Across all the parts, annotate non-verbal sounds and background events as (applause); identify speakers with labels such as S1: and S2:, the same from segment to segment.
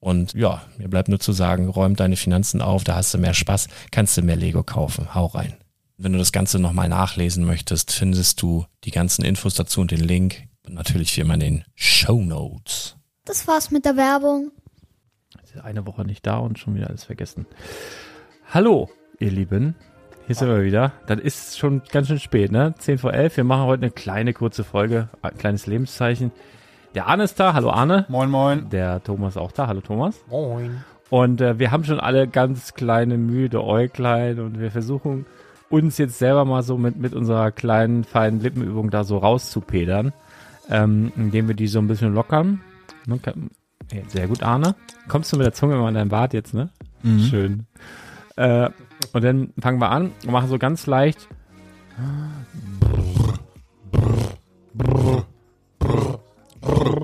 S1: Und ja, mir bleibt nur zu sagen, räum deine Finanzen auf, da hast du mehr Spaß, kannst du mehr Lego kaufen. Hau rein. Wenn du das Ganze nochmal nachlesen möchtest, findest du die ganzen Infos dazu und den Link. Und natürlich wie immer in den Show Notes.
S2: Das war's mit der Werbung.
S3: Eine Woche nicht da und schon wieder alles vergessen. Hallo, ihr Lieben. Hier sind wir wieder. Das ist schon ganz schön spät, ne? 10 vor 11. Wir machen heute eine kleine, kurze Folge. Ein kleines Lebenszeichen. Der Arne ist da. Hallo Arne.
S4: Moin, moin.
S3: Der Thomas ist auch da. Hallo Thomas.
S4: Moin.
S3: Und äh, wir haben schon alle ganz kleine, müde Äuglein und wir versuchen uns jetzt selber mal so mit, mit unserer kleinen, feinen Lippenübung da so rauszupedern, ähm, indem wir die so ein bisschen lockern. Ne, sehr gut, Arne. Kommst du mit der Zunge immer an deinen Bart jetzt, ne? Mhm. Schön. Äh, und dann fangen wir an und machen so ganz leicht. Brr, brr, brr, brr. Brrr.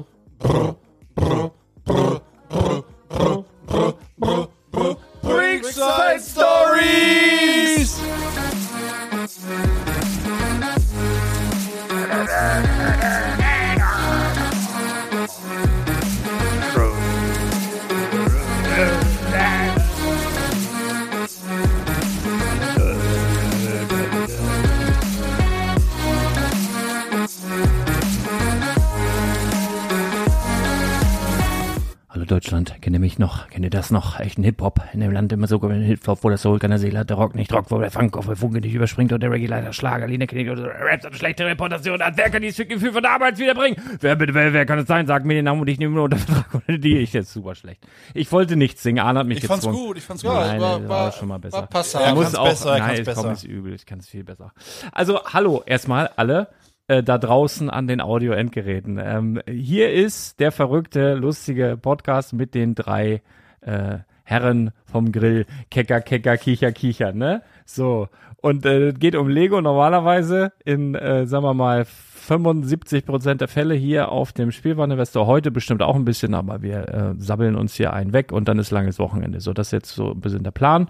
S3: Deutschland. Kennt ihr mich noch? Kennt ihr das noch? Echten Hip-Hop. In dem Land immer so Hip-Hop, wo das Soul keine Seele hat, der Rock nicht Rock, wo der Funk auf der Funke nicht überspringt und der Reggae leider Schlager, Linie kennt oder Raps eine schlechte Reputation hat. Wer kann dieses Gefühl von der Arbeit wiederbringen? Wer bitte, wer, wer kann es sein? Sag mir den Namen und ich nehme nur unter Vertrag (laughs) oder die. Ich jetzt super schlecht. Ich wollte nichts singen. Arne hat mich
S4: ich
S3: gezwungen.
S4: fand's gut, ich fand's gut.
S3: Nein,
S4: war,
S3: war,
S4: war,
S3: schon mal besser.
S4: War passabel.
S3: Er muss auch,
S4: besser,
S3: nein,
S4: besser.
S3: komm, ist übel. Ich kann es viel besser. Also, hallo erstmal alle äh, da draußen an den Audio-Endgeräten. Ähm, hier ist der verrückte, lustige Podcast mit den drei äh, Herren vom Grill, Kecker, Kecker, Kicher, Kicher, ne? So. Und äh, geht um Lego normalerweise in, äh, sagen wir mal, 75 Prozent der Fälle hier auf dem Spielwareninvestor. Heute bestimmt auch ein bisschen, aber wir äh, sabbeln uns hier einen weg und dann ist langes Wochenende. So, das ist jetzt so ein bisschen der Plan.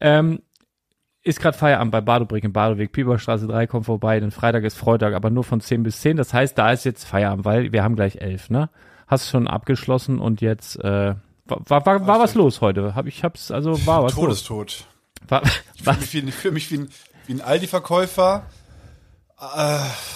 S3: Ähm, ist gerade Feierabend bei Badobrick in Badoweg, Pieperstraße 3, kommt vorbei, denn Freitag ist Freitag, aber nur von 10 bis 10. Das heißt, da ist jetzt Feierabend, weil wir haben gleich 11, ne? Hast schon abgeschlossen und jetzt äh, war, war, war was los heute. Hab ich hab's also war was los.
S4: Todestod.
S3: War,
S4: Ich fühle mich, wie, ich fühl mich wie ein, wie ein Aldi-Verkäufer äh,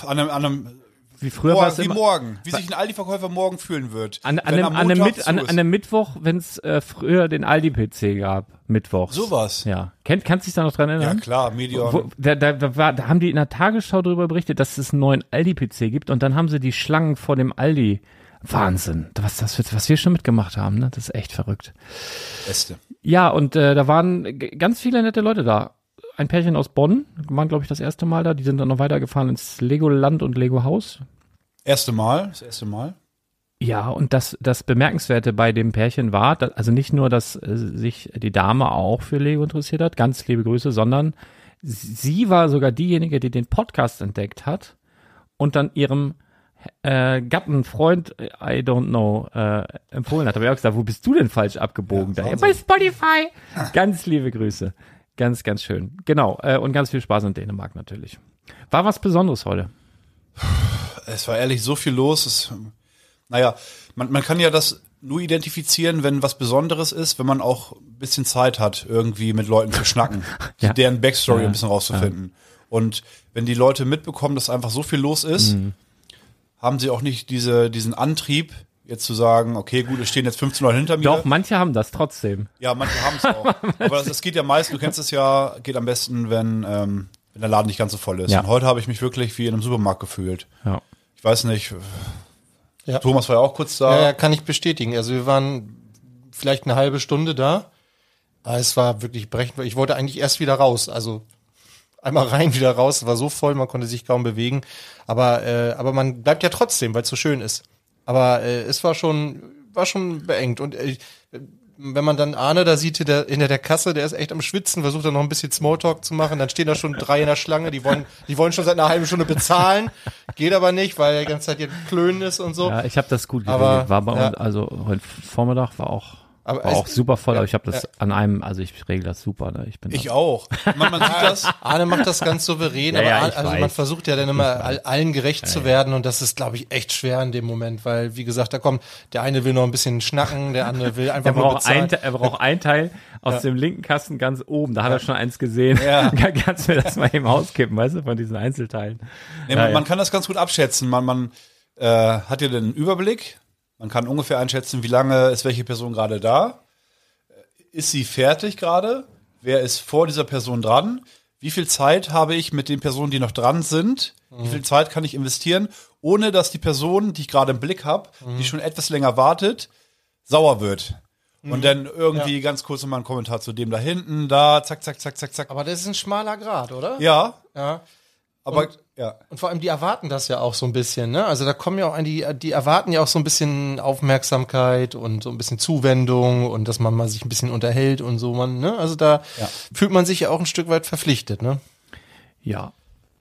S4: an einem, an einem
S3: wie früher war
S4: morgen,
S3: es
S4: wie
S3: immer
S4: morgen, wie sich ein Aldi-Verkäufer morgen fühlen wird.
S3: an, an,
S4: am
S3: an, einem Mit, an, an einem Mittwoch, wenn es äh, früher den Aldi-PC gab, mittwochs.
S4: Sowas.
S3: Ja. Kennt, kannst du dich da noch dran
S4: Ja
S3: erinnern?
S4: klar, Medion.
S3: Wo, da, da, da, war, da haben die in der Tagesschau darüber berichtet, dass es einen neuen Aldi-PC gibt und dann haben sie die Schlangen vor dem Aldi. Wahnsinn, was das was wir schon mitgemacht haben, ne? Das ist echt verrückt.
S4: Beste.
S3: Ja, und äh, da waren ganz viele nette Leute da. Ein Pärchen aus Bonn, waren, glaube ich, das erste Mal da. Die sind dann noch weitergefahren ins Legoland und Lego Haus.
S4: Erste Mal, das erste Mal.
S3: Ja, und das, das Bemerkenswerte bei dem Pärchen war, dass, also nicht nur, dass äh, sich die Dame auch für Lego interessiert hat, ganz liebe Grüße, sondern sie war sogar diejenige, die den Podcast entdeckt hat und dann ihrem äh, Gatten, Freund, äh, I don't know, äh, empfohlen hat. Aber ich auch gesagt, wo bist du denn falsch abgebogen?
S4: Ja,
S3: da? Bei Spotify. Ganz liebe Grüße. Ganz, ganz schön. Genau. Äh, und ganz viel Spaß in Dänemark natürlich. War was Besonderes heute.
S4: Es war ehrlich so viel los. Es, naja, man, man kann ja das nur identifizieren, wenn was Besonderes ist, wenn man auch ein bisschen Zeit hat, irgendwie mit Leuten zu schnacken, (laughs)
S3: Ja.
S4: deren Backstory
S3: Ja,
S4: ein bisschen rauszufinden. Und wenn die Leute mitbekommen, dass einfach so viel los ist,
S3: Mhm.
S4: haben sie auch nicht diese, diesen Antrieb, jetzt zu sagen, okay, gut, es stehen jetzt 15 Leute hinter mir.
S3: Doch, manche haben das trotzdem.
S4: Ja, manche haben es auch. (laughs) Aber das, das geht ja meist, du kennst es ja, geht am besten, wenn, ähm, wenn der Laden nicht ganz so voll ist.
S3: Ja.
S4: Und heute habe ich mich wirklich wie in einem Supermarkt gefühlt.
S3: Ja.
S4: Ich weiß nicht,
S5: Ja.
S4: Thomas war ja auch kurz da.
S5: Ja, ja, kann ich bestätigen. Also wir waren vielleicht eine halbe Stunde da. Aber es war wirklich brechend. Ich wollte eigentlich erst wieder raus. Also einmal rein, (laughs) wieder raus. Es war so voll, man konnte sich kaum bewegen. Aber, äh, aber man bleibt ja trotzdem, weil es so schön ist. Aber äh, es war schon, war schon beengt. Und äh, wenn man dann Arne da sieht, der, hinter der Kasse, der ist echt am Schwitzen, versucht dann noch ein bisschen Smalltalk zu machen. Dann stehen da schon drei in der Schlange, die wollen, die wollen schon seit einer halben Stunde bezahlen. Geht aber nicht, weil der die ganze Zeit hier klönen ist und so.
S3: Ja, ich habe das gut
S5: Aber,
S3: geregelt. War bei
S5: ja.
S3: uns, also heute Vormittag war auch,
S5: Aber
S3: war auch super voll,
S5: ja,
S3: aber ich habe das an einem, also ich regle das super. Ne? Ich bin
S4: Ich auch. Man, man sieht (laughs) das.
S5: Arne macht das ganz souverän,
S3: Ja,
S5: aber
S3: ja,
S5: Ar-
S3: ich
S5: also man versucht ja dann immer all, allen gerecht zu werden und das ist, glaube ich, echt schwer in dem Moment, weil, wie gesagt, da kommt, der eine will noch ein bisschen schnacken, der andere will (laughs) einfach
S3: er
S5: nur
S3: braucht, ein,
S5: bezahlen.
S3: er braucht ein Teil aus dem linken Kasten ganz oben. Da hat er schon eins gesehen.
S4: Ja. (laughs)
S3: Kannst du mir das mal eben auskippen, weißt du, von diesen Einzelteilen.
S4: Nee,
S3: Ja,
S4: man,
S3: ja.
S4: man kann das ganz gut abschätzen. Man, man äh, hat ja den Überblick. Man kann ungefähr einschätzen, wie lange ist welche Person gerade da. Ist sie fertig gerade? Wer ist vor dieser Person dran? Wie viel Zeit habe ich mit den Personen, die noch dran sind? Wie viel Zeit kann ich investieren, ohne dass die Person, die ich gerade im Blick habe, die schon etwas länger wartet, sauer wird? Und dann irgendwie ganz kurz nochmal einen Kommentar zu dem da hinten, da, zack, zack, zack, zack, zack.
S5: Aber das ist ein schmaler Grad, oder?
S4: Ja,
S5: Ja.
S4: Aber
S5: Und-
S4: ja.
S5: Und vor allem, die erwarten das ja auch so ein bisschen, ne? Also da kommen ja auch an die, die erwarten ja auch so ein bisschen Aufmerksamkeit und so ein bisschen Zuwendung und dass man mal sich ein bisschen unterhält und so, man, ne? Also da
S4: Ja.
S5: fühlt man sich ja auch ein Stück weit verpflichtet, ne?
S3: Ja.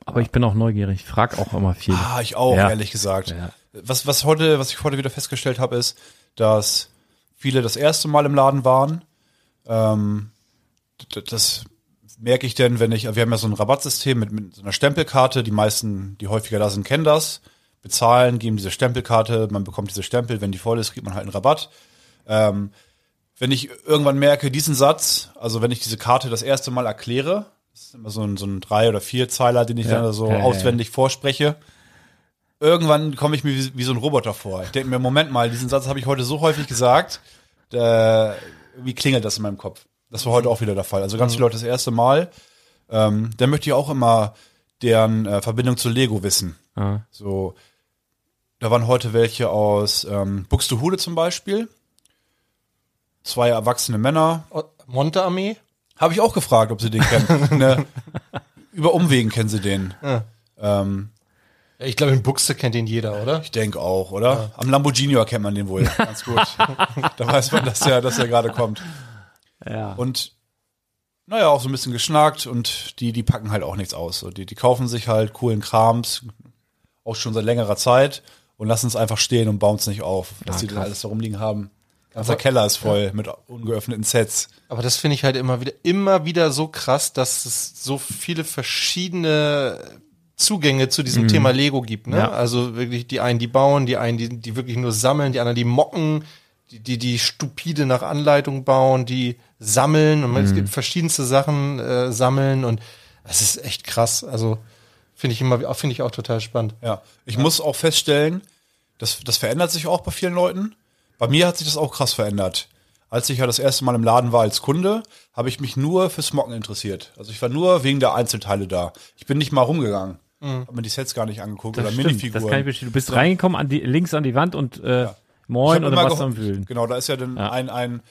S3: Aber ich bin auch neugierig. Ich frag auch immer viel.
S4: Ah, ich auch,
S3: Ja.
S4: ehrlich gesagt.
S3: Ja.
S4: Was, was heute, was ich heute wieder festgestellt habe, ist, dass viele das erste Mal im Laden waren. Ähm, das merke ich denn, wenn ich, wir haben ja so ein Rabattsystem mit, mit so einer Stempelkarte. Die meisten, die häufiger da sind, kennen das. Bezahlen, geben diese Stempelkarte, man bekommt diese Stempel. Wenn die voll ist, kriegt man halt einen Rabatt. Ähm, wenn ich irgendwann merke, diesen Satz, also wenn ich diese Karte das erste Mal erkläre, das ist immer so ein, so ein drei oder vier Zeiler, den ich
S3: Ja.
S4: dann so
S3: Ja, ja, ja.
S4: auswendig vorspreche. Irgendwann komme ich mir wie, wie so ein Roboter vor. Ich denke mir, Moment mal, diesen Satz habe ich heute so häufig gesagt, äh, wie klingelt das in meinem Kopf? Das war heute auch wieder der Fall. Also ganz viele Leute das erste Mal. Ähm, dann möchte ich auch immer deren äh, Verbindung zu Lego wissen.
S3: Ah.
S4: So, da waren heute welche aus ähm, Buxtehude zum Beispiel. Zwei erwachsene Männer.
S5: O- Monte Armee?
S4: Habe ich auch gefragt, ob sie den kennen. (laughs) ne, über Umwegen kennen sie den.
S5: Ja.
S4: Ähm,
S5: Ja, ich glaube, in Buxte kennt ihn jeder, oder?
S4: ich denke auch, oder? Am Lamborghini erkennt man den wohl (laughs) ganz gut. da weiß man, dass er, dass er gerade kommt.
S3: Ja.
S4: Und naja, auch so ein bisschen geschnackt und die, die packen halt auch nichts aus. So, die, die kaufen sich halt coolen Krams, auch schon seit längerer Zeit und lassen es einfach stehen und bauen es nicht auf, dass
S3: Ah,
S4: die da
S3: krass.
S4: alles da rumliegen haben. Ganzer Keller ist voll mit ungeöffneten Sets.
S5: Aber das finde ich halt immer wieder, immer wieder so krass, dass es so viele verschiedene Zugänge zu diesem Thema Lego gibt. Ne?
S3: Ja.
S5: Also wirklich die einen, die bauen, die einen, die, die wirklich nur sammeln, die anderen, die mocken, die, die, die stupide nach Anleitung bauen, die sammeln und man, es gibt verschiedenste Sachen äh, sammeln und es ist echt krass. Also finde ich immer, finde ich auch total spannend.
S4: Ja. Ich muss auch feststellen, das, das verändert sich auch bei vielen Leuten. Bei mir hat sich das auch krass verändert. Als ich ja das erste Mal im Laden war als Kunde, habe ich mich nur fürs Mocken interessiert. Also ich war nur wegen der Einzelteile da. Ich bin nicht mal rumgegangen. Habe mir die Sets gar nicht angeguckt
S3: Das
S4: oder
S3: stimmt,
S4: Minifiguren.
S3: das kann ich bestätigen. Du bist reingekommen, an die, links an die Wand und äh, moin oder was am Wühlen.
S4: Genau, da ist ja dann
S3: Ja.
S4: ein, ein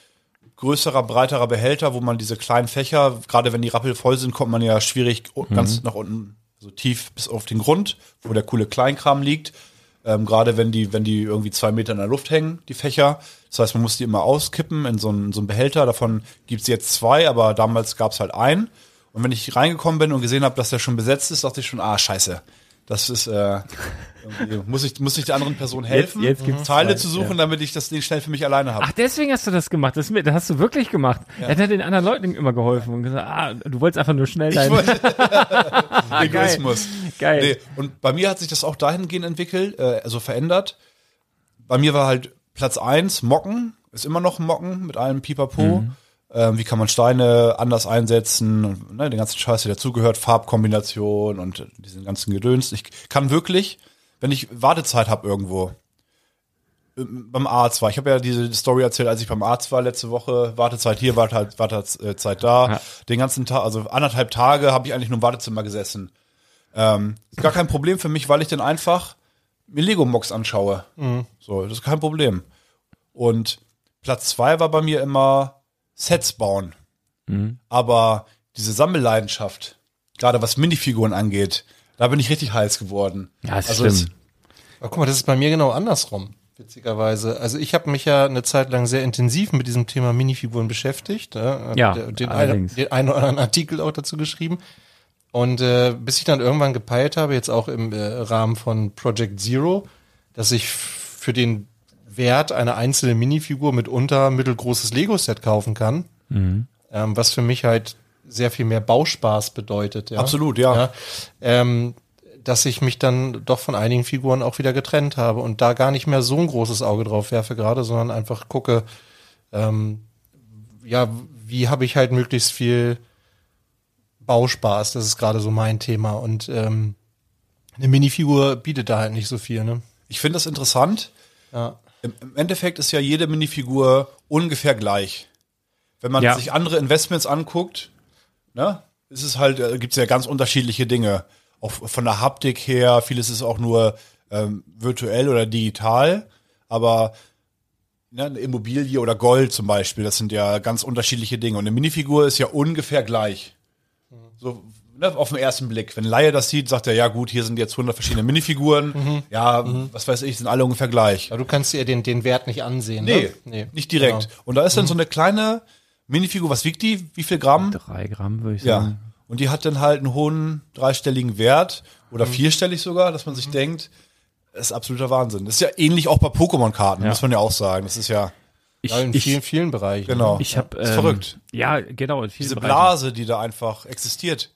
S4: größerer, breiterer Behälter, wo man diese kleinen Fächer, gerade wenn die Rappel voll sind, kommt man ja schwierig
S3: Mhm.
S4: ganz nach unten, so tief bis auf den Grund, wo der coole Kleinkram liegt. Ähm, gerade wenn die, wenn die irgendwie zwei Meter in der Luft hängen, die Fächer. Das heißt, man muss die immer auskippen in so einen, so einen Behälter. Davon gibt's jetzt zwei, aber damals gab's halt einen. Und wenn ich reingekommen bin und gesehen habe, dass der schon besetzt ist, dachte ich schon, ah, scheiße. Das ist, äh, muss ich, muss ich der anderen Person helfen,
S3: jetzt gibt's
S4: Teile
S3: zwei,
S4: zu suchen,
S3: ja.
S4: damit ich das Ding schnell für mich alleine habe.
S3: Ach, deswegen hast du das gemacht. Das, das hast du wirklich gemacht. Er hat den anderen Leuten immer geholfen und gesagt, ah, du wolltest einfach nur schnell
S4: Ich
S3: dein...
S4: wollte (laughs) Egoismus.
S3: Geil.
S4: Nee, und bei mir hat sich das auch dahingehend entwickelt, äh, also verändert. Bei mir war halt Platz eins Mocken, ist immer noch Mocken mit allem Pipapo.
S3: Mhm.
S4: Ähm, wie kann man Steine anders einsetzen und ne, den ganzen Scheiß, der dazugehört, Farbkombination und diesen ganzen Gedöns. Ich kann wirklich, wenn ich Wartezeit habe irgendwo, ähm, beim Arzt war. Ich habe ja diese Story erzählt, als ich beim Arzt war letzte Woche. Wartezeit hier, Wartezeit, Wartezeit da.
S3: Ja.
S4: Den ganzen Tag, also anderthalb Tage habe ich eigentlich nur im Wartezimmer gesessen. Ähm, ist gar kein Problem für mich, weil ich dann einfach mir Lego-Mox anschaue. So, das ist kein Problem. Und Platz zwei war bei mir immer Sets bauen. Aber diese Sammelleidenschaft, gerade was Minifiguren angeht, da bin ich richtig heiß geworden.
S3: Ja, ist
S4: also
S3: schlimm.
S4: es-
S5: Aber guck mal, das ist bei mir genau andersrum, witzigerweise. Also ich habe mich ja eine Zeit lang sehr intensiv mit diesem Thema Minifiguren beschäftigt. Ja, Hab
S3: Ja,
S5: den,
S3: allerdings.
S5: einen, den einen oder anderen Artikel auch dazu geschrieben. Und äh, bis ich dann irgendwann gepeilt habe, jetzt auch im äh, Rahmen von Project Zero, dass ich für den Wert eine einzelne Minifigur mitunter mittelgroßes Lego-Set kaufen kann,
S3: Mhm.
S5: ähm, was für mich halt sehr viel mehr Bauspaß bedeutet. Ja?
S4: Absolut, ja.
S5: ja ähm, dass ich mich dann doch von einigen Figuren auch wieder getrennt habe und da gar nicht mehr so ein großes Auge drauf werfe gerade, sondern einfach gucke, ähm, ja, wie habe ich halt möglichst viel Bauspaß, das ist gerade so mein Thema und ähm, eine Minifigur bietet da halt nicht so viel, ne?
S4: ich finde das interessant.
S5: Ja.
S4: Im, Im Endeffekt ist ja jede Minifigur ungefähr gleich. Wenn man
S3: Ja.
S4: sich andere Investments anguckt, ne, ist es halt, äh, gibt es ja ganz unterschiedliche Dinge. Auch von der Haptik her, vieles ist auch nur ähm, virtuell oder digital, aber ne, eine Immobilie oder Gold zum Beispiel, das sind ja ganz unterschiedliche Dinge. Und eine Minifigur ist ja ungefähr gleich. So ne, auf den ersten Blick. Wenn ein Laie das sieht, sagt er, ja gut, hier sind jetzt 100 verschiedene Minifiguren. Ja, was weiß ich, sind alle ungefähr gleich.
S5: Aber du kannst dir den, den Wert nicht ansehen,
S4: Nee,
S5: ne?
S4: nicht direkt.
S5: Genau.
S4: Und da ist dann so eine kleine Minifigur, was wiegt die? Wie viel Gramm?
S3: Drei Gramm, würde ich
S4: Ja.
S3: sagen.
S4: Und die hat dann halt einen hohen dreistelligen Wert
S3: Mhm.
S4: oder vierstellig sogar, dass man sich denkt, das ist absoluter Wahnsinn. Das ist ja ähnlich auch bei Pokémon-Karten,
S3: Ja.
S4: muss man ja auch sagen. Das ist ja,
S3: Ich,
S5: Ja, in
S3: ich,
S5: vielen, vielen Bereichen.
S4: genau.
S3: ich habe
S4: ist verrückt.
S3: Ja, genau. In vielen
S4: Diese
S3: Bereichen.
S4: Blase, die da einfach existiert.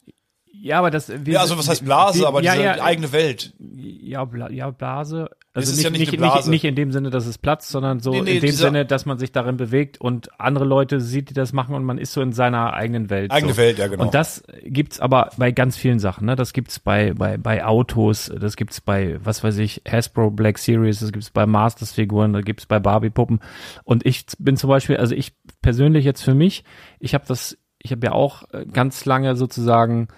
S3: Ja, aber das. Wir,
S4: Ja, also was heißt Blase,
S3: wir-
S4: aber
S3: ja,
S4: diese
S3: ja,
S4: eigene Welt.
S3: Ja, Bla, ja, Blase. Also nicht,
S4: ja nicht
S3: nicht, nicht, nicht in dem Sinne, dass es platzt, sondern so
S4: Nee, nee,
S3: in dem Sinne, dass man sich darin bewegt und andere Leute sieht, die das machen und man ist so in seiner eigenen Welt.
S4: Eigene
S3: so.
S4: Welt, ja, genau.
S3: Und das gibt's aber bei ganz vielen Sachen. Ne? Das gibt's bei, bei, bei Autos, das gibt's bei, was weiß ich, Hasbro Black Series, das gibt's bei Masters-Figuren, das gibt's bei Barbie-Puppen. Und ich bin zum Beispiel, also ich persönlich jetzt für mich, ich habe das, ich habe ja auch äh, ganz lange sozusagen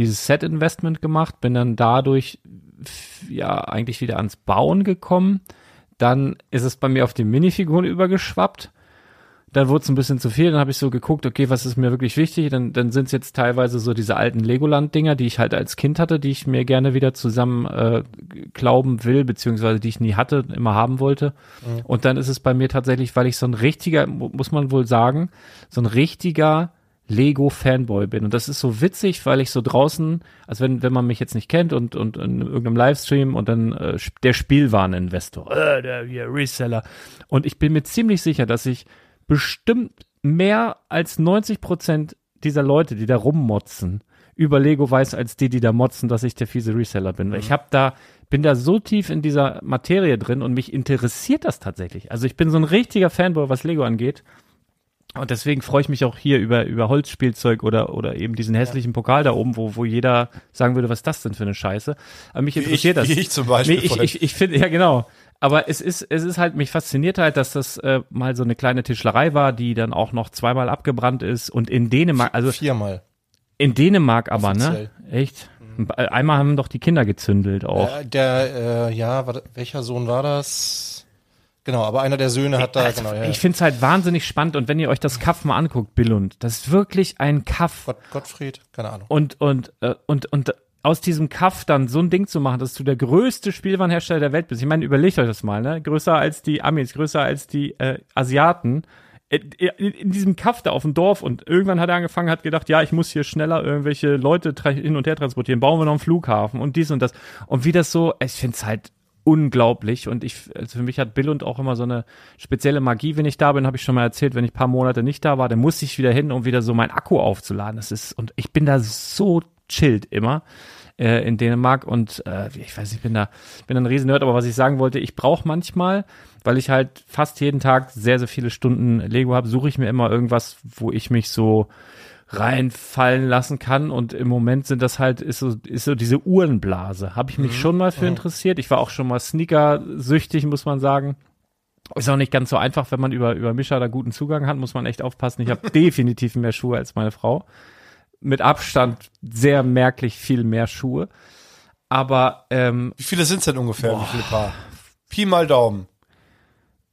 S3: dieses Set-Investment gemacht, bin dann dadurch ja eigentlich wieder ans Bauen gekommen. Dann ist es bei mir auf die Minifiguren übergeschwappt. Dann wurde es ein bisschen zu viel, dann habe ich so geguckt, okay, was ist mir wirklich wichtig? Dann, dann sind es jetzt teilweise so diese alten Legoland-Dinger, die ich halt als Kind hatte, die ich mir gerne wieder zusammen äh, glauben will, beziehungsweise die ich nie hatte, immer haben wollte. Und dann ist es bei mir tatsächlich, weil ich so ein richtiger, mu- muss man wohl sagen, so ein richtiger Lego-Fanboy bin. Und das ist so witzig, weil ich so draußen, also wenn, wenn man mich jetzt nicht kennt und, und in irgendeinem Livestream und dann äh, der Spielwareninvestor, äh, der hier Reseller. Und ich bin mir ziemlich sicher, dass ich bestimmt mehr als 90 Prozent dieser Leute, die da rummotzen, über Lego weiß als die, die da motzen, dass ich der fiese Reseller bin. Ich habe da, bin da so tief in dieser Materie drin und mich interessiert das tatsächlich. Also ich bin so ein richtiger Fanboy, was Lego angeht. Und deswegen freue ich mich auch hier über, über Holzspielzeug oder, oder eben diesen hässlichen Pokal da oben, wo, wo jeder sagen würde, was ist das denn für eine Scheiße? Aber mich interessiert
S4: ich,
S3: das.
S4: Wie ich zum Beispiel.
S3: Nee, ich, ich, ich finde, ja genau. Aber es ist, es ist halt, mich fasziniert halt, dass das äh, mal so eine kleine Tischlerei war, die dann auch noch zweimal abgebrannt ist und in Dänemark, also
S5: Viermal.
S3: in Dänemark aber,
S5: Offiziell.
S3: ne? Echt? Einmal haben doch die Kinder gezündelt auch.
S5: Äh, der, äh, ja, warte, welcher Sohn war das? Genau, aber einer der Söhne hat da,
S3: Also,
S5: genau, ja.
S3: Ich finde es halt wahnsinnig spannend und wenn ihr euch das Kaff mal anguckt, Billund, das ist wirklich ein Kaff.
S5: Gott, Gottfried, keine Ahnung.
S3: Und, und, äh, und, und aus diesem Kaff dann so ein Ding zu machen, dass du der größte Spielwarenhersteller der Welt bist. Ich meine, überlegt euch das mal, ne? Größer als die Amis, größer als die äh, Asiaten. In, in, in diesem Kaff da auf dem Dorf und irgendwann hat er angefangen, hat gedacht, ja, ich muss hier schneller irgendwelche Leute hin und her transportieren, bauen wir noch einen Flughafen und dies und das. Und wie das so, ich find's halt unglaublich. Und ich, also für mich hat Billund auch immer so eine spezielle Magie, wenn ich da bin, habe ich schon mal erzählt, wenn ich ein paar Monate nicht da war, dann muss ich wieder hin, um wieder so mein Akku aufzuladen. Das ist, und ich bin da so chillt immer äh, in Dänemark. Und äh, ich weiß, ich bin da, bin ein riesen Nerd, aber was ich sagen wollte, ich brauche manchmal, weil ich halt fast jeden Tag sehr, sehr viele Stunden Lego habe, suche ich mir immer irgendwas, wo ich mich so reinfallen lassen kann. Und im Moment sind das halt ist so ist so diese Uhrenblase. Habe ich mich schon mal für interessiert. Ich war auch schon mal Sneaker süchtig muss man sagen. Ist auch nicht ganz so einfach wenn man über über Mischa da guten Zugang hat muss man echt aufpassen. Ich habe (laughs) definitiv mehr Schuhe als meine Frau. Mit Abstand sehr merklich viel mehr Schuhe. Aber ähm,
S4: Wie viele sind es denn ungefähr? Wie viele Paar? Pi mal Daumen.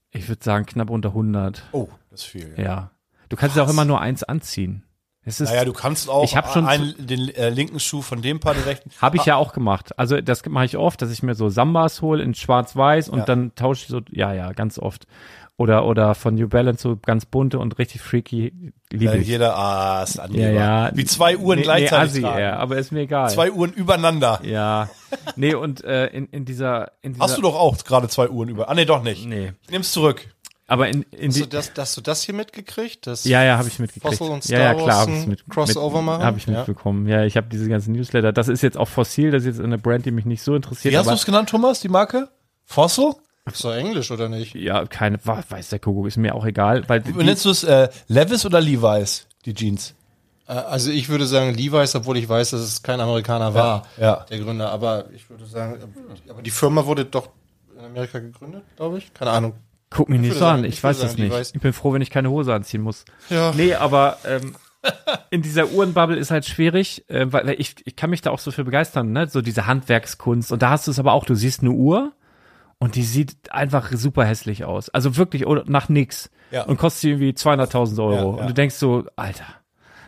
S3: ich würde sagen knapp unter 100
S4: Oh, das ist viel.
S3: ja. Du kannst ja auch immer nur eins anziehen es ist
S4: Naja, du kannst auch
S3: Ich schon
S4: einen, den äh, linken Schuh von dem Paar, den rechten.
S3: Habe ich ja auch gemacht. Also das mache ich oft, dass ich mir so Sambas hole in schwarz-weiß und
S4: Ja.
S3: dann tausche ich so, ja, ja, ganz oft. Oder, oder von New Balance so ganz bunte und richtig freaky. Liebe
S4: Weil
S3: ich.
S4: jeder, ah, ist ein
S3: Ja, ja.
S4: Wie zwei Uhren
S3: Nee,
S4: gleichzeitig
S3: nee, Assi, ja, aber ist mir egal.
S4: Zwei Uhren übereinander.
S3: ja. Nee, und äh, in, in dieser, in dieser
S4: Hast du doch auch gerade zwei Uhren über. Ah, nee, doch nicht.
S3: Nee.
S4: Ich nehm's zurück.
S3: Aber in, in
S5: Hast du das, hast du das hier mitgekriegt? Das
S3: ja, ja, habe ich mitgekriegt.
S5: Fossil und
S3: ja, ja,
S5: Star
S3: klar,
S5: Wars
S3: habe ich mit,
S5: Crossover
S3: mit,
S5: machen?
S3: Habe ich
S5: Ja.
S3: mitbekommen. Ja, ich habe diese ganzen Newsletter. Das ist jetzt auch Fossil, das ist jetzt eine Brand, die mich nicht so interessiert.
S4: Wie hast du es genannt, Thomas, die Marke? Fossil?
S5: Ist doch Englisch, oder nicht?
S3: ja, keine, weiß der Kuckuck, ist mir auch egal, weil
S4: nennst du es? Äh, Levis oder Levi's, die Jeans?
S5: Äh, Also ich würde sagen Levi's, obwohl ich weiß, dass es kein Amerikaner war,
S4: ja.
S5: der Gründer. Aber ich würde sagen, aber die Firma wurde doch in Amerika gegründet, glaube ich. Keine Ahnung.
S3: Guck mich nicht so an, ich,
S5: ich
S3: weiß das
S5: sagen,
S3: nicht.
S5: Levi's.
S3: Ich bin froh, wenn ich keine Hose anziehen muss.
S5: Ja.
S3: Nee, aber ähm, in dieser Uhrenbubble ist halt schwierig, äh, weil ich, ich kann mich da auch so für begeistern, ne? So diese Handwerkskunst. Und da hast du es aber auch, du siehst eine Uhr und die sieht einfach super hässlich aus. Also wirklich oder nach nix.
S4: Ja.
S3: Und kostet irgendwie 200.000 Euro.
S4: Ja, ja.
S3: Und du denkst so, Alter.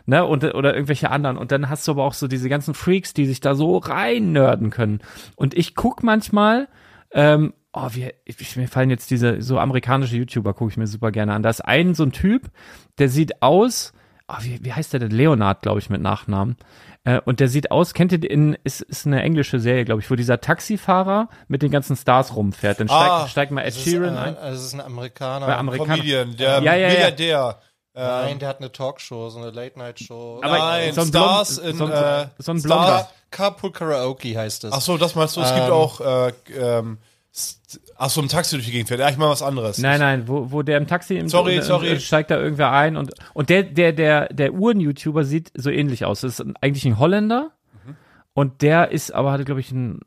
S3: Ne, und, oder irgendwelche anderen. Und dann hast du aber auch so diese ganzen Freaks, die sich da so rein nerden können. Und ich guck manchmal, ähm, oh, wie, ich, mir fallen jetzt diese so amerikanische YouTuber, gucke ich mir super gerne an. Da ist ein so ein Typ, der sieht aus, oh, wie, wie heißt der denn? Leonard, glaube ich, mit Nachnamen. Äh, und der sieht aus, kennt ihr den, ist, ist eine englische Serie, glaube ich, wo dieser Taxifahrer mit den ganzen Stars rumfährt. Dann steigt,
S4: Ah,
S3: steigt mal Ed
S5: Das
S3: Sheeran
S5: ein,
S3: ein.
S5: es ist ein Amerikaner.
S3: Bei Amerikaner.
S4: Comedian, der
S3: Ja, ja, ja.
S4: Milliardär.
S5: Nein, der hat eine Talkshow, so eine Late-Night-Show.
S4: Nein,
S3: so ein
S4: Stars
S3: Blond-
S4: in,
S3: so ein-
S4: äh,
S3: so ein
S4: Star-
S3: Blonder.
S5: Carpool Karaoke heißt es.
S4: Ach so, das meinst du? Es gibt
S5: Ähm.
S4: auch, äh, ähm, ach so, im Taxi durch die Gegend fährt. Ja, ich meine was anderes.
S3: Nein, nein, wo, wo der im Taxi im
S4: Sorry,
S3: und,
S4: sorry.
S3: Steigt da irgendwer ein und und der der der der Uhren-YouTuber sieht so ähnlich aus. Das ist eigentlich ein Holländer
S4: Mhm.
S3: und der ist aber hatte glaube ich ein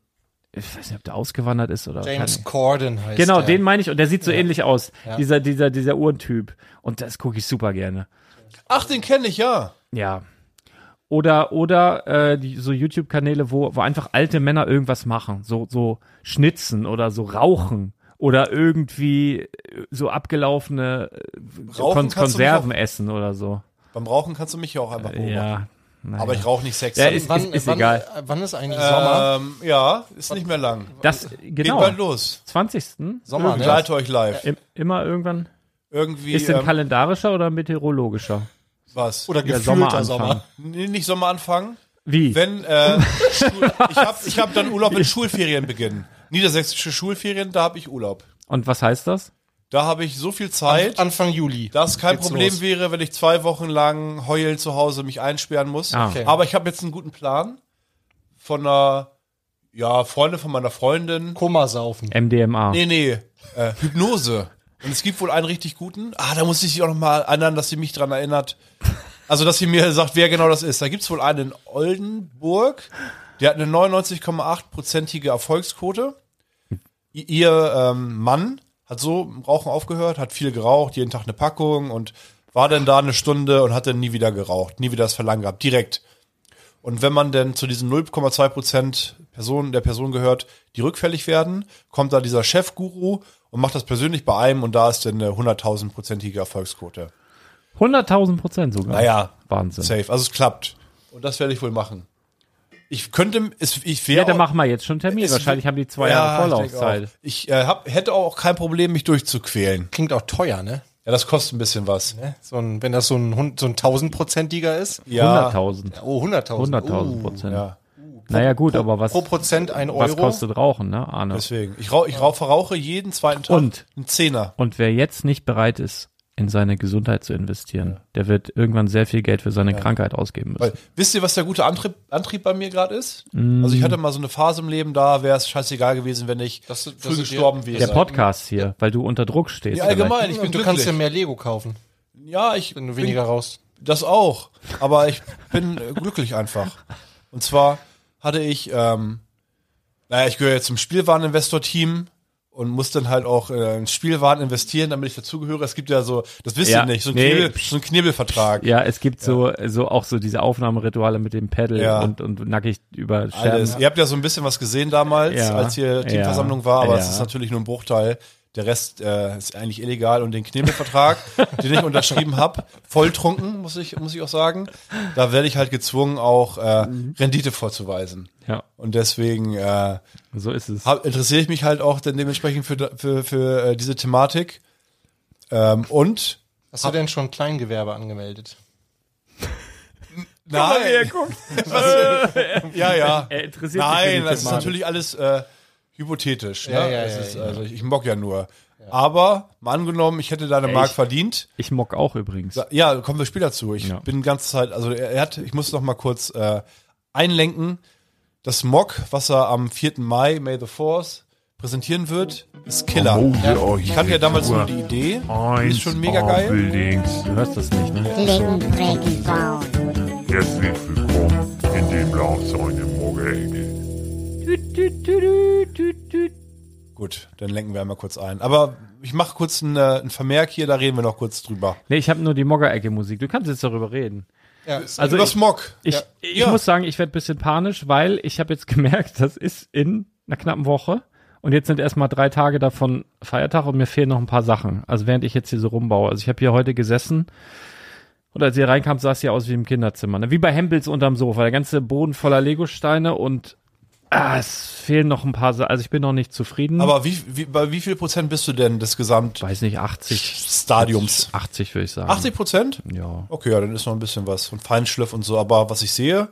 S3: ich weiß nicht, ob der ausgewandert ist oder
S5: James Corden heißt
S3: Genau,
S5: der.
S3: den meine ich und der sieht so ähnlich aus.
S5: Ja.
S3: Dieser dieser dieser Uhrentyp und das gucke ich super gerne.
S4: Ach, den kenne ich, ja.
S3: Ja. Oder, oder äh, die, so YouTube-Kanäle, wo, wo einfach alte Männer irgendwas machen. So, so schnitzen oder so rauchen. oder irgendwie so abgelaufene äh, Kon Konserven essen oder so.
S4: Beim Rauchen kannst du mich ja auch einfach beobachten.
S3: Ja. naja.
S4: Aber ich rauche nicht Sex.
S3: Ja, ist-
S5: wann, wann,
S3: egal.
S5: äh, wann ist eigentlich Sommer?
S4: ähm, ja, ist nicht mehr lang.
S3: das
S4: Geht
S3: genau.
S4: bald los.
S3: 20.
S5: Sommer,
S4: Ich leite euch live.
S3: Im, immer irgendwann.
S4: Irgendwie
S3: Ist denn
S4: ähm,
S3: kalendarischer oder meteorologischer?
S4: Was?
S5: Oder
S3: Der
S5: gefühlter
S3: Sommeranfang.
S5: Sommer.
S4: Nee, nicht Sommer anfangen.
S3: Wie?
S4: Wenn äh, (laughs) ich habe ich hab dann Urlaub, wenn Schulferien beginnen. Niedersächsische Schulferien, da habe ich Urlaub.
S3: Und was heißt das?
S4: Da habe ich so viel Zeit,
S5: Anfang Juli.
S4: dass kein
S5: geht's
S4: Problem
S5: los.
S4: wäre, wenn ich zwei Wochen lang heulend zu Hause mich einsperren muss.
S3: Ah.
S5: Okay.
S4: Aber ich habe jetzt einen guten Plan von einer ja, Freundin von meiner Freundin.
S5: Kummersaufen.
S3: MDMA.
S4: Nee, nee, äh, Hypnose. Und es gibt wohl einen richtig guten. Ah, da muss ich sie auch noch mal erinnern, dass sie mich dran erinnert. Also, dass sie mir sagt, wer genau das ist. Da gibt's wohl einen in Oldenburg. Der hat eine 99,8-prozentige Erfolgsquote. Ihr ähm, Mann hat so im Rauchen aufgehört, hat viel geraucht, jeden Tag eine Packung und war dann da eine Stunde und hat dann nie wieder geraucht, nie wieder das Verlangen gehabt, direkt. Und wenn man denn zu diesen 0,2 Prozent Personen, der Person gehört, die rückfällig werden, kommt da dieser Chefguru und macht das persönlich bei einem und da ist dann eine 100.000-prozentige Erfolgsquote.
S3: 100.000 Prozent sogar.
S4: Naja,
S3: Wahnsinn.
S4: safe. Also es klappt. Und das werde ich wohl machen. Ich könnte, es, ich wäre
S3: Ja, dann machen wir jetzt schon Termin.
S4: Es-
S3: Wahrscheinlich haben die zwei
S4: Ja,
S3: Jahre
S4: Ich,
S3: Vorlaufzeit.
S4: auch. ich äh, hab, hätte auch kein Problem, mich durchzuquälen.
S5: Klingt auch teuer, ne?
S4: Ja, das kostet ein bisschen was.
S5: Ne? So ein, wenn das so ein, so ein tausendprozentiger ist.
S4: Ja,
S3: 100.000.
S5: Oh, 100.000.
S3: 100.000
S5: Uh,
S3: Prozent.
S4: ja.
S3: Naja, gut, aber was,
S5: Pro Prozent ein Euro.
S3: was kostet Rauchen, ne, Arne?
S4: deswegen. Ich, rauch, ich rauch, verrauche jeden zweiten Tag
S3: Und?
S4: einen Zehner.
S3: Und wer jetzt nicht bereit ist, in seine Gesundheit zu investieren, der wird irgendwann sehr viel Geld für seine Krankheit ausgeben müssen.
S4: Weil, wisst ihr, was der gute Antrieb, Antrieb bei mir gerade ist?
S3: Mm.
S4: Also ich hatte mal so eine Phase im Leben, da wäre es scheißegal gewesen, wenn ich
S5: Das- das
S4: früh gestorben wäre.
S3: Der Podcast hier, weil du unter Druck stehst.
S4: Ja, allgemein,
S3: vielleicht.
S4: ich bin
S5: du
S4: glücklich.
S5: kannst ja mehr Lego kaufen,
S4: ja, ich
S5: wenn du
S4: bin-
S5: weniger raus.
S4: Das auch. Aber ich bin äh, glücklich einfach. Und zwar hatte ich, ähm, naja, ich gehöre jetzt zum Spielwareninvestor-Team und muss dann halt auch äh, in Spielwaren investieren, damit ich dazugehöre. Es gibt ja so, das wisst
S3: Ja,
S4: ihr nicht, so ein,
S3: nee,
S4: Knebel, so ein Knebelvertrag.
S3: Ja, es gibt so, so auch so diese Aufnahmerituale mit dem Pedal
S4: Ja.
S3: und, und nackig über Scherben.
S4: Alles. Ihr habt ja so ein bisschen was gesehen damals,
S3: Ja.
S4: als hier Teamversammlung war, aber
S3: Ja.
S4: es ist natürlich nur ein Bruchteil. Der Rest äh, ist eigentlich illegal und den Knebelvertrag, (laughs) den ich unterschrieben habe, volltrunken, muss ich, muss ich auch sagen. Da werde ich halt gezwungen, auch äh, Rendite vorzuweisen.
S3: Ja,
S4: Und deswegen äh,
S3: so ist es.
S4: hab, interessiere ich mich halt auch dann dementsprechend für, für, für äh, diese Thematik. Ähm, und
S5: Hast du denn schon Kleingewerbe angemeldet? (laughs)
S4: nein, (laughs) ja, ja.
S3: Er interessiert
S4: Nein, das ist natürlich alles äh, hypothetisch. Ne?
S5: Ja, ja, ja,
S4: ist,
S5: ja.
S4: Also ich, ich mock ja nur. Aber mal angenommen, ich hätte da eine
S3: Ey,
S4: Mark
S3: ich-
S4: verdient.
S3: Ich mock auch übrigens.
S4: Ja, kommen wir später zu. Ich
S3: Ja.
S4: bin die ganze Zeit, also er, er hat, ich muss noch mal kurz äh, einlenken. Das Mock, was er am 4. Mai, May the 4th, präsentieren wird, ist Killer. Ich hatte ja damals nur die Idee. Die ist schon mega geil.
S3: Du hörst das nicht, ne?
S2: Sound.
S6: Herzlich willkommen in dem Lauf seine Morgenecke.
S4: Gut, dann lenken wir einmal kurz ein. Aber ich mache kurz einen, äh, einen Vermerk hier, da reden wir noch kurz drüber.
S3: Nee, ich habe nur die Mogger-Ecke-Musik. Du kannst jetzt darüber reden.
S5: Ja,
S3: Also
S4: das
S3: ich,
S4: Mock.
S3: ich,
S5: Ja.
S3: ich
S4: Ja.
S3: muss sagen, ich werde ein bisschen panisch, weil ich habe jetzt (laughs) gemerkt, das ist in einer knappen Woche. Und jetzt sind erstmal drei Tage davon Feiertag und mir fehlen noch ein paar Sachen. Also während ich jetzt hier so rumbaue. Also ich habe hier heute gesessen und als ihr reinkam, sah es ja aus wie im Kinderzimmer. Ne? Wie bei Hempels unterm Sofa. Der ganze Boden voller Legosteine und ah, es fehlen noch ein paar Sachen. Also ich bin noch nicht zufrieden.
S4: Aber wie, wie, bei wie viel Prozent bist du denn des Gesamtstadiums?
S3: weiß nicht, 80,
S4: 80
S3: 80 würde ich sagen.
S4: 80 Prozent?
S3: Ja.
S4: Okay, ja, dann ist noch ein bisschen was von Feinschliff und so. Aber was ich sehe,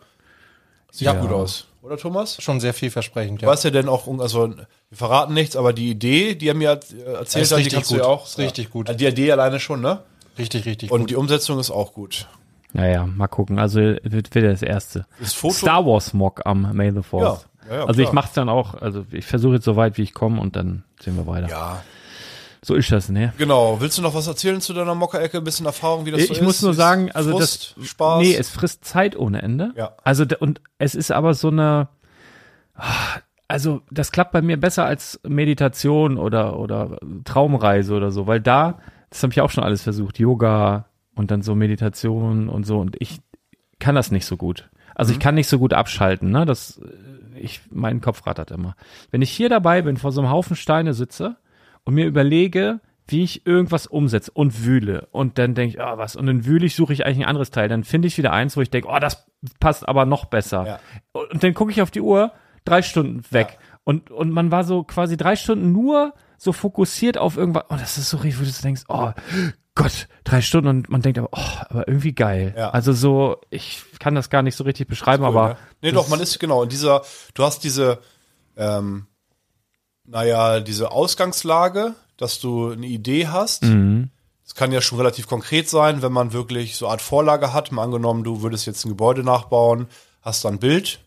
S4: sieht
S5: Ja.
S4: gut aus. Oder Thomas?
S5: schon sehr vielversprechend.
S4: Du weißt ja denn auch, also wir verraten nichts, aber die Idee, die er mir erz- erzählt
S5: Ist
S4: hat, die kannst du
S5: gut.
S4: ja auch.
S5: Ist richtig gut.
S4: Die Idee alleine schon, ne?
S5: Richtig, richtig
S4: Und
S5: gut.
S4: die Umsetzung ist auch gut.
S3: Naja, mal gucken. Also wird, wird das erste.
S4: Das Foto.
S3: Star Wars Mock am May the Fourth.
S4: Ja, ja,
S3: also ich
S4: klar.
S3: mach's dann auch, also ich versuche jetzt so weit wie ich komme und dann sehen wir weiter.
S4: Ja,
S3: So ist das, ne?
S4: genau. Willst du noch was erzählen zu deiner Mockerecke? Ein bisschen Erfahrung, wie das
S3: Ich,
S4: so ist?
S3: muss nur sagen, also
S4: Frust,
S3: das
S4: Spaß.
S3: Nee, es frisst Zeit ohne Ende.
S4: Ja.
S3: Also und es ist aber so eine also das klappt bei mir besser als Meditation oder oder Traumreise oder so, weil da das habe ich auch schon alles versucht, Yoga und dann so Meditation und so und ich kann das nicht so gut. Also
S4: Mhm.
S3: ich kann nicht so gut abschalten, ne? Das äh, ich mein Kopf rattert immer. Wenn ich hier dabei bin vor so einem Haufen Steine sitze und mir überlege, wie ich irgendwas umsetze und wühle und dann denke ich, ah, was, und dann wühle ich, suche ich eigentlich ein anderes Teil. Dann finde ich wieder eins, wo ich denke, oh, das passt aber noch besser.
S4: Ja.
S3: Und dann gucke ich auf die Uhr, drei Stunden weg. Und, und man war so quasi drei Stunden nur so fokussiert auf irgendwas. Oh, das ist so richtig, wo du denkst, oh Gott, drei Stunden und man denkt aber, oh, aber irgendwie geil.
S4: Ja.
S3: Also so, ich kann das gar nicht so richtig beschreiben, aber.
S4: ne? Nee, doch, man ist genau in dieser, du hast diese, ähm, naja, diese Ausgangslage, dass du eine Idee hast.
S3: Mhm.
S4: Es kann ja schon relativ konkret sein, wenn man wirklich so eine Art Vorlage hat. Mal angenommen, du würdest jetzt ein Gebäude nachbauen, hast dann ein Bild,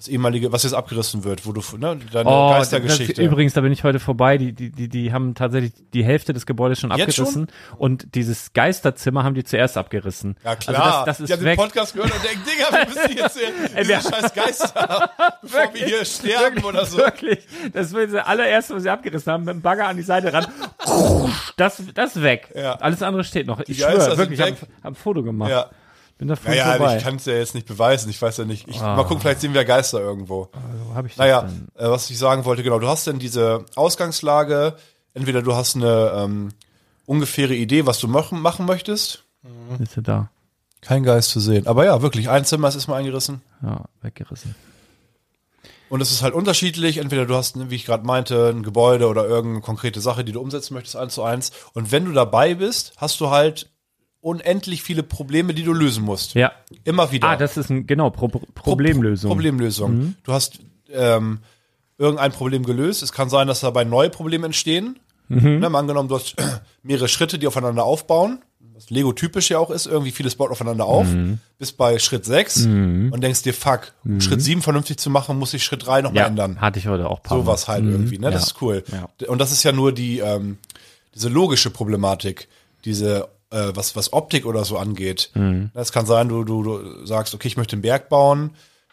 S4: das ehemalige, was jetzt abgerissen wird, wo du, ne, deine
S3: Oh,
S4: Geistergeschichte.
S3: Das, übrigens, da bin ich heute vorbei. Die, die, die, die haben tatsächlich die Hälfte des Gebäudes schon
S4: Jetzt schon?
S3: abgerissen und dieses Geisterzimmer haben die zuerst abgerissen.
S4: ja klar,
S3: Also das, das
S4: die
S3: ist
S4: haben
S3: weg.
S4: den Podcast gehört und denken, Digga, wir müssen jetzt hier (laughs) diese scheiß Geister, (laughs) bevor wir hier sterben oder so.
S3: Wirklich. Das war das allererste, was sie abgerissen haben, mit dem Bagger an die Seite ran. Das, das weg.
S4: Ja.
S3: Alles andere steht noch. Ich schwöre, wirklich, ich habe hab ein Foto gemacht.
S4: Ja.
S3: Bin da voll
S4: Naja,
S3: vorbei.
S4: ich kann es ja jetzt nicht beweisen, ich weiß ja nicht. Ich, Mal gucken, vielleicht sehen wir Geister irgendwo.
S3: Wo hab ich das
S4: Naja, äh, was ich sagen wollte, genau, du hast denn diese Ausgangslage, entweder du hast eine ähm, ungefähre Idee, was du machen, machen möchtest.
S3: Ist er da?
S4: Kein Geist zu sehen. Aber ja, wirklich, ein Zimmer ist erstmal eingerissen.
S3: Ja, weggerissen.
S4: Und es ist halt unterschiedlich. Entweder du hast, wie ich gerade meinte, ein Gebäude oder irgendeine konkrete Sache, die du umsetzen möchtest, eins zu eins. Und wenn du dabei bist, hast du halt unendlich viele Probleme, die du lösen musst.
S3: Ja.
S4: Immer wieder.
S3: Ah, das ist ein, genau, Pro Problemlösung. Mhm.
S4: Problemlösung. Du hast ähm, irgendein Problem gelöst. Es kann sein, dass dabei neue Probleme entstehen.
S3: Mhm.
S4: Ne, mal angenommen, du hast (clears throat) mehrere Schritte, die aufeinander aufbauen. Was Lego typisch ja auch ist, irgendwie vieles baut aufeinander auf.
S3: Mhm.
S4: Bis bei Schritt 6 und denkst dir, fuck, um Schritt 7 vernünftig zu machen, muss ich Schritt 3 nochmal
S3: ja,
S4: ändern.
S3: hatte ich heute auch paar
S4: Sowas halt irgendwie, ne? Das
S3: Ja.
S4: ist cool.
S3: Ja.
S4: Und das ist ja nur die, ähm, diese logische Problematik, diese, äh, was, was Optik oder so angeht.
S3: Mhm.
S4: Es kann sein, du, du, du sagst, okay, ich möchte einen Berg bauen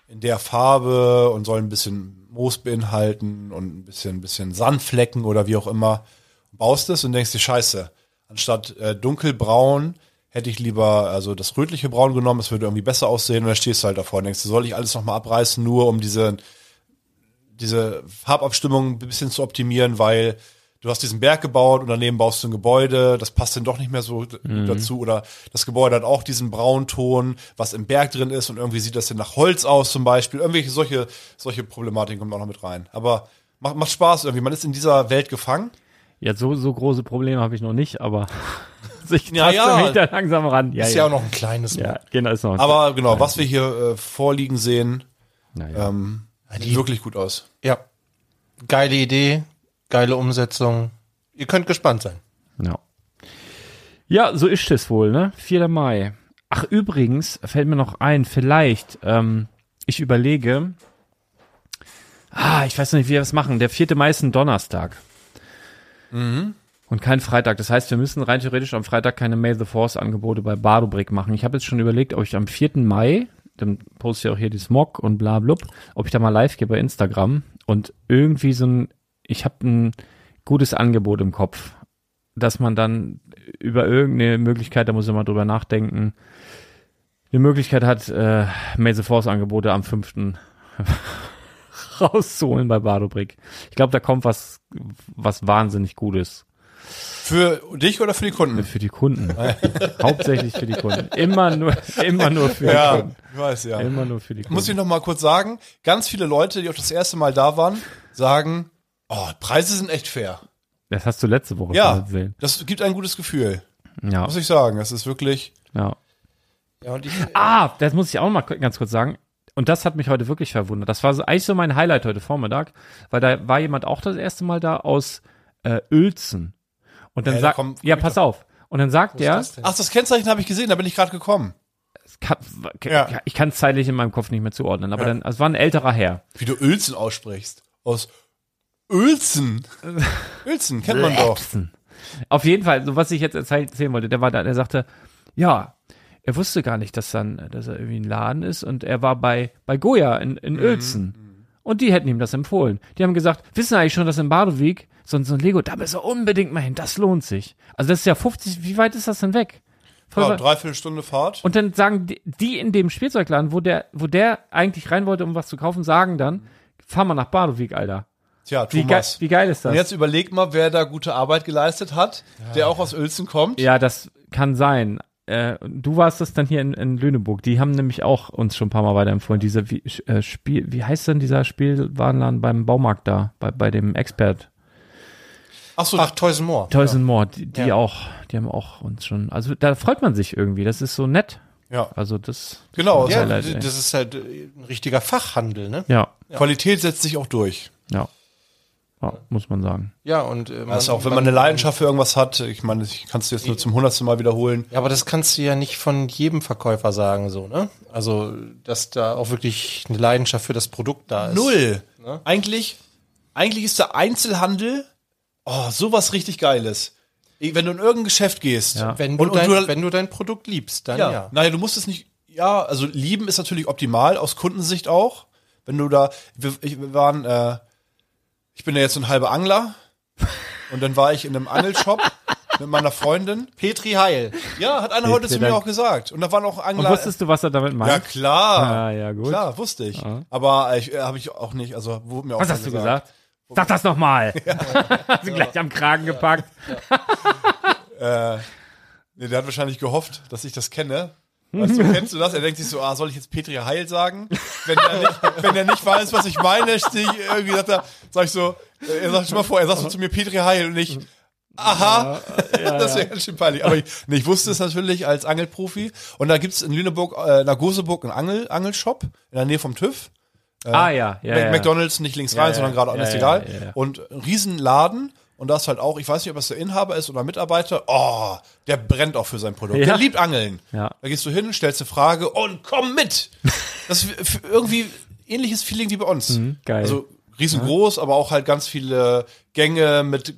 S4: in der Farbe und soll ein bisschen Moos beinhalten und ein bisschen, ein bisschen Sandflecken oder wie auch immer. Baust es und denkst dir, scheiße, anstatt äh, dunkelbraun hätte ich lieber also das rötliche Braun genommen, es würde irgendwie besser aussehen und dann stehst du halt davor und denkst, du, soll ich alles nochmal abreißen, nur um diese diese Farbabstimmung ein bisschen zu optimieren, weil du hast diesen Berg gebaut und daneben baust du ein Gebäude, das passt dann doch nicht mehr so gut dazu oder das Gebäude hat auch diesen Braunton, was im Berg drin ist und irgendwie sieht das dann nach Holz aus zum Beispiel. Irgendwelche solche, solche Problematiken kommen auch noch mit rein. Aber macht, macht Spaß irgendwie, man ist in dieser Welt gefangen.
S3: Ja, so, so große Probleme habe ich noch nicht, aber (laughs) ich
S4: Ja, ja.
S3: mich da langsam ran. Ja,
S5: ist ja auch noch ein kleines
S3: Ja, genau, ist noch ein
S4: Aber genau, was wir hier äh, vorliegen sehen,
S3: naja.
S4: ähm, sieht wirklich gut aus.
S5: Ja. Geile Idee, geile Umsetzung. Ihr könnt gespannt sein.
S3: Ja. ja, so ist es wohl, ne? 4. Mai. Ach, übrigens, fällt mir noch ein, vielleicht, ähm, ich überlege, ah, ich weiß noch nicht, wie wir das machen. Der 4. Mai ist ein Donnerstag. Und kein Freitag. Das heißt, wir müssen rein theoretisch am Freitag keine May the Force Angebote bei Badobrick machen. Ich habe jetzt schon überlegt, ob ich am 4. Mai, dann poste ich auch hier die Smog und bla blub, ob ich da mal live gehe bei Instagram und irgendwie so ein, ich habe ein gutes Angebot im Kopf, dass man dann über irgendeine Möglichkeit, da muss ich mal drüber nachdenken, eine Möglichkeit hat, äh, May the Force Angebote am 5. (laughs) rauszuholen bei Badobrick. Ich glaube, da kommt was, was wahnsinnig Gutes.
S4: Für dich oder für die Kunden?
S3: Für die Kunden. (laughs) Hauptsächlich für die Kunden. Immer nur, immer nur für die
S4: Ja,
S3: Kunden.
S4: ich weiß ja.
S3: Immer nur für die Kunden.
S4: Muss ich noch mal kurz sagen, ganz viele Leute, die auch das erste Mal da waren, sagen, oh, Preise sind echt fair.
S3: das hast du letzte Woche
S4: Ja,
S3: erzählt.
S4: das gibt ein gutes Gefühl.
S3: Ja,
S4: Muss ich sagen, das ist wirklich,
S3: ja.
S5: Ja, und ich,
S3: Ah, das muss ich auch mal ganz kurz sagen. Und das hat mich heute wirklich verwundert. Das war so, eigentlich so mein Highlight heute Vormittag, weil da war jemand auch das erste Mal da aus äh, Uelzen. Und dann
S4: da
S3: sagt,
S4: komm-
S3: ja, pass auf. Und dann sagt er,
S5: das
S4: ach, das Kennzeichen habe ich gesehen, da bin ich gerade gekommen.
S3: kann,
S4: Ja.
S3: ich kann es zeitlich in meinem Kopf nicht mehr zuordnen, aber dann, es war ein älterer Herr.
S4: Wie du Uelzen aussprichst. Aus Uelzen. Uelzen, kennt man doch.
S3: Auf jeden Fall, so was ich jetzt erzähl- erzählen wollte, der war da, der sagte, ja, er wusste gar nicht, dass dann, dass er irgendwie ein Laden ist und er war bei, bei Goya in, in Uelzen. Und die hätten ihm das empfohlen. Die haben gesagt, wissen eigentlich schon, dass in Badewig so, ein- so ein Lego, da müssen wir unbedingt mal hin, das lohnt sich. Also das ist ja 50, wie weit ist das denn weg? Voll
S4: Ja, dreiviertel Stunde Fahrt.
S3: und dann sagen die, die in dem Spielzeugladen, wo der, wo der eigentlich rein wollte, um was zu kaufen, sagen dann, fahr mal nach Badewig, Alter.
S4: Tja,
S3: Wie, ge
S4: Thomas.
S3: wie geil ist das?
S4: Und jetzt überleg mal, wer da gute Arbeit geleistet hat, der auch aus Uelzen kommt.
S3: Ja, das kann sein. Äh, du warst es dann hier in, in Lüneburg. Die haben nämlich auch uns schon ein paar Mal weiterempfohlen. Diese wie, äh, Spiel, wie heißt denn dieser Spielwarenladen beim Baumarkt da, bei, bei dem Expert?
S4: Ach so,
S5: Ach, Toys and More.
S3: Toys and More, die, die
S5: Ja.
S3: auch, die haben auch uns schon, also da freut man sich irgendwie. Das ist so nett.
S4: ja.
S3: Also das,
S4: Genau.
S3: das
S5: Ja,
S3: Highlight, ey.
S5: das ist halt ein richtiger Fachhandel, ne?
S3: ja,
S4: Qualität setzt sich auch durch.
S3: ja, ja, muss man sagen.
S5: Ja, und äh,
S4: Das ist auch, wenn man eine Leidenschaft für irgendwas hat, ich meine, ich kann es jetzt nur zum hundertsten Mal wiederholen.
S5: Ja, aber das kannst du ja nicht von jedem Verkäufer sagen, so, ne? Also, dass da auch wirklich eine Leidenschaft für das Produkt da ist.
S4: Null. Eigentlich, eigentlich ist der Einzelhandel, oh, sowas richtig Geiles. Wenn du in irgendein Geschäft gehst,
S3: Ja.
S5: Wenn du,
S4: Und- und
S5: dein,
S4: du-
S5: wenn du dein Produkt liebst, dann
S4: ja,
S5: ja.
S4: naja, du musst es nicht, ja, also lieben ist natürlich optimal, aus Kundensicht auch. Wenn du da, wir, ich, wir waren, äh, ich bin ja jetzt so ein halber Angler und dann war ich in einem (laughs) Angelshop mit meiner Freundin.
S5: Petri Heil.
S4: Ja, hat einer heute zu mir auch gesagt. Und da waren auch
S3: Und
S4: Angler.
S3: wusstest du, was er damit meint?
S4: ja, klar.
S3: Ah, ja, gut.
S4: Klar, wusste ich. Aber ich, äh, habe ich auch nicht, also wurde mir auch
S3: Was hast du gesagt? Sag das nochmal. Hast (laughs) (laughs) du gleich am Kragen gepackt.
S4: Nee, der hat wahrscheinlich gehofft, dass ich das kenne. Weißt du, (laughs) kennst du das? Er denkt sich so, ah, soll ich jetzt Petri Heil sagen? Wenn er nicht, wenn er nicht weiß, was ich meine, stehe ich irgendwie, sagt er, sag ich so, äh, er sagt schon mal vor, er sagt so zu mir Petri Heil und ich, aha, (laughs) das wäre ganz schön peinlich. Aber ich, nee, ich wusste es natürlich als Angelprofi. Und da gibt's in Lüneburg, äh, der Goseburg einen Angel, Angelshop in der Nähe vom TÜV.
S3: ah ja, ja,
S4: Mac-
S3: ja.
S4: McDonalds nicht links rein,
S3: ja,
S4: sondern gerade
S3: ja, ja,
S4: egal.
S3: ja, ja.
S4: Und ein Riesenladen. Und das halt auch, ich weiß nicht, ob es der Inhaber ist oder Mitarbeiter. Oh, der brennt auch für sein Produkt.
S3: Ja.
S4: Der liebt Angeln.
S3: Ja.
S4: Da gehst du hin, stellst eine Frage und komm mit. Das ist irgendwie ähnliches Feeling wie bei uns.
S3: geil.
S4: Also riesengroß, aber auch halt ganz viele Gänge mit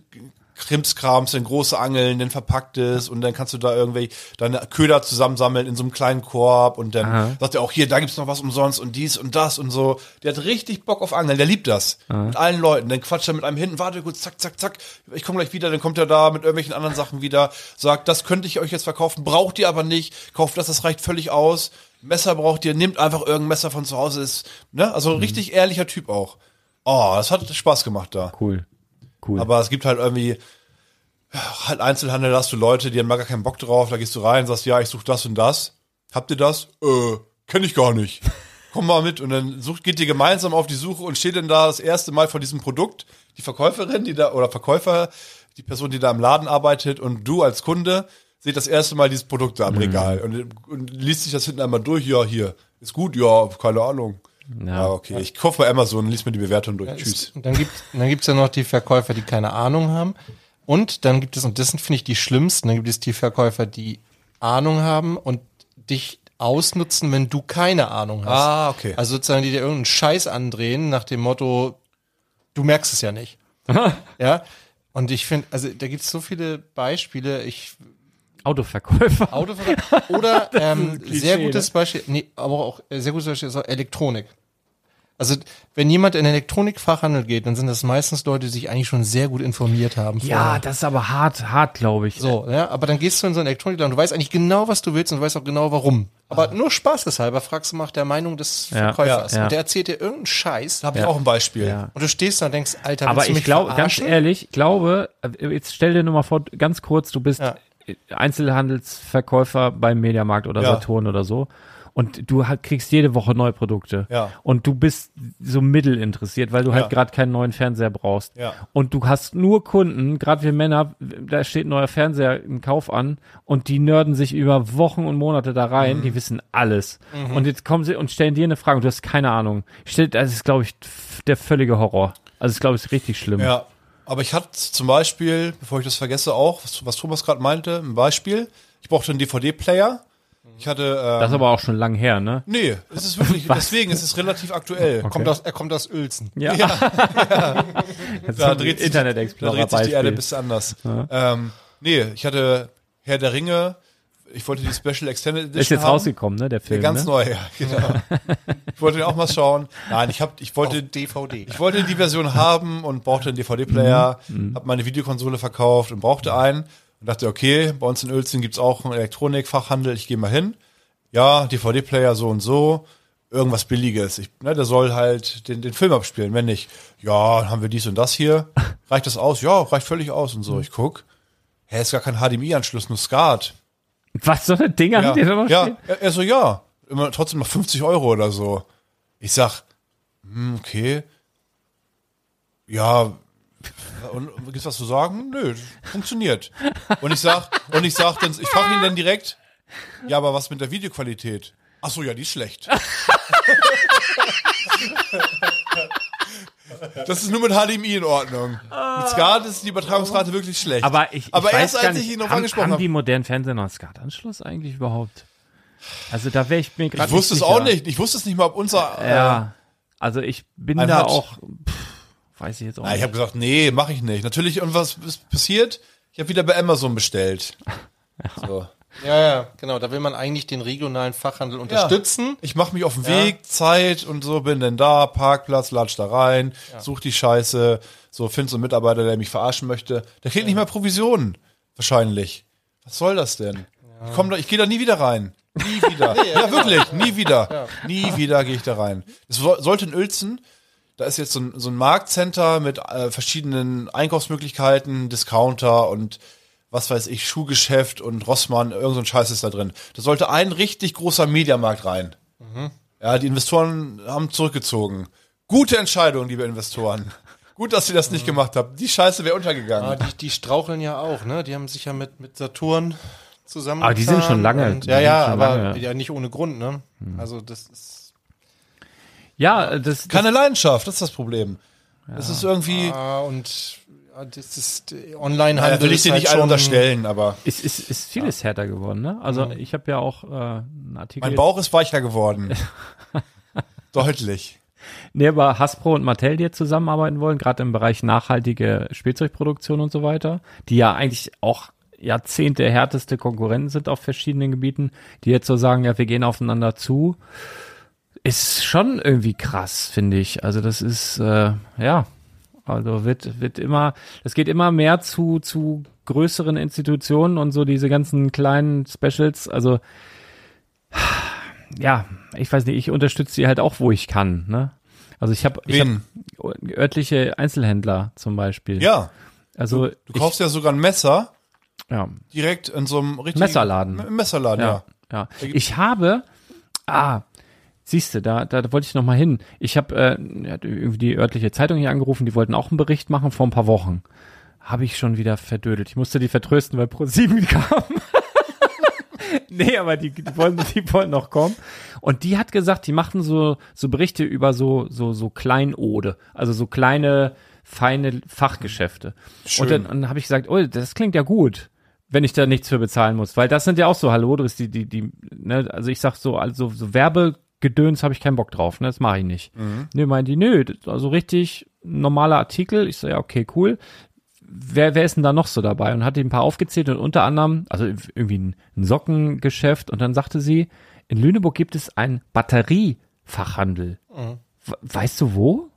S4: Krimskrams, dann große Angeln, dann verpacktes und dann kannst du da irgendwie deine Köder zusammensammeln in so einem kleinen Korb und dann
S3: Aha.
S4: sagt er auch hier, da gibt's noch was umsonst und dies und das und so. Der hat richtig Bock auf Angeln, der liebt das. Mit allen Leuten. Dann quatscht er mit einem hinten, warte kurz, zack, zack, zack, ich komme gleich wieder, dann kommt er da mit irgendwelchen anderen Sachen wieder, sagt, das könnte ich euch jetzt verkaufen, braucht ihr aber nicht, kauft das, das reicht völlig aus. Messer braucht ihr, nehmt einfach irgendein Messer von zu Hause, ist, ne? Also ein richtig ehrlicher Typ auch. Oh, das hat Spaß gemacht da.
S3: Cool. Cool.
S4: Aber es gibt halt irgendwie halt Einzelhandel, da hast du Leute, die haben mal gar keinen Bock drauf, da gehst du rein, sagst, ja, ich suche das und das. Habt ihr das? Äh, kenn ich gar nicht. (laughs) Komm mal mit und dann sucht, geht ihr gemeinsam auf die Suche und steht dann da das erste Mal vor diesem Produkt, die Verkäuferin, die da, oder Verkäufer, die Person, die da im Laden arbeitet und du als Kunde seht das erste Mal dieses Produkt da am Regal und, und liest sich das hinten einmal durch, ja, hier, ist gut, ja, keine Ahnung. Ja, okay, ich kaufe bei Amazon, lies mir die Bewertung durch, tschüss.
S5: Und dann gibt dann gibt's ja noch die Verkäufer, die keine Ahnung haben. Und dann gibt es, und das sind, finde ich, die schlimmsten, dann gibt es die Verkäufer, die Ahnung haben und dich ausnutzen, wenn du keine Ahnung hast.
S4: Ah, okay.
S5: Also sozusagen, die dir irgendeinen Scheiß andrehen, nach dem Motto, du merkst es ja nicht. (laughs) ja. Und ich finde, also da gibt es so viele Beispiele. Ich
S3: Autoverkäufer.
S5: Autoverkäufer oder (laughs) ähm, sehr gutes Beispiel, nee, aber auch äh, sehr gutes Beispiel ist auch Elektronik. Also wenn jemand in den Elektronikfachhandel geht, dann sind das meistens Leute, die sich eigentlich schon sehr gut informiert haben.
S3: Ja,
S5: vorher.
S3: das ist aber hart, hart, glaube ich.
S5: so, ja, aber dann gehst du in so einen Elektronikladen, du weißt eigentlich genau, was du willst und du weißt auch genau, warum. Aber nur spaßeshalber fragst du nach der Meinung des
S3: Ja,
S5: Verkäufers.
S3: ja, ja.
S5: Und der erzählt dir irgendeinen Scheiß.
S4: Da habe ich auch ein Beispiel.
S3: Ja.
S5: Und du stehst da und denkst, Alter,
S3: Aber ich glaube, ganz ehrlich, ich glaube, äh, jetzt stell dir nur mal vor, ganz kurz, du bist
S5: Ja.
S3: Einzelhandelsverkäufer beim Mediamarkt oder
S4: Ja.
S3: Saturn oder so. Und du halt kriegst jede Woche neue Produkte.
S4: Ja.
S3: Und du bist so mittel interessiert, weil du halt
S4: Ja.
S3: gerade keinen neuen Fernseher brauchst.
S4: Ja.
S3: Und du hast nur Kunden, gerade wir Männer, da steht ein neuer Fernseher im Kauf an und die nörden sich über Wochen und Monate da rein,
S4: Mhm.
S3: die wissen alles. Und jetzt kommen sie und stellen dir eine Frage und du hast keine Ahnung. Das ist, glaube ich, der völlige Horror. Also, ich glaube, es ist richtig schlimm.
S4: Ja, aber ich hatte zum Beispiel, bevor ich das vergesse, auch, was, was Thomas gerade meinte, ein Beispiel. Ich brauchte einen DVD-Player. Ich hatte. Ähm,
S3: Das ist aber auch schon lang her, ne?
S4: nee, es ist wirklich, (laughs) deswegen ist es relativ aktuell.
S5: Kommt aus, er kommt aus Uelzen.
S3: Ja. (laughs) (laughs)
S4: Da dreht sich,
S3: Internet
S4: da
S3: Explorer
S4: dreht sich die Erde ein bisschen anders. Ähm, nee, ich hatte Herr der Ringe. Ich wollte die Special Extended Edition
S3: Ist jetzt
S4: haben.
S3: rausgekommen, ne, der Film.
S4: Ganz
S3: ne?
S4: neu, ja, genau. ich wollte den auch mal schauen. Nein, ich hab, ich wollte,
S5: DVD.
S4: ich wollte die Version haben und brauchte einen DVD-Player,
S3: Mhm.
S4: habe meine Videokonsole verkauft und brauchte einen und dachte, okay, bei uns in Uelzen gibt's auch einen Elektronikfachhandel, ich gehe mal hin. Ja, DVD-Player so und so. irgendwas Billiges. Ich, ne, der soll halt den, den Film abspielen. Wenn nicht, ja, haben wir dies und das hier. (laughs) Reicht das aus? Ja, reicht völlig aus und so. Ich guck, hä, ist gar kein HDMI-Anschluss, nur SCART.
S3: Was so eine Dinger
S4: Ja,
S3: die da noch
S4: ja
S3: stehen?
S4: er, er so, ja, immer trotzdem noch 50 Euro oder so. Ich sag, hm, okay. Ja, und gibt's was zu sagen? Nö, funktioniert. Und ich sag, und ich sag dann, ich frage ihn dann direkt, ja, aber was mit der Videoqualität? Ach so, ja, die ist schlecht. Das ist nur mit HDMI in Ordnung. Mit SCART ist die Übertragungsrate wirklich schlecht.
S3: Aber ich, ich
S4: aber
S3: weiß
S4: erst
S3: gar
S4: als
S3: nicht,
S4: ich ihn noch
S3: haben,
S4: angesprochen
S3: haben
S4: habe.
S3: die modernen Fernseher noch einen SCART-Anschluss eigentlich überhaupt? Also da wäre ich mir gerade
S4: Ich wusste es auch nicht. Ich wusste es nicht mal, ob unser.
S3: Ja, also ich bin da
S4: hat.
S3: auch, pff, weiß ich jetzt auch
S4: Ja, ich
S3: nicht.
S4: habe gesagt, nee, mache ich nicht. Natürlich, und was ist passiert? Ich habe wieder bei Amazon bestellt. (laughs) So.
S5: Ja, ja, genau. Da will man eigentlich den regionalen Fachhandel unterstützen.
S4: Ich mache mich auf den Weg, Zeit und so, bin dann da, Parkplatz, latsch da rein, such die Scheiße, so findest so einen Mitarbeiter, der mich verarschen möchte. Der kriegt nicht mehr Provisionen. Wahrscheinlich. Was soll das denn? Ich komm da, ich gehe da nie wieder rein. Nie wieder. (laughs) ja, wirklich, nie wieder. Nie wieder gehe ich da rein. Es so, sollte in Uelzen, da ist jetzt so ein, so ein Marktcenter mit äh, verschiedenen Einkaufsmöglichkeiten, Discounter und was weiß ich, Schuhgeschäft und Rossmann, irgend so ein Scheiß ist da drin. Da sollte ein richtig großer Mediamarkt rein. Ja, die Investoren haben zurückgezogen. Gute Entscheidung, liebe Investoren. Gut, dass ihr das nicht gemacht habt. Die Scheiße wäre
S5: Ah,
S4: untergegangen.
S5: die, die straucheln ja auch, ne? Die haben sich ja mit, mit Saturn zusammen.
S3: Aber die sind schon lange-
S5: Und,
S3: die
S5: ja, ja, aber
S3: lange.
S5: Ja nicht ohne Grund, ne? Also das ist.
S3: Ja, das, das
S4: Keine Leidenschaft, das ist das Problem. Das ist irgendwie,
S5: Ah, und ja, das ist äh,
S4: naja,
S5: Online-Handel.
S4: will ich dir
S5: halt
S4: nicht alle unterstellen, aber
S3: ist, ist, ist vieles härter geworden, ne? Also ich habe ja auch äh, einen Artikel.
S4: mein Bauch ist weicher geworden. (laughs) Deutlich.
S3: Nee, aber Hasbro und Mattel, die jetzt zusammenarbeiten wollen, gerade im Bereich nachhaltige Spielzeugproduktion und so weiter, die ja eigentlich auch Jahrzehnte härteste Konkurrenten sind auf verschiedenen Gebieten, die jetzt so sagen, ja, wir gehen aufeinander zu, ist schon irgendwie krass, finde ich. Also das ist, äh, ja, also wird, wird immer, das geht immer mehr zu, zu größeren Institutionen und so diese ganzen kleinen Specials, also ja, ich weiß nicht, ich unterstütze die halt auch, wo ich kann, ne? Also ich habe ich hab örtliche Einzelhändler zum Beispiel.
S4: Ja,
S3: Also
S4: du kaufst ja sogar ein Messer
S3: ich, ja,
S4: direkt in so einem richtigen
S3: Messerladen.
S4: Im Messerladen, ja.
S3: ja, ja. Ich habe, ah, siehst du, da, da wollte ich noch mal hin. Ich habe äh, irgendwie die örtliche Zeitung hier angerufen, die wollten auch einen Bericht machen vor ein paar Wochen. Habe ich schon wieder verdödelt. Ich musste die vertrösten, weil Pro7 (laughs) kam. (laughs) nee, aber die, die, wollen, die wollen noch kommen. Und die hat gesagt, die machen so, so Berichte über so, so, so Kleinode. Also so kleine, feine Fachgeschäfte.
S4: Schön.
S3: Und dann, dann habe ich gesagt, oh, das klingt ja gut, wenn ich da nichts für bezahlen muss. Weil das sind ja auch so Hallodris, die, die, die, ne, also ich sag so, also so Werbegedöns habe ich keinen Bock drauf, ne? Das mache ich nicht. Nö, meinen die, nö, das- also richtig normaler Artikel. Ich so, ja, okay, cool. Wer, wer ist denn da noch so dabei? Und hat die ein paar aufgezählt und unter anderem, also irgendwie ein, ein Sockengeschäft und dann sagte sie, in Lüneburg gibt es einen Batteriefachhandel. We- Weißt du wo?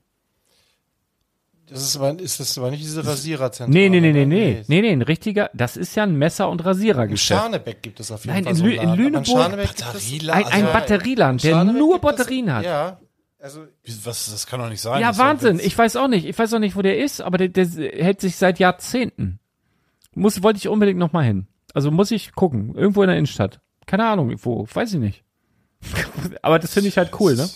S5: Das ist aber, ist das aber nicht diese Rasiererzentrale.
S3: Nee, nee, nee, nee,
S5: ne?
S3: nee. Nee, nee, ein richtiger, das ist ja ein Messer- und
S5: In
S3: Rasierergeschäft.
S5: Scharnebeck gibt es auf jeden
S3: Nein,
S5: Fall
S3: in
S5: so
S3: Lü- in Lüneburg-
S4: Batterieladen?
S3: Ein, ein
S5: Ja,
S3: Batterieland, der nur Batterien hat.
S5: Ja, also
S4: Was, das kann doch nicht sein.
S3: Ja,
S4: Das
S3: Wahnsinn. Ich weiß auch nicht. Ich weiß auch nicht, wo der ist, aber der, der hält sich seit Jahrzehnten. Muss, wollte ich unbedingt noch mal hin. Also muss ich gucken. Irgendwo in der Innenstadt. Keine Ahnung, wo. Weiß ich nicht. (laughs) aber das finde ich halt cool, ne?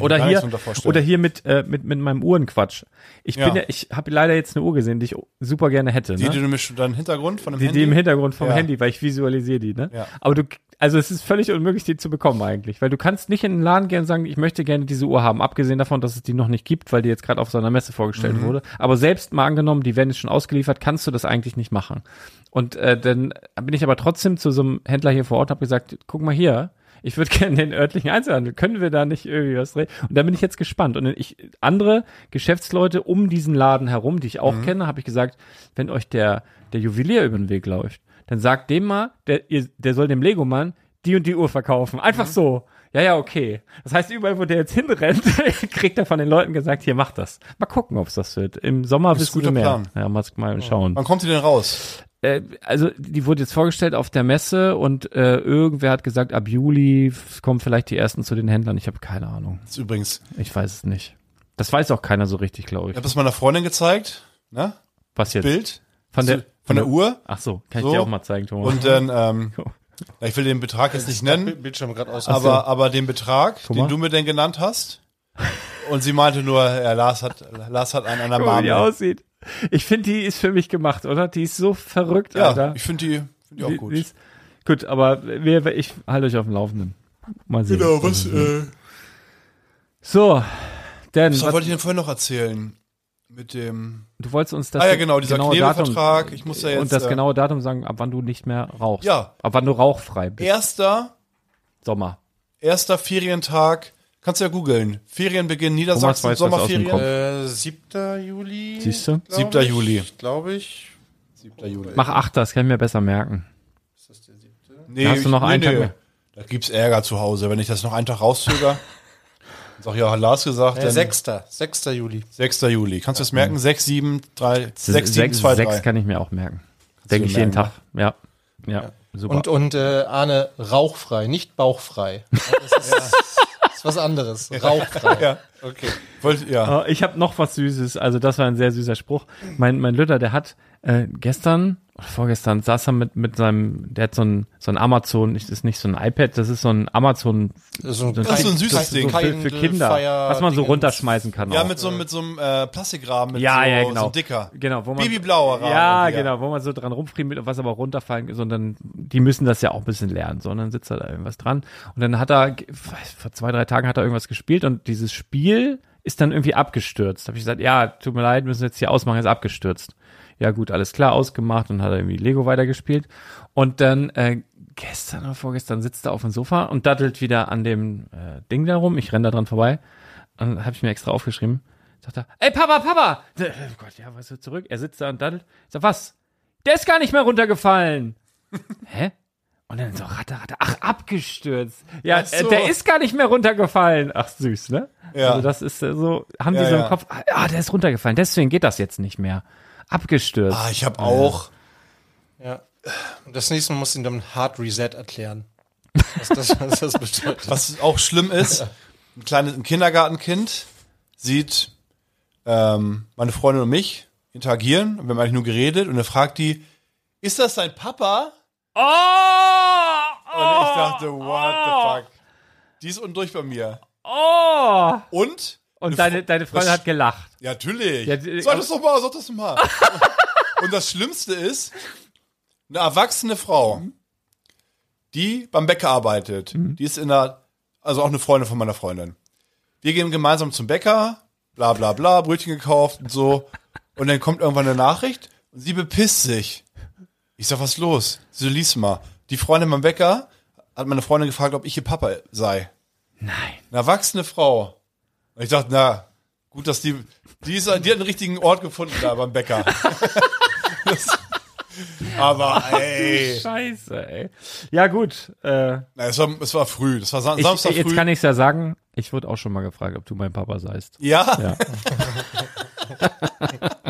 S3: Oder hier, oder hier mit, äh, mit, mit meinem Uhrenquatsch. Ich
S4: Ja.
S3: bin ja, ich habe leider jetzt eine Uhr gesehen, die ich super gerne hätte.
S4: Die,
S3: ne?
S4: die du mir schon deinen Hintergrund von dem
S3: Die,
S4: Handy?
S3: die im Hintergrund vom
S4: Ja.
S3: Handy, weil ich visualisiere die, ne?
S4: Ja.
S3: Aber du, also es ist völlig unmöglich, die zu bekommen eigentlich, weil du kannst nicht in den Laden gehen und sagen, ich möchte gerne diese Uhr haben, abgesehen davon, dass es die noch nicht gibt, weil die jetzt gerade auf so einer Messe vorgestellt
S4: Mhm.
S3: wurde. Aber selbst mal angenommen, die werden jetzt schon ausgeliefert, kannst du das eigentlich nicht machen. Und äh, dann bin ich aber trotzdem zu so einem Händler hier vor Ort und habe gesagt, guck mal hier, ich würde (laughs) gerne den örtlichen Einzelhandel, können wir da nicht irgendwie was drehen? Und da bin ich jetzt gespannt. Und ich, andere Geschäftsleute um diesen Laden herum, die ich auch kenne, habe ich gesagt, wenn euch der, der Juwelier über den Weg läuft, dann sagt dem mal, der, ihr, der soll dem Legomann die und die Uhr verkaufen. Einfach so. Ja, ja, okay. Das heißt, überall, wo der jetzt hinrennt, (laughs) kriegt er von den Leuten gesagt, hier, mach das. Mal gucken, ob es das wird. Im Sommer
S4: ist
S3: wissen wir mehr.
S4: Plan.
S3: Ja, mal, mal schauen.
S4: Wann kommt die denn raus?
S3: Äh, also die wurde jetzt vorgestellt auf der Messe und äh, irgendwer hat gesagt, ab Juli kommen vielleicht die ersten zu den Händlern. Ich habe keine Ahnung.
S4: Das ist übrigens,
S3: Ich weiß es nicht. Das weiß auch keiner so richtig, glaube
S4: ich
S3: ich.
S4: habe das meiner Freundin gezeigt, ne?
S3: Was jetzt?
S4: Bild
S3: Von der,
S4: von der Uhr
S3: Ach so, kann ich
S4: So.
S3: dir auch mal zeigen, Thomas.
S4: und dann, ähm, (laughs) ich will den Betrag jetzt nicht nennen,
S5: Bildschirm gerade aus.
S4: aber, aber den Betrag, den
S3: Thomas?
S4: du mir denn genannt hast. Und sie meinte nur, ja, Lars hat, Lars hat einen an der
S3: mal, wie
S4: Marmel.
S3: aussieht. Ich finde, die ist für mich gemacht, oder? Die ist so verrückt,
S4: Ja,
S3: Alter.
S4: ich finde die, find die auch
S3: Die-
S4: gut.
S3: die ist- gut, aber wir, ich halte euch auf dem Laufenden. Mal sehen.
S4: Genau, was, äh,
S3: So, denn
S4: was
S3: was,
S4: wollte ich denn vorhin noch erzählen? Mit dem,
S3: du wolltest uns das
S4: ah ja genau, dieser
S3: genaue
S4: Knebelvertrag, ich muss ja jetzt,
S3: und das
S4: äh,
S3: genaue Datum sagen, ab wann du nicht mehr rauchst.
S4: Ja.
S3: Ab wann du rauchfrei bist.
S4: erster,
S3: Sommer.
S4: erster Ferientag, kannst du ja googeln, Ferienbeginn Niedersachsen,
S3: weiß
S4: Sommerferien.
S5: Äh, 7. Juli.
S3: Siehst du?
S5: glaub
S4: 7.
S5: ich.
S4: Juli.
S5: Glaube ich.
S4: 7. Juli.
S3: Mach acht, das kann ich mir besser merken.
S5: Ist das der 7.?
S4: Nee,
S3: Hast du noch
S4: ich-
S3: einen
S4: nee,
S3: Tag
S4: nee.
S3: mehr?
S4: Da gibt's Ärger zu Hause, wenn ich das noch einen Tag rauszöger. (laughs) Sag ja, hat Lars gesagt, dann
S5: 6. 6. Juli.
S4: 6. Juli. Kannst du das merken? 6, 7, 3, 6, 7,
S3: sechs,
S4: 2,
S3: sechs
S4: 3.
S3: kann ich mir auch merken. Denke ich jeden Tag. Ja. Ja, super.
S5: Und, und äh, Arne, rauchfrei, nicht bauchfrei. (laughs) Das ist, das ist was anderes. Rauchfrei. (laughs)
S4: Ja.
S5: Okay.
S4: Wollt, ja.
S3: Äh, Ich habe noch was Süßes. Also das war ein sehr süßer Spruch. Mein, mein Lütter, der hat äh, gestern vorgestern saß er mit, mit seinem, der hat so ein, so ein Amazon, das ist nicht so ein iPad, das ist so ein Amazon
S5: So
S3: Das
S4: ist so ein süßes
S3: das ist
S4: Ding.
S3: So für, für Kinder, was man so runterschmeißen kann.
S4: Ja,
S3: auch.
S4: mit so, mit so einem äh, Plastikrahmen, mit
S3: ja,
S4: so,
S3: ja,
S4: so
S3: genau.
S4: einem dicker.
S3: Genau, wo man
S4: Babyblauer Rahmen.
S3: Ja,
S4: Ja.
S3: genau, wo man so dran rumfriemelt, was aber runterfallen, sondern die müssen das ja auch ein bisschen lernen, sondern sitzt da irgendwas dran. Und dann hat er, vor zwei, drei Tagen hat er irgendwas gespielt und dieses Spiel ist dann irgendwie abgestürzt. Da habe ich gesagt, ja, tut mir leid, müssen wir jetzt hier ausmachen, ist abgestürzt. Ja gut, alles klar, ausgemacht und hat er irgendwie Lego weitergespielt. Und dann äh, gestern oder vorgestern sitzt er auf dem Sofa und dattelt wieder an dem äh, Ding da rum. Ich renn da dran vorbei. Dann habe ich mir extra aufgeschrieben. Sagt er, ey Papa, Papa! (laughs) Oh Gott, ja, was ist zurück? Er sitzt da und daddelt. Ich sag, was? Der ist gar nicht mehr runtergefallen. (laughs) Hä? Und dann so, ratter, ratter, ach, abgestürzt. Ja,
S4: Ach so.
S3: äh, der ist gar nicht mehr runtergefallen. Ach, süß, ne?
S4: Ja.
S3: Also das ist äh, so, haben die
S4: Ja,
S3: so im
S4: ja.
S3: Kopf, ah, der ist runtergefallen, deswegen geht das jetzt nicht mehr. Abgestürzt.
S4: Ah, ich habe auch.
S5: Ja. Und das nächste Mal muss ich ihm dann Hard Reset erklären. Was das, was das (laughs) bedeutet.
S4: Was auch schlimm ist, ein kleines ein Kindergartenkind sieht ähm, meine Freundin und mich interagieren und wir haben eigentlich nur geredet und dann fragt die, ist das dein Papa?
S3: Oh!
S4: Und ich dachte, what the fuck? Die ist undurch bei mir.
S3: Oh!
S4: Und?
S3: Und
S4: eine
S3: deine, deine Freundin hat gelacht.
S4: Ja, natürlich.
S3: Ja, die-
S4: sag das doch mal, sag das doch mal. (laughs) und das Schlimmste ist, eine erwachsene Frau, die beim Bäcker arbeitet,
S3: Mhm.
S4: die ist in der, also auch eine Freundin von meiner Freundin. Wir gehen gemeinsam zum Bäcker, bla bla bla, Brötchen gekauft und so. Und dann kommt irgendwann eine Nachricht und sie bepisst sich. Ich sag, was ist los? Sie so, lies mal. Die Freundin beim Bäcker hat meine Freundin gefragt, ob ich ihr Papa sei.
S3: Nein.
S4: Eine erwachsene Frau. Und ich dachte, na, gut, dass die, die, ist, die hat einen richtigen Ort gefunden da beim Bäcker. (laughs) das, aber ey,
S3: Scheiße, ey. Ja, gut. Äh,
S4: na, es, war, es war früh, das war Sam
S3: ich,
S4: Samstag
S3: jetzt
S4: früh.
S3: kann ich's ja sagen, ich wurde auch schon mal gefragt, ob du mein Papa seist.
S4: ja?
S3: Ja. (laughs)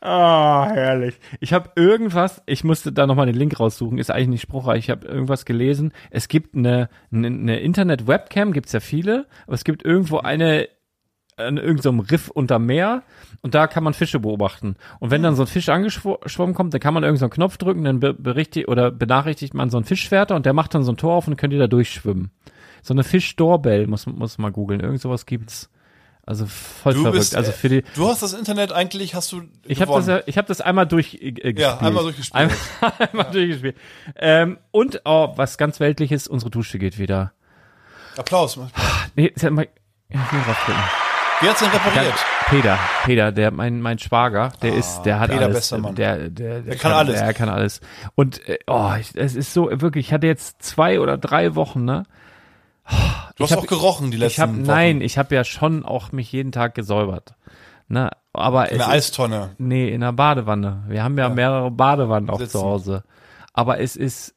S3: Ah, herrlich. Ich habe irgendwas, ich musste da nochmal den Link raussuchen, ist eigentlich nicht spruchreich. Ich habe irgendwas gelesen. Es gibt eine, eine, eine Internet-Webcam, gibt's ja viele, aber es gibt irgendwo eine an irgendeinem Riff unter Meer und da kann man Fische beobachten. Und wenn dann so ein Fisch angeschwommen kommt, dann kann man irgendeinen so Knopf drücken, dann be berichtigt oder benachrichtigt man so einen Fischwärter und der macht dann so ein Tor auf und könnt ihr da durchschwimmen. So eine Fisch-Doorbell muss, muss man googeln. Irgend sowas gibt's. Also voll
S4: Du
S3: verrückt.
S4: bist,
S3: also
S4: äh,
S3: für die,
S4: Du hast das Internet eigentlich, hast du
S3: ich habe das, ja- ich hab das einmal durch äh, gespielt.
S4: Ja, einmal durchgespielt.
S3: Einmal, (laughs) einmal durchgespielt. Ähm, und oh, was ganz weltliches, unsere Dusche geht wieder.
S4: Applaus.
S3: Nee, sag mal, ja, ich will draufdrücken.
S4: Wer hat's denn repariert?
S3: Peter, Peter, der mein mein Schwager, der ist, der hat
S4: Peter,
S3: alles,
S4: bester Mann.
S3: der, der, der,
S4: kann alles.
S3: Der kann alles. Und äh, oh, es ist so wirklich. Ich hatte jetzt zwei oder drei Wochen, ne?
S4: Du hast
S3: hab-
S4: auch gerochen die letzten
S3: Ich habe
S4: Wochen.
S3: nein, ich habe ja schon auch mich jeden Tag gesäubert, ne? Aber
S4: In der
S3: ist,
S4: Eistonne.
S3: Nee, in der Badewanne. Wir haben ja, mehrere Badewannen auch
S4: Sitzen.
S3: zu Hause. Aber es ist,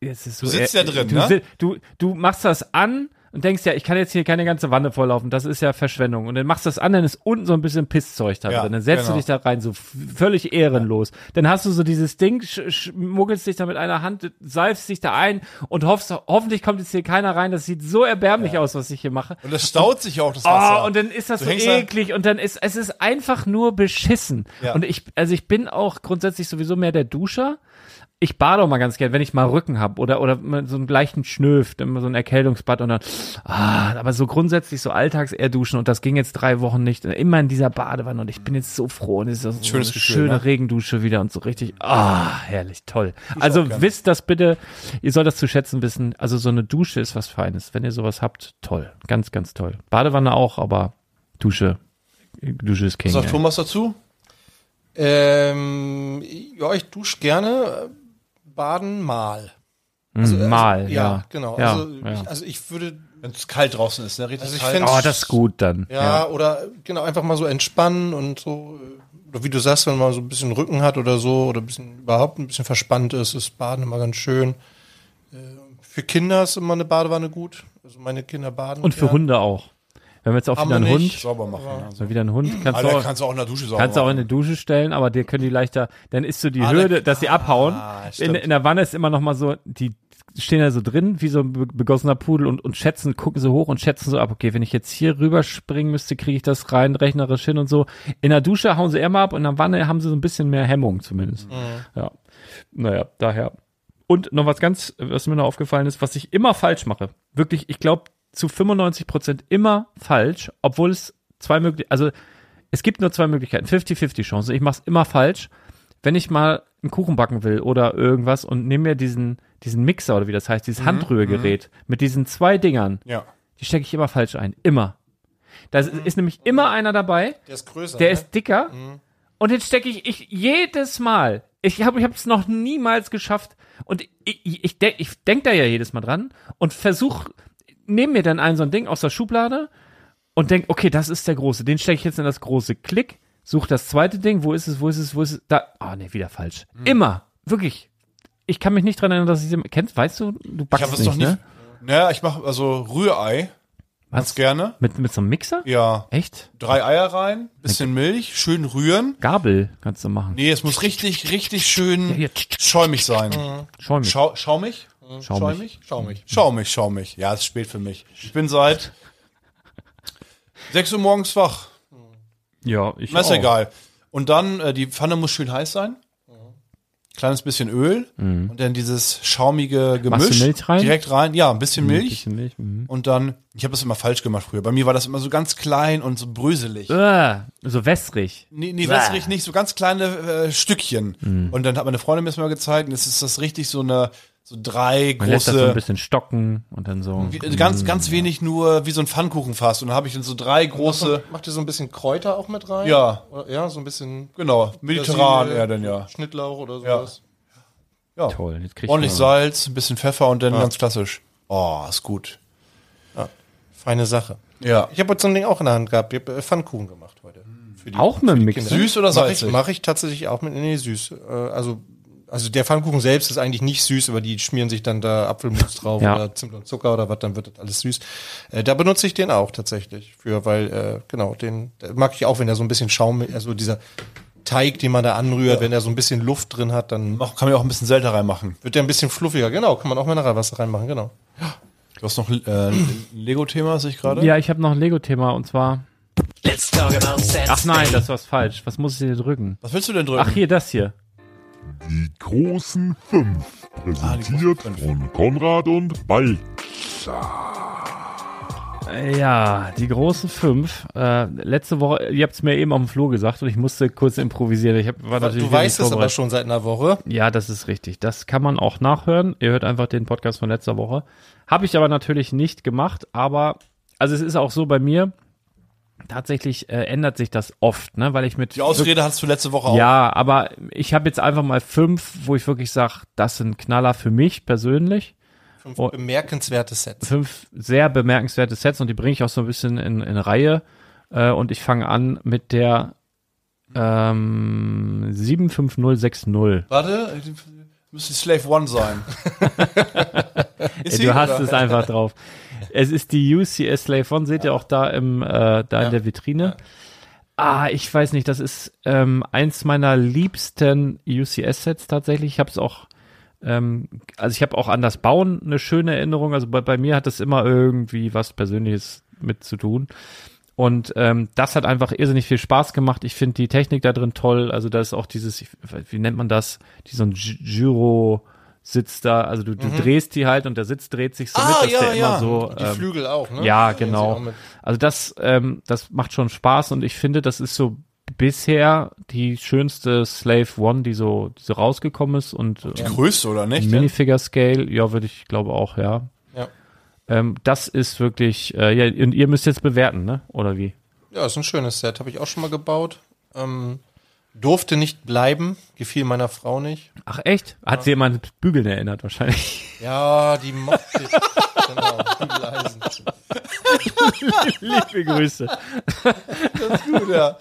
S3: es ist so.
S4: Du sitzt
S3: äh,
S4: ja drin,
S3: du,
S4: ne?
S3: Du, du machst das an und denkst ja, ich kann jetzt hier keine ganze Wanne volllaufen, das ist ja Verschwendung. Und dann machst du das an, dann ist unten so ein bisschen Pisszeug da
S4: Ja,
S3: drin. Dann setzt
S4: genau.
S3: du dich da rein, so völlig ehrenlos. Dann hast du so dieses Ding, sch- schmuggelst dich da mit einer Hand, seifst dich da ein und hoffst, hoffentlich kommt jetzt hier keiner rein. Das sieht so erbärmlich aus, was ich hier mache.
S4: Und das staut sich auch, das Wasser.
S3: Oh, und dann ist das
S4: Du
S3: so
S4: hängst da-
S3: eklig und dann ist es ist einfach nur beschissen.
S4: Ja.
S3: Und ich also ich bin auch grundsätzlich sowieso mehr der Duscher. Ich bade auch mal ganz gern, wenn ich mal Rücken habe oder oder so einen leichten Schnöft, immer so ein Erkältungsbad und dann ah, aber so grundsätzlich so alltags eher duschen und das ging jetzt drei Wochen nicht. Immer in dieser Badewanne und ich bin jetzt so froh und es ist so
S4: Schönes
S3: eine
S4: Gefühl,
S3: schöne
S4: ne?
S3: Regendusche wieder und so richtig ah, herrlich, toll. Also wisst das bitte, ihr sollt das zu schätzen wissen. Also so eine Dusche ist was Feines. Wenn ihr sowas habt, toll. Ganz, ganz toll. Badewanne auch, aber Dusche, Dusche ist King.
S4: Was sagt
S3: ey.
S4: Thomas dazu?
S5: Ähm, ja, ich dusche gerne baden mal.
S3: Mm, mal,
S5: ja,
S3: ja.
S5: genau.
S3: Ja,
S5: also,
S3: ja.
S5: Ich, also ich würde,
S4: Wenn es kalt draußen ist, ne? Richtig
S5: Also ich
S4: kalt.
S3: Oh, das ist gut dann.
S5: ja, oder genau, einfach mal so entspannen und so, oder wie du sagst, wenn man so ein bisschen Rücken hat oder so, oder ein bisschen, überhaupt ein bisschen verspannt ist, ist Baden immer ganz schön. Äh, Für Kinder ist immer eine Badewanne gut. Also meine Kinder baden.
S3: Und für
S5: gern.
S3: Hunde auch. Wenn wir jetzt auch
S5: Haben
S3: wieder einen. Hund,
S4: sauber machen. Ja.
S3: so wieder einen Hund, kannst du
S4: Alter,
S3: auch,
S4: kannst du auch in der Dusche sauber
S3: kannst du auch in eine Dusche stellen, aber dir können die leichter, dann ist so die
S4: Ah,
S3: Hürde,
S4: der-
S3: dass sie abhauen.
S4: Ah,
S3: in, in der Wanne ist immer noch mal so, die stehen da so drin, wie so ein be- begossener Pudel und, und schätzen, gucken so hoch und schätzen so ab, okay, wenn ich jetzt hier rüberspringen müsste, kriege ich das rein, rechnerisch hin und so. In der Dusche hauen sie eher mal ab und in der Wanne haben sie so ein bisschen mehr Hemmung zumindest. Ja. Naja, daher. Und noch was ganz, was mir noch aufgefallen ist, was ich immer falsch mache. Wirklich, ich glaube, zu 95 Prozent immer falsch, obwohl es zwei möglich, also es gibt nur zwei Möglichkeiten, 50-50 Chance. Ich mache es immer falsch. Wenn ich mal einen Kuchen backen will oder irgendwas und nehme mir diesen, diesen Mixer oder wie das heißt, dieses Handrührgerät mit diesen zwei Dingern,
S4: Ja.
S3: die stecke ich immer falsch ein. Immer. Da ist, ist nämlich immer einer dabei,
S5: Der ist größer.
S3: der
S5: ne?
S3: ist dicker und den stecke ich, ich jedes Mal. Ich habe ich es noch niemals geschafft und ich, ich, ich, denk, ich denk da ja jedes Mal dran und versuch nehme mir dann ein so ein Ding aus der Schublade und denk, okay, das ist der große, den stecke ich jetzt in das große Klick, such das zweite Ding, wo ist es, wo ist es, wo ist es, da, ah nee, wieder falsch. Immer, wirklich. Ich kann mich nicht dran erinnern, dass ich sie, kennst, weißt du, du
S4: Ich
S3: backst
S4: habe das
S3: nicht,
S4: doch nie.
S3: ne?
S4: Naja, ich mache also Rührei. Ganz
S3: Was?
S4: gerne.
S3: Mit, mit so einem Mixer?
S4: Ja.
S3: Echt?
S4: Drei Eier rein, bisschen Milch, schön rühren.
S3: Gabel kannst du machen.
S4: Nee, es muss richtig, richtig schön
S3: tsch,
S4: schäumig sein.
S3: Schau mich.
S4: Schau, schaumig?
S3: Schau mich.
S4: Schäumig?
S5: Schaumig.
S4: Schaumig, schaumig. Ja, es ist spät für mich. Ich bin seit 6 Uhr morgens wach.
S3: Ja, ich
S4: Na, ist
S3: auch.
S4: egal. Und dann, äh, die Pfanne muss schön heiß sein. Kleines bisschen Öl. Und dann dieses schaumige Gemisch.
S3: Machst du Milch rein?
S4: Direkt rein. Ja, ein bisschen
S3: Ein
S4: Milch.
S3: bisschen Milch. Mhm.
S4: Und dann, ich habe das immer falsch gemacht früher. Bei mir war das immer so ganz klein und so bröselig.
S3: Äh, so wässrig.
S4: Nee, nee wässrig nicht, so ganz kleine äh, Stückchen.
S3: Mhm.
S4: Und dann hat meine Freundin mir das mal gezeigt, und es ist das richtig so eine, so drei
S3: Man lässt das so ein
S4: große,
S3: bisschen stocken und dann so.
S4: wie, ganz, ganz wenig nur wie so ein Pfannkuchenfass. Und dann habe ich dann so drei große,
S5: Macht ihr so ein bisschen Kräuter auch mit rein?
S4: Ja.
S5: Oder, ja, so ein bisschen
S4: genau, mediterran eher dann ja.
S5: Schnittlauch oder sowas.
S4: Ja,
S3: Toll, jetzt krieg ich
S4: ordentlich Salz, ein bisschen Pfeffer und dann ganz klassisch. Oh, ist gut.
S5: Feine Sache.
S4: Ja.
S5: Ich habe heute so ein Ding auch in der Hand gehabt. Ich habe äh, Pfannkuchen gemacht heute. Für die-
S3: Auch mit
S5: für
S3: dem?
S5: Kinder.
S4: Süß oder
S5: Mach ich,
S4: salzig?
S5: mache ich tatsächlich auch mit, nee, süß. Äh, also, also der Pfannkuchen selbst ist eigentlich nicht süß, aber die schmieren sich dann da Apfelmus drauf
S3: Ja.
S5: oder Zimt und Zucker oder was, dann wird das alles süß. Äh, da benutze ich den auch tatsächlich für, weil, äh, genau, den der mag ich auch, wenn er so ein bisschen Schaum, also dieser Teig, den man da anrührt, wenn er so ein bisschen Luft drin hat, dann
S4: Mach, kann man ja auch ein bisschen Selter reinmachen.
S5: wird der ein bisschen fluffiger. Genau, kann man auch Mineralwasser reinmachen, genau.
S4: Du hast noch äh, ein Lego-Thema, sehe ich gerade.
S3: Ja, ich habe noch ein Lego-Thema und zwar. Ach nein, das war falsch. Was muss ich dir drücken?
S4: Was willst du denn drücken?
S3: Ach, hier, das hier.
S6: Die großen fünf. Präsentiert von Konrad und Balk.
S3: Äh, Ja, die großen fünf. Äh, letzte Woche, ihr habt es mir eben auf dem Flur gesagt und ich musste kurz improvisieren. Ich hab, war natürlich
S5: Du weißt es aber schon seit einer Woche.
S3: Ja, das ist richtig. Das kann man auch nachhören. Ihr hört einfach den Podcast von letzter Woche. Habe ich aber natürlich nicht gemacht, aber also es ist auch so bei mir, tatsächlich äh, ändert sich das oft, ne, weil ich mit
S4: Die Ausrede hattest du letzte Woche auch.
S3: Ja, aber ich habe jetzt einfach mal fünf, wo ich wirklich sage, das sind Knaller für mich persönlich.
S5: Fünf
S3: Oh.
S5: bemerkenswerte Sets.
S3: Fünf sehr bemerkenswerte Sets und die bringe ich auch so ein bisschen in, in Reihe. Äh, und ich fange an mit der ähm, 75060.
S4: Warte, müsste Slave One sein. (laughs) (laughs)
S3: Ey, du hast
S4: oder?
S3: es einfach drauf. Es ist die UCS Slave One, seht ihr auch da im äh, da in
S5: Ja.
S3: der Vitrine. Ah, ich weiß nicht, das ist ähm, eins meiner liebsten UCS-Sets tatsächlich. Ich habe es auch, ähm, also ich habe auch an das Bauen eine schöne Erinnerung. Also bei, bei mir hat das immer irgendwie was Persönliches mit zu tun. Und ähm, das hat einfach irrsinnig viel Spaß gemacht. Ich finde die Technik da drin toll. Also da ist auch dieses, wie nennt man das? Die so ein Gy- Gyro sitzt da, also du, du drehst die halt und der Sitz dreht sich so mit, dass der immer so.
S5: Die
S3: ähm,
S5: Flügel auch, ne?
S3: ja, genau. Also das, ähm, das macht schon Spaß und ich finde, das ist so bisher die schönste Slave One, die so, die so rausgekommen ist und
S4: Die
S3: äh,
S4: größte, oder nicht?
S3: Minifigure Scale, ja, würde ich glaube auch, ja.
S5: Ja.
S3: Ähm, das ist wirklich, äh, ja, und ihr müsst jetzt bewerten, ne? Oder wie?
S5: Ja, ist ein schönes Set. Habe ich auch schon mal gebaut. Ähm, durfte nicht bleiben. Gefiel meiner Frau nicht.
S3: Ach echt? Hat sie jemand an Bügeln erinnert wahrscheinlich.
S5: Ja, die mochte ich. genau, Bügeleisen.
S3: Liebe Grüße.
S4: Gut, ja.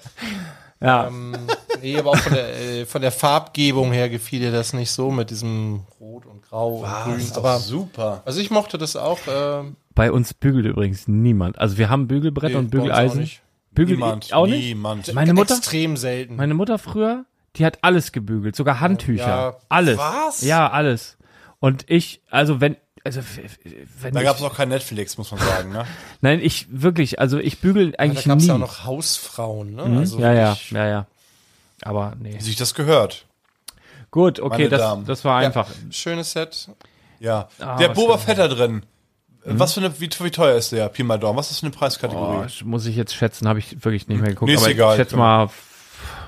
S3: Ja.
S5: Ähm, nee, aber auch von der, äh, von der Farbgebung her gefiel ihr das nicht so mit diesem Rot und Grau und Grün.
S4: ist
S5: Aber
S4: super.
S5: also ich mochte das auch. ähm,
S3: Bei uns bügelt übrigens niemand. Also wir haben Bügelbrett
S5: Nee,
S3: und
S5: bei uns auch
S3: Bügeleisen.
S5: nicht.
S3: Bügel
S4: Niemand,
S3: auch nicht?
S4: niemand.
S3: Meine Mutter?
S5: Extrem selten.
S3: Meine Mutter früher, die hat alles gebügelt, sogar Handtücher.
S5: Ja.
S3: Alles.
S4: Was?
S3: Ja, alles. Und ich, also wenn, also wenn
S4: Da
S3: ich,
S4: gab es noch kein Netflix, muss man sagen, ne? (laughs)
S3: nein, ich wirklich, also ich bügel
S5: da
S3: eigentlich
S5: gab es
S3: nie.
S5: ja auch noch Hausfrauen. Ne?
S3: Mhm.
S5: Also
S3: ja, ja,
S5: wirklich-
S3: ja, ja. Aber nee.
S4: Wie sich das gehört.
S3: Gut, okay, das, das war einfach.
S5: Ja, schönes Set.
S4: Ja.
S3: Ah,
S4: der Boba? Fett da drin. Was für eine, wie, wie teuer ist der? Pi mal Daumen. Was ist das für eine Preiskategorie?
S3: Oh, muss ich jetzt schätzen, habe ich wirklich nicht mehr geguckt.
S4: Nee, ist
S3: aber
S4: egal.
S3: ich schätze mal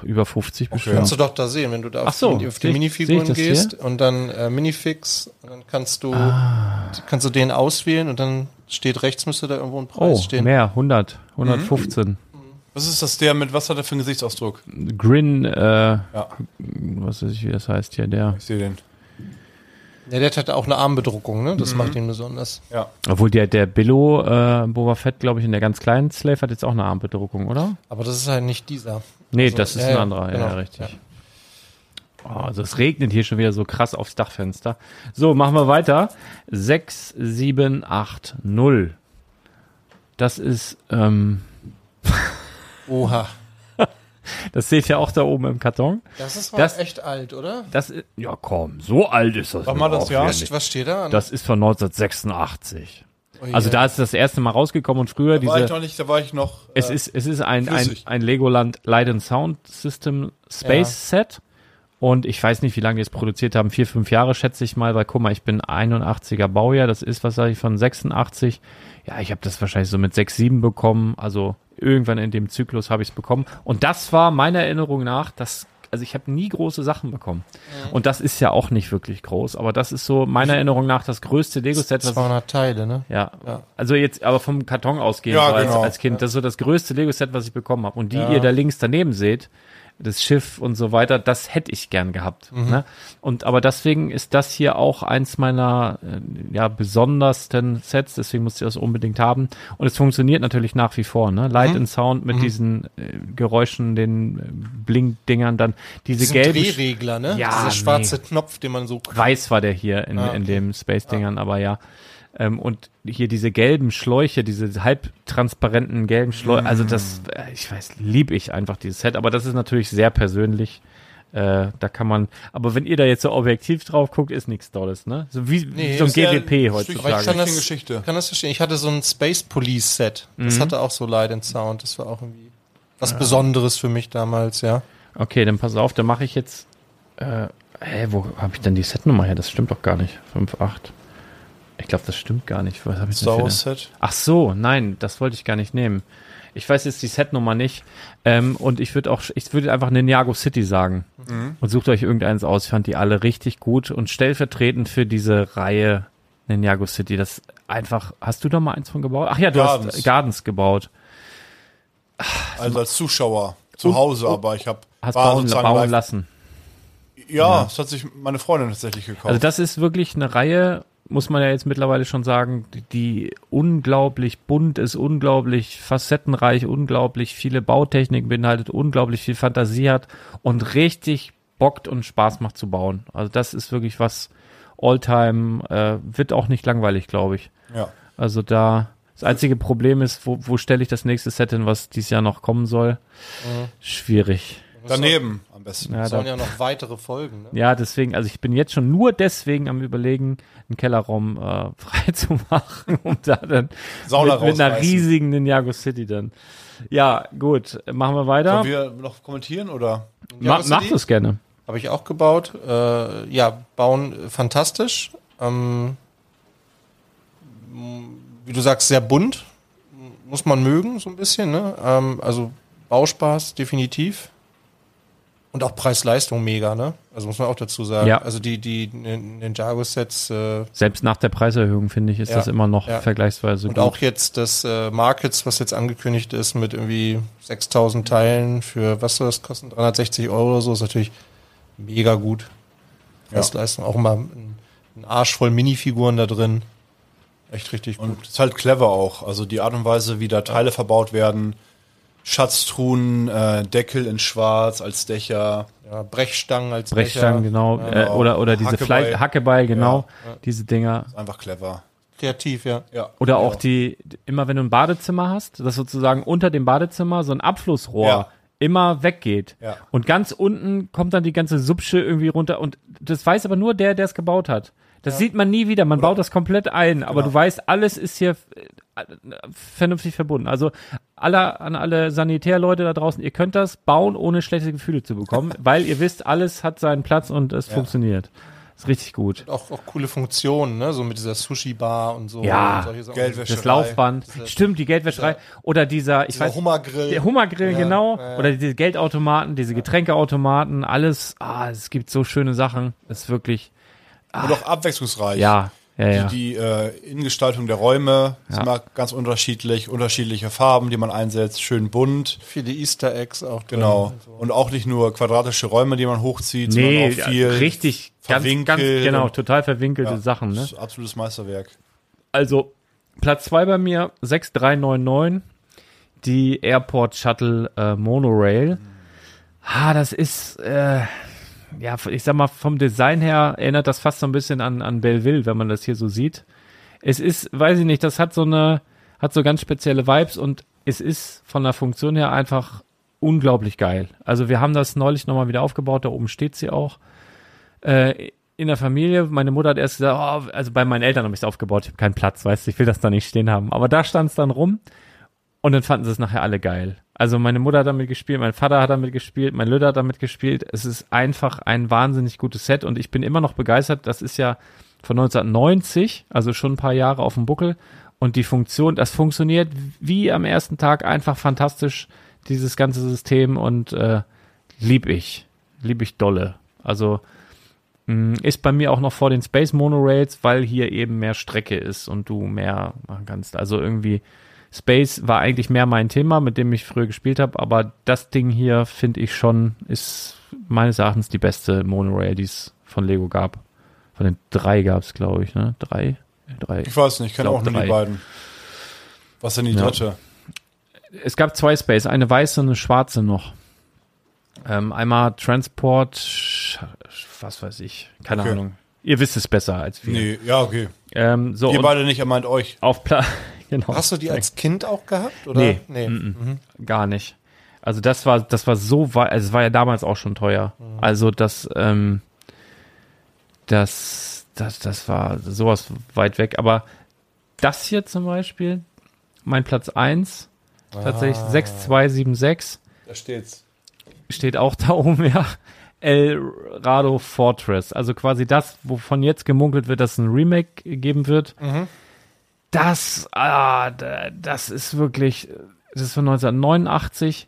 S3: über 50 bestimmt.
S5: Kannst du doch da sehen, wenn du da auf,
S3: Ach so,
S5: die, auf die
S3: ich- seh ich
S5: Minifiguren
S3: das hier?
S5: gehst und dann äh, Minifix und dann kannst du kannst du den auswählen und dann steht rechts müsste da irgendwo ein Preis
S3: oh,
S5: stehen.
S3: mehr, 100, 115.
S4: Was ist das der mit, was hat er für einen Gesichtsausdruck?
S3: Grin, äh,
S4: Ja,
S3: was weiß ich, wie das heißt hier, der.
S4: ich sehe den.
S5: Ja, der hat auch eine Armbedruckung, ne?
S3: Mhm.
S5: Das macht ihn besonders.
S4: Ja.
S3: Obwohl der, der Billo äh, Boba Fett, glaube ich, in der ganz kleinen Slave hat jetzt auch eine Armbedruckung, oder?
S5: Aber das ist halt nicht dieser.
S3: Nee,
S5: Also,
S3: das ist
S5: ja,
S3: ein anderer, ja,
S5: genau,
S3: ja, richtig. Oh, also es regnet hier schon wieder so krass aufs Dachfenster. So, machen wir weiter. 6, 7, 8, 0. Das ist, ähm,
S5: Oha.
S3: Das seht ihr auch da oben im Karton.
S5: Das ist
S3: Das-
S5: echt alt, oder?
S3: Das ist, ja komm, so alt ist das.
S4: Mal das Jahr.
S5: Was,
S3: nicht.
S5: was steht da?
S3: Das ist von 1986.
S5: Oh je.
S3: Also da ist es das erste Mal rausgekommen und früher
S4: Da war ich
S3: diese,
S4: noch nicht, da war ich noch.
S3: es
S4: äh,
S3: ist, es ist ein, ein,
S4: flüssig.
S3: ein Legoland Light and Sound System Space Set. Und ich weiß nicht, wie lange die es produziert haben. Vier, fünf Jahre schätze ich mal, weil guck mal, ich bin 81er Baujahr. Das ist, was sage ich, von 86. Ja, ich habe das wahrscheinlich so mit 6, 7 bekommen. Also irgendwann in dem Zyklus habe ich es bekommen. Und das war meiner Erinnerung nach, das, also ich habe nie große Sachen bekommen. Und das ist ja auch nicht wirklich groß. Aber das ist so meiner Erinnerung nach das größte Lego-Set, was ich
S5: 200 Teile, ne?
S3: ja.
S5: Ja.
S3: also jetzt aber vom Karton ausgehend
S4: Ja,
S3: so als,
S4: genau.
S3: als Kind. Das ist so das größte Lego-Set, was ich bekommen habe. Und die
S5: Ja.
S3: ihr da links daneben seht, das Schiff und so weiter, das hätte ich gern gehabt.
S5: Mhm.
S3: Ne? Und aber deswegen ist das hier auch eins meiner äh, ja besondersten Sets, deswegen musste ich das unbedingt haben. Und es funktioniert natürlich nach wie vor, ne? Light
S5: Mhm.
S3: and Sound mit diesen äh, Geräuschen, den äh, Blink-Dingern, dann diese
S5: Diesen
S3: gelben
S5: Drehregler, ne?
S3: Ja,
S5: Dieser
S3: nee.
S5: schwarze Knopf, den man so.
S3: Weiß war der hier in,
S5: Ah, okay.
S3: in dem Space-Dingern, aber ja. Ähm, und hier diese gelben Schläuche, diese halbtransparenten gelben Schläuche, also das,
S5: Mm.
S3: äh, ich weiß, lieb ich einfach dieses Set, aber das ist natürlich sehr persönlich. Äh, da kann man, aber wenn ihr da jetzt so objektiv drauf guckt, ist nichts Tolles, ne? So wie,
S5: Nee,
S3: so ein
S4: ja
S3: GWP
S4: Stück-
S5: Aber ich
S3: heutzutage.
S5: kann das,
S4: Geschichte.
S5: kann das verstehen. Ich hatte so ein Space Police Set.
S3: Mhm.
S5: Das hatte auch so Light and Sound. Das war auch irgendwie was Besonderes für mich damals, ja.
S3: Okay, dann pass auf, dann mache ich jetzt, äh, hä, wo habe ich denn die Setnummer her? Das stimmt doch gar nicht. 5, 8. Ich glaube, das stimmt gar nicht. Was habe ich
S4: Star Wars Set.
S3: Ach so, nein, das wollte ich gar nicht nehmen. Ich weiß jetzt die Setnummer nicht. Ähm, und ich würde auch, ich würde einfach Ninjago City sagen. Und sucht euch irgendeins aus. Ich fand die alle richtig gut und stellvertretend für diese Reihe Ninjago City. Das einfach, hast du da mal eins von gebaut? Ach ja, du
S4: Gardens.
S3: hast Gardens gebaut.
S4: Also als Zuschauer zu Hause, aber ich habe
S3: Hast bauen, bauen lassen.
S4: Ja, das hat sich meine Freundin tatsächlich gekauft.
S3: Also das ist wirklich eine Reihe, muss man ja jetzt mittlerweile schon sagen, die, die unglaublich bunt ist, unglaublich facettenreich, unglaublich viele Bautechniken beinhaltet, unglaublich viel Fantasie hat und richtig bockt und Spaß macht zu bauen. Also das ist wirklich was Alltime, äh, wird auch nicht langweilig, glaube ich.
S4: ja.
S3: Also da Das einzige Problem ist, wo, wo stelle ich das nächste Set hin, was dieses Jahr noch kommen soll? Schwierig.
S4: Daneben besten.
S3: Ja,
S5: Es sollen ja noch weitere Folgen. Ne?
S3: ja, deswegen, also ich bin jetzt schon nur deswegen am überlegen, einen Kellerraum äh, (laughs) frei zu machen, um da dann
S4: Sauna
S3: mit, mit einer riesigen Ninjago City dann. Ja, gut, machen wir weiter.
S4: Sollen wir noch kommentieren oder?
S3: Ma
S5: City?
S3: mach das gerne.
S5: Habe ich auch gebaut. Äh, ja, bauen fantastisch. Ähm, wie du sagst, sehr bunt. Muss man mögen, so ein bisschen. Ne? Ähm, also Bauspaß, definitiv. Und auch Preis-Leistung mega, ne? Also muss man auch dazu sagen.
S3: Ja.
S5: Also die, die Nin- Ninjago-Sets äh,
S3: Selbst nach der Preiserhöhung, finde ich, ist
S5: Ja,
S3: das immer noch
S5: ja.
S3: vergleichsweise
S5: und
S3: gut.
S5: auch jetzt das äh, Markets, was jetzt angekündigt ist mit irgendwie 6000 Teilen für, was soll das kosten? 360 Euro oder so, ist natürlich mega gut. Preis-Leistung. Auch immer ein, ein Arsch voll Minifiguren da drin. Echt richtig gut.
S4: Und ist halt clever auch. Also die Art und Weise, wie da Teile verbaut werden. Schatztruhen, äh, Deckel in Schwarz als Dächer.
S5: Ja, Brechstangen als
S3: Brechstangen,
S5: Becher.
S3: genau.
S5: Ja,
S3: äh, oder oder diese
S4: Hackebeil.
S3: Fleisch, Hackebeil, genau. Diese Dinger.
S4: Ist einfach clever.
S5: Kreativ, ja.
S4: Ja.
S3: Oder
S4: genau.
S3: auch die, immer wenn du ein Badezimmer hast, dass sozusagen unter dem Badezimmer so ein Abflussrohr
S4: Ja.
S3: immer weggeht.
S4: Ja.
S3: Und ganz unten kommt dann die ganze Subsche irgendwie runter. Und das weiß aber nur der, der es gebaut hat. Das sieht man nie wieder. Man baut das komplett ein, aber
S4: Genau.
S3: du weißt, alles ist hier äh, vernünftig verbunden. Also alle, an alle Sanitärleute da draußen, ihr könnt das bauen, ohne schlechte Gefühle zu bekommen, (laughs) weil ihr wisst, alles hat seinen Platz und es funktioniert. Ist richtig gut.
S5: Auch, auch coole Funktionen, ne? So mit dieser Sushi-Bar und so.
S3: Ja.
S5: und solche Sachen.
S4: Geldwäsche.
S3: Das Laufband. Stimmt, die Geldwäscherei. Oder dieser, ich
S5: Dieser
S3: weiß,
S5: Hummergrill.
S3: Der Hummergrill,
S5: Ja,
S3: genau.
S5: ja, ja.
S3: Oder diese Geldautomaten, diese Getränkeautomaten, alles. Ah, es gibt so schöne Sachen. Das ist wirklich,
S4: Und auch abwechslungsreich.
S3: ja, ja, ja.
S4: Die, die äh, Innengestaltung der Räume ist
S3: Ja.
S4: immer ganz unterschiedlich, unterschiedliche Farben, die man einsetzt, schön bunt.
S5: Viele Easter Eggs auch drin.
S4: Genau. Und auch nicht nur quadratische Räume, die man hochzieht,
S3: nee,
S4: sondern auch viel
S3: richtig, ganz, ganz,
S4: verwinkelt
S3: genau, total verwinkelte
S4: Ja,
S3: Sachen, ne?
S4: das ist absolutes Meisterwerk.
S3: Also, Platz zwei bei mir, 6399, die Airport Shuttle äh, Monorail. Ah, das ist, äh, ja, ich sag mal, vom Design her erinnert das fast so ein bisschen an, an Belleville, wenn man das hier so sieht. Es ist, weiß ich nicht, das hat so eine, hat so ganz spezielle Vibes und es ist von der Funktion her einfach unglaublich geil. Also wir haben das neulich nochmal wieder aufgebaut, da oben steht sie auch. Äh, in der Familie, meine Mutter hat erst gesagt, oh, also bei meinen Eltern habe ich es aufgebaut, ich habe keinen Platz, weißt du, ich will das da nicht stehen haben. Aber da stand es dann rum und dann fanden sie es nachher alle geil. Also meine Mutter hat damit gespielt, mein Vater hat damit gespielt, mein Lüder hat damit gespielt. Es ist einfach ein wahnsinnig gutes Set und ich bin immer noch begeistert. Das ist ja von 1990, also schon ein paar Jahre auf dem Buckel. Und die Funktion, das funktioniert wie am ersten Tag einfach fantastisch, dieses ganze System und äh, lieb ich. Lieb ich dolle. Also mh, ist bei mir auch noch vor den Space Monorails, weil hier eben mehr Strecke ist und du mehr machen kannst. Also irgendwie Space war eigentlich mehr mein Thema, mit dem ich früher gespielt habe, aber das Ding hier finde ich schon, ist meines Erachtens die beste Monorail, die es von Lego gab. Von den drei gab es, glaube ich, ne? Drei? Drei.
S4: Ich weiß nicht, ich kenne auch nur
S3: drei.
S4: die beiden. Was denn die
S3: Ja.
S4: dritte?
S3: Es gab zwei Space, eine weiße und eine schwarze noch. Ähm, einmal Transport, was weiß ich, keine
S4: Okay.
S3: Ahnung. Ihr wisst es besser als wir.
S4: Nee, ja, okay.
S3: Ähm, so
S4: Ihr beide nicht, er meint euch.
S3: auf Platz, (laughs) (laughs) genau.
S5: Hast du die als Kind auch gehabt? Oder?
S3: Nee.
S5: nee.
S3: Mhm. Gar nicht. Also das war, das war so weit, also es war ja damals auch schon teuer. Also das, ähm, das, das, das war sowas weit weg. Aber das hier zum Beispiel, mein Platz 1, tatsächlich 6276,
S4: Da steht's.
S3: steht auch (laughs) da oben, ja. El Rado Fortress. Also quasi das, wovon jetzt gemunkelt wird, dass es ein Remake geben wird. Das, ah, da- das ist wirklich, das ist von 1989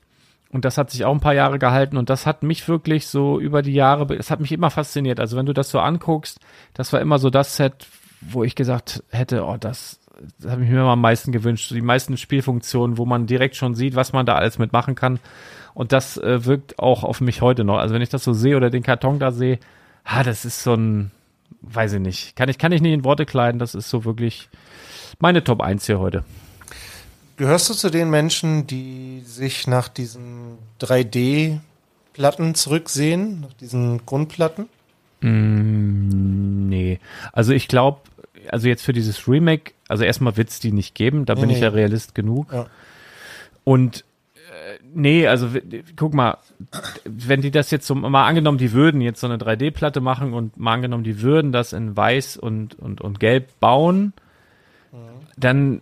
S3: und das hat sich auch ein paar Jahre gehalten und das hat mich wirklich so über die Jahre, es hat mich immer fasziniert. Also wenn du das so anguckst, das war immer so das Set, wo ich gesagt hätte, oh, das, das habe ich mir immer am meisten gewünscht. So die meisten Spielfunktionen, wo man direkt schon sieht, was man da alles mitmachen kann. Und das äh, wirkt auch auf mich heute noch. Also wenn ich das so sehe oder den Karton da sehe, ah, das ist so ein, weiß ich nicht, kann ich, kann ich nicht in Worte kleiden. Das ist so wirklich meine Top 1 hier heute.
S5: Gehörst du zu den Menschen, die sich nach diesen 3D-Platten zurücksehen, nach diesen Grundplatten?
S3: Mm, nee. Also ich glaube, also jetzt für dieses Remake, also erstmal wird's die nicht geben, da bin
S5: Nee,
S3: ich ja
S5: nee.
S3: Realist genug.
S5: Ja.
S3: Und äh, nee, also guck mal, wenn die das jetzt so mal angenommen, die würden jetzt so eine 3D-Platte machen und mal angenommen, die würden das in weiß und, und, und gelb bauen, dann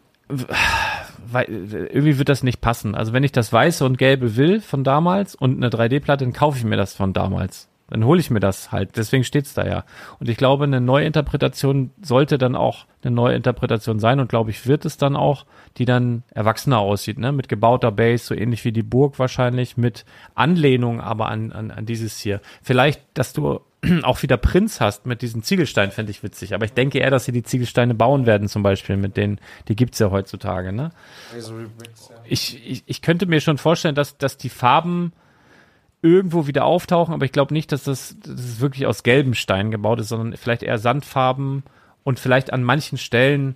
S3: irgendwie wird das nicht passen. Also wenn ich das weiße und gelbe will von damals und eine 3D-Platte, dann kaufe ich mir das von damals. Dann hole ich mir das halt. Deswegen steht's da ja. Und ich glaube, eine Neuinterpretation sollte dann auch eine Neuinterpretation sein und glaube ich, wird es dann auch, die dann erwachsener aussieht, ne? Mit gebauter Base, so ähnlich wie die Burg wahrscheinlich, mit Anlehnung aber an, an, an dieses hier. Vielleicht, dass du (clears throat) auch wieder Prinz hast mit diesen Ziegelsteinen, fände ich witzig. Aber ich denke eher, dass sie die Ziegelsteine bauen werden, zum Beispiel, mit denen, die gibt's ja heutzutage, ne? Ich, ich, ich könnte mir schon vorstellen, dass, dass die Farben irgendwo wieder auftauchen, aber ich glaube nicht, dass das, dass es wirklich aus gelben Steinen gebaut ist, sondern vielleicht eher Sandfarben und vielleicht an manchen Stellen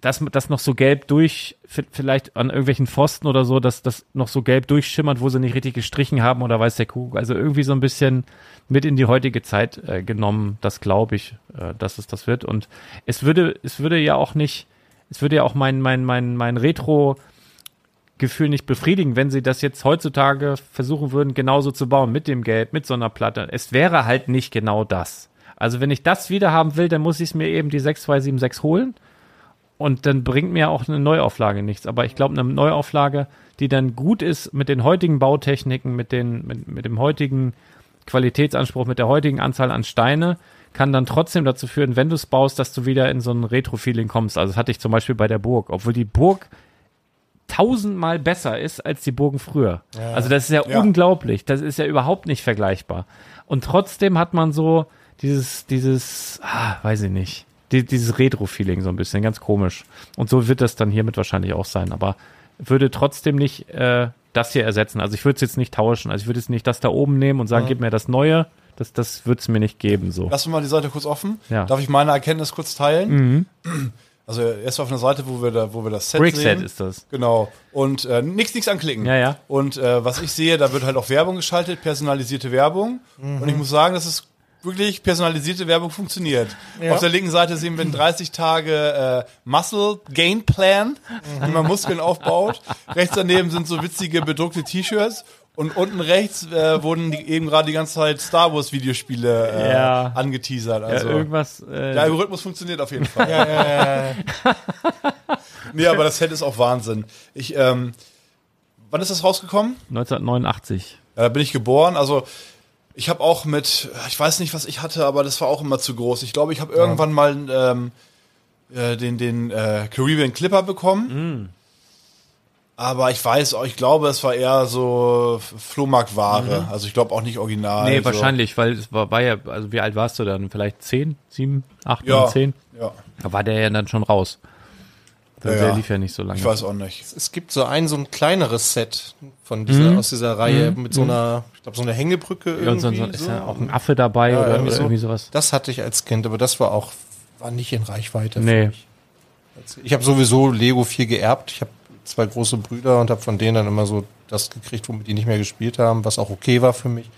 S3: dass das noch so gelb durch, vielleicht an irgendwelchen Pfosten oder so, dass das noch so gelb durchschimmert, wo sie nicht richtig gestrichen haben oder weiß der Kuckuck. Also irgendwie so ein bisschen mit in die heutige Zeit äh, genommen, das glaube ich, äh, dass es das wird. Und es würde, es würde ja auch nicht, es würde ja auch mein, mein, mein, mein Retro, Gefühl nicht befriedigen, wenn sie das jetzt heutzutage versuchen würden, genauso zu bauen, mit dem Gelb, mit so einer Platte. Es wäre halt nicht genau das. Also wenn ich das wieder haben will, dann muss ich es mir eben die 6276 holen und dann bringt mir auch eine Neuauflage nichts. Aber ich glaube, eine Neuauflage, die dann gut ist mit den heutigen Bautechniken, mit, den, mit, mit dem heutigen Qualitätsanspruch, mit der heutigen Anzahl an Steine, kann dann trotzdem dazu führen, wenn du es baust, dass du wieder in so ein Retro-Feeling kommst. Also das hatte ich zum Beispiel bei der Burg, obwohl die Burg tausendmal besser ist als die Burgen früher. Also das ist ja,
S4: Ja.
S3: unglaublich. Das ist ja überhaupt nicht vergleichbar. Und trotzdem hat man so dieses, dieses, ah, weiß ich nicht, die, dieses Retro-Feeling so ein bisschen, ganz komisch. Und so wird das dann hiermit wahrscheinlich auch sein. Aber würde trotzdem nicht äh, das hier ersetzen. Also ich würde es jetzt nicht tauschen. Also ich würde jetzt nicht das da oben nehmen und sagen, gib mir das Neue. Das, das würde es mir nicht geben. So.
S4: Lassen wir mal die Seite kurz offen.
S3: Ja. Mhm.
S4: Darf ich meine Erkenntnis kurz teilen? Also erst auf einer Seite, wo wir da, wo wir das Set
S3: Brickset
S4: sehen.
S3: ist das.
S4: Genau. Und äh, nichts, nichts anklicken.
S3: Ja, ja.
S4: Und äh, was ich sehe, da wird halt auch Werbung geschaltet, personalisierte Werbung. Und ich muss sagen, dass es wirklich personalisierte Werbung funktioniert. Auf der linken Seite sehen wir einen 30 Tage äh, Muscle Gain Plan, wie man Muskeln aufbaut. Rechts daneben sind so witzige bedruckte T-Shirts. Und unten rechts äh, wurden die, eben gerade die ganze Zeit Star Wars Videospiele äh,
S3: Ja.
S4: angeteasert. Also
S3: ja, irgendwas. Äh,
S4: der Algorithmus funktioniert auf jeden Fall. (laughs) ja, ja, ja. (laughs) nee, aber das Set ist auch Wahnsinn. Ich, ähm, wann ist das rausgekommen?
S3: 1989.
S4: Ja, da bin ich geboren. Also ich habe auch mit, ich weiß nicht, was ich hatte, aber das war auch immer zu groß. Ich glaube, ich habe irgendwann mal ähm, äh, den, den äh, Caribbean Clipper bekommen. Aber ich weiß auch, ich glaube, es war eher so Flohmarktware. Also ich glaube auch nicht original.
S3: Nee,
S4: so.
S3: wahrscheinlich, weil es war, war ja, also wie alt warst du dann? Vielleicht 10, 7, 8,
S4: Ja,
S3: 9, 10?
S4: ja.
S3: Da war der ja dann schon raus. Der,
S4: Ja,
S3: der
S4: ja.
S3: lief ja nicht so lange.
S4: Ich weiß auch nicht.
S5: Es gibt so ein, so ein kleineres Set von dieser, aus dieser Reihe mit so einer, ich glaube, so einer Hängebrücke
S3: Mhm. Ja, und
S5: irgendwie.
S3: so, so, ist ja auch ein Affe dabei oder,
S5: irgendwie
S3: oder
S5: so.
S3: irgendwie sowas.
S5: Das hatte ich als Kind, aber das war auch, war nicht in Reichweite. für
S3: Nee.
S5: mich. Ich habe sowieso Lego viel geerbt. Ich habe zwei große Brüder und habe von denen dann immer so das gekriegt, womit die nicht mehr gespielt haben, was auch okay war für mich.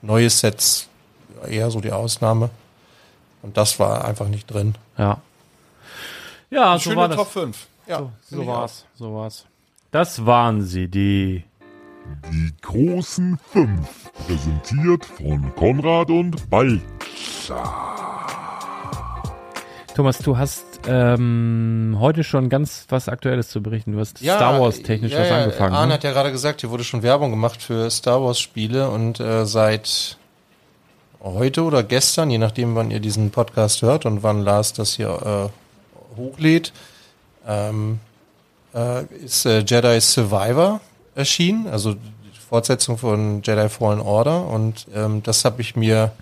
S5: Neue Sets eher so die Ausnahme. Und das war einfach nicht drin.
S3: Ja. Ja, so
S4: Schöne
S3: war das.
S4: Top 5.
S5: Ja,
S3: So war's. So war's. Das waren sie, die.
S6: Die großen fünf, präsentiert von Konrad und Ball.
S3: Thomas, du hast ähm, heute schon ganz was Aktuelles zu berichten. Du hast Star Wars technisch
S5: ja,
S3: was
S5: ja,
S3: angefangen.
S5: Arne
S3: ne?
S5: hat ja gerade gesagt, hier wurde schon Werbung gemacht für Star Wars Spiele und äh, seit heute oder gestern, je nachdem, wann ihr diesen Podcast hört und wann Lars das hier äh, hochlädt, ähm, äh, ist äh, Jedi Survivor erschienen, also Fortsetzung von Jedi Fallen Order und ähm, das habe ich mir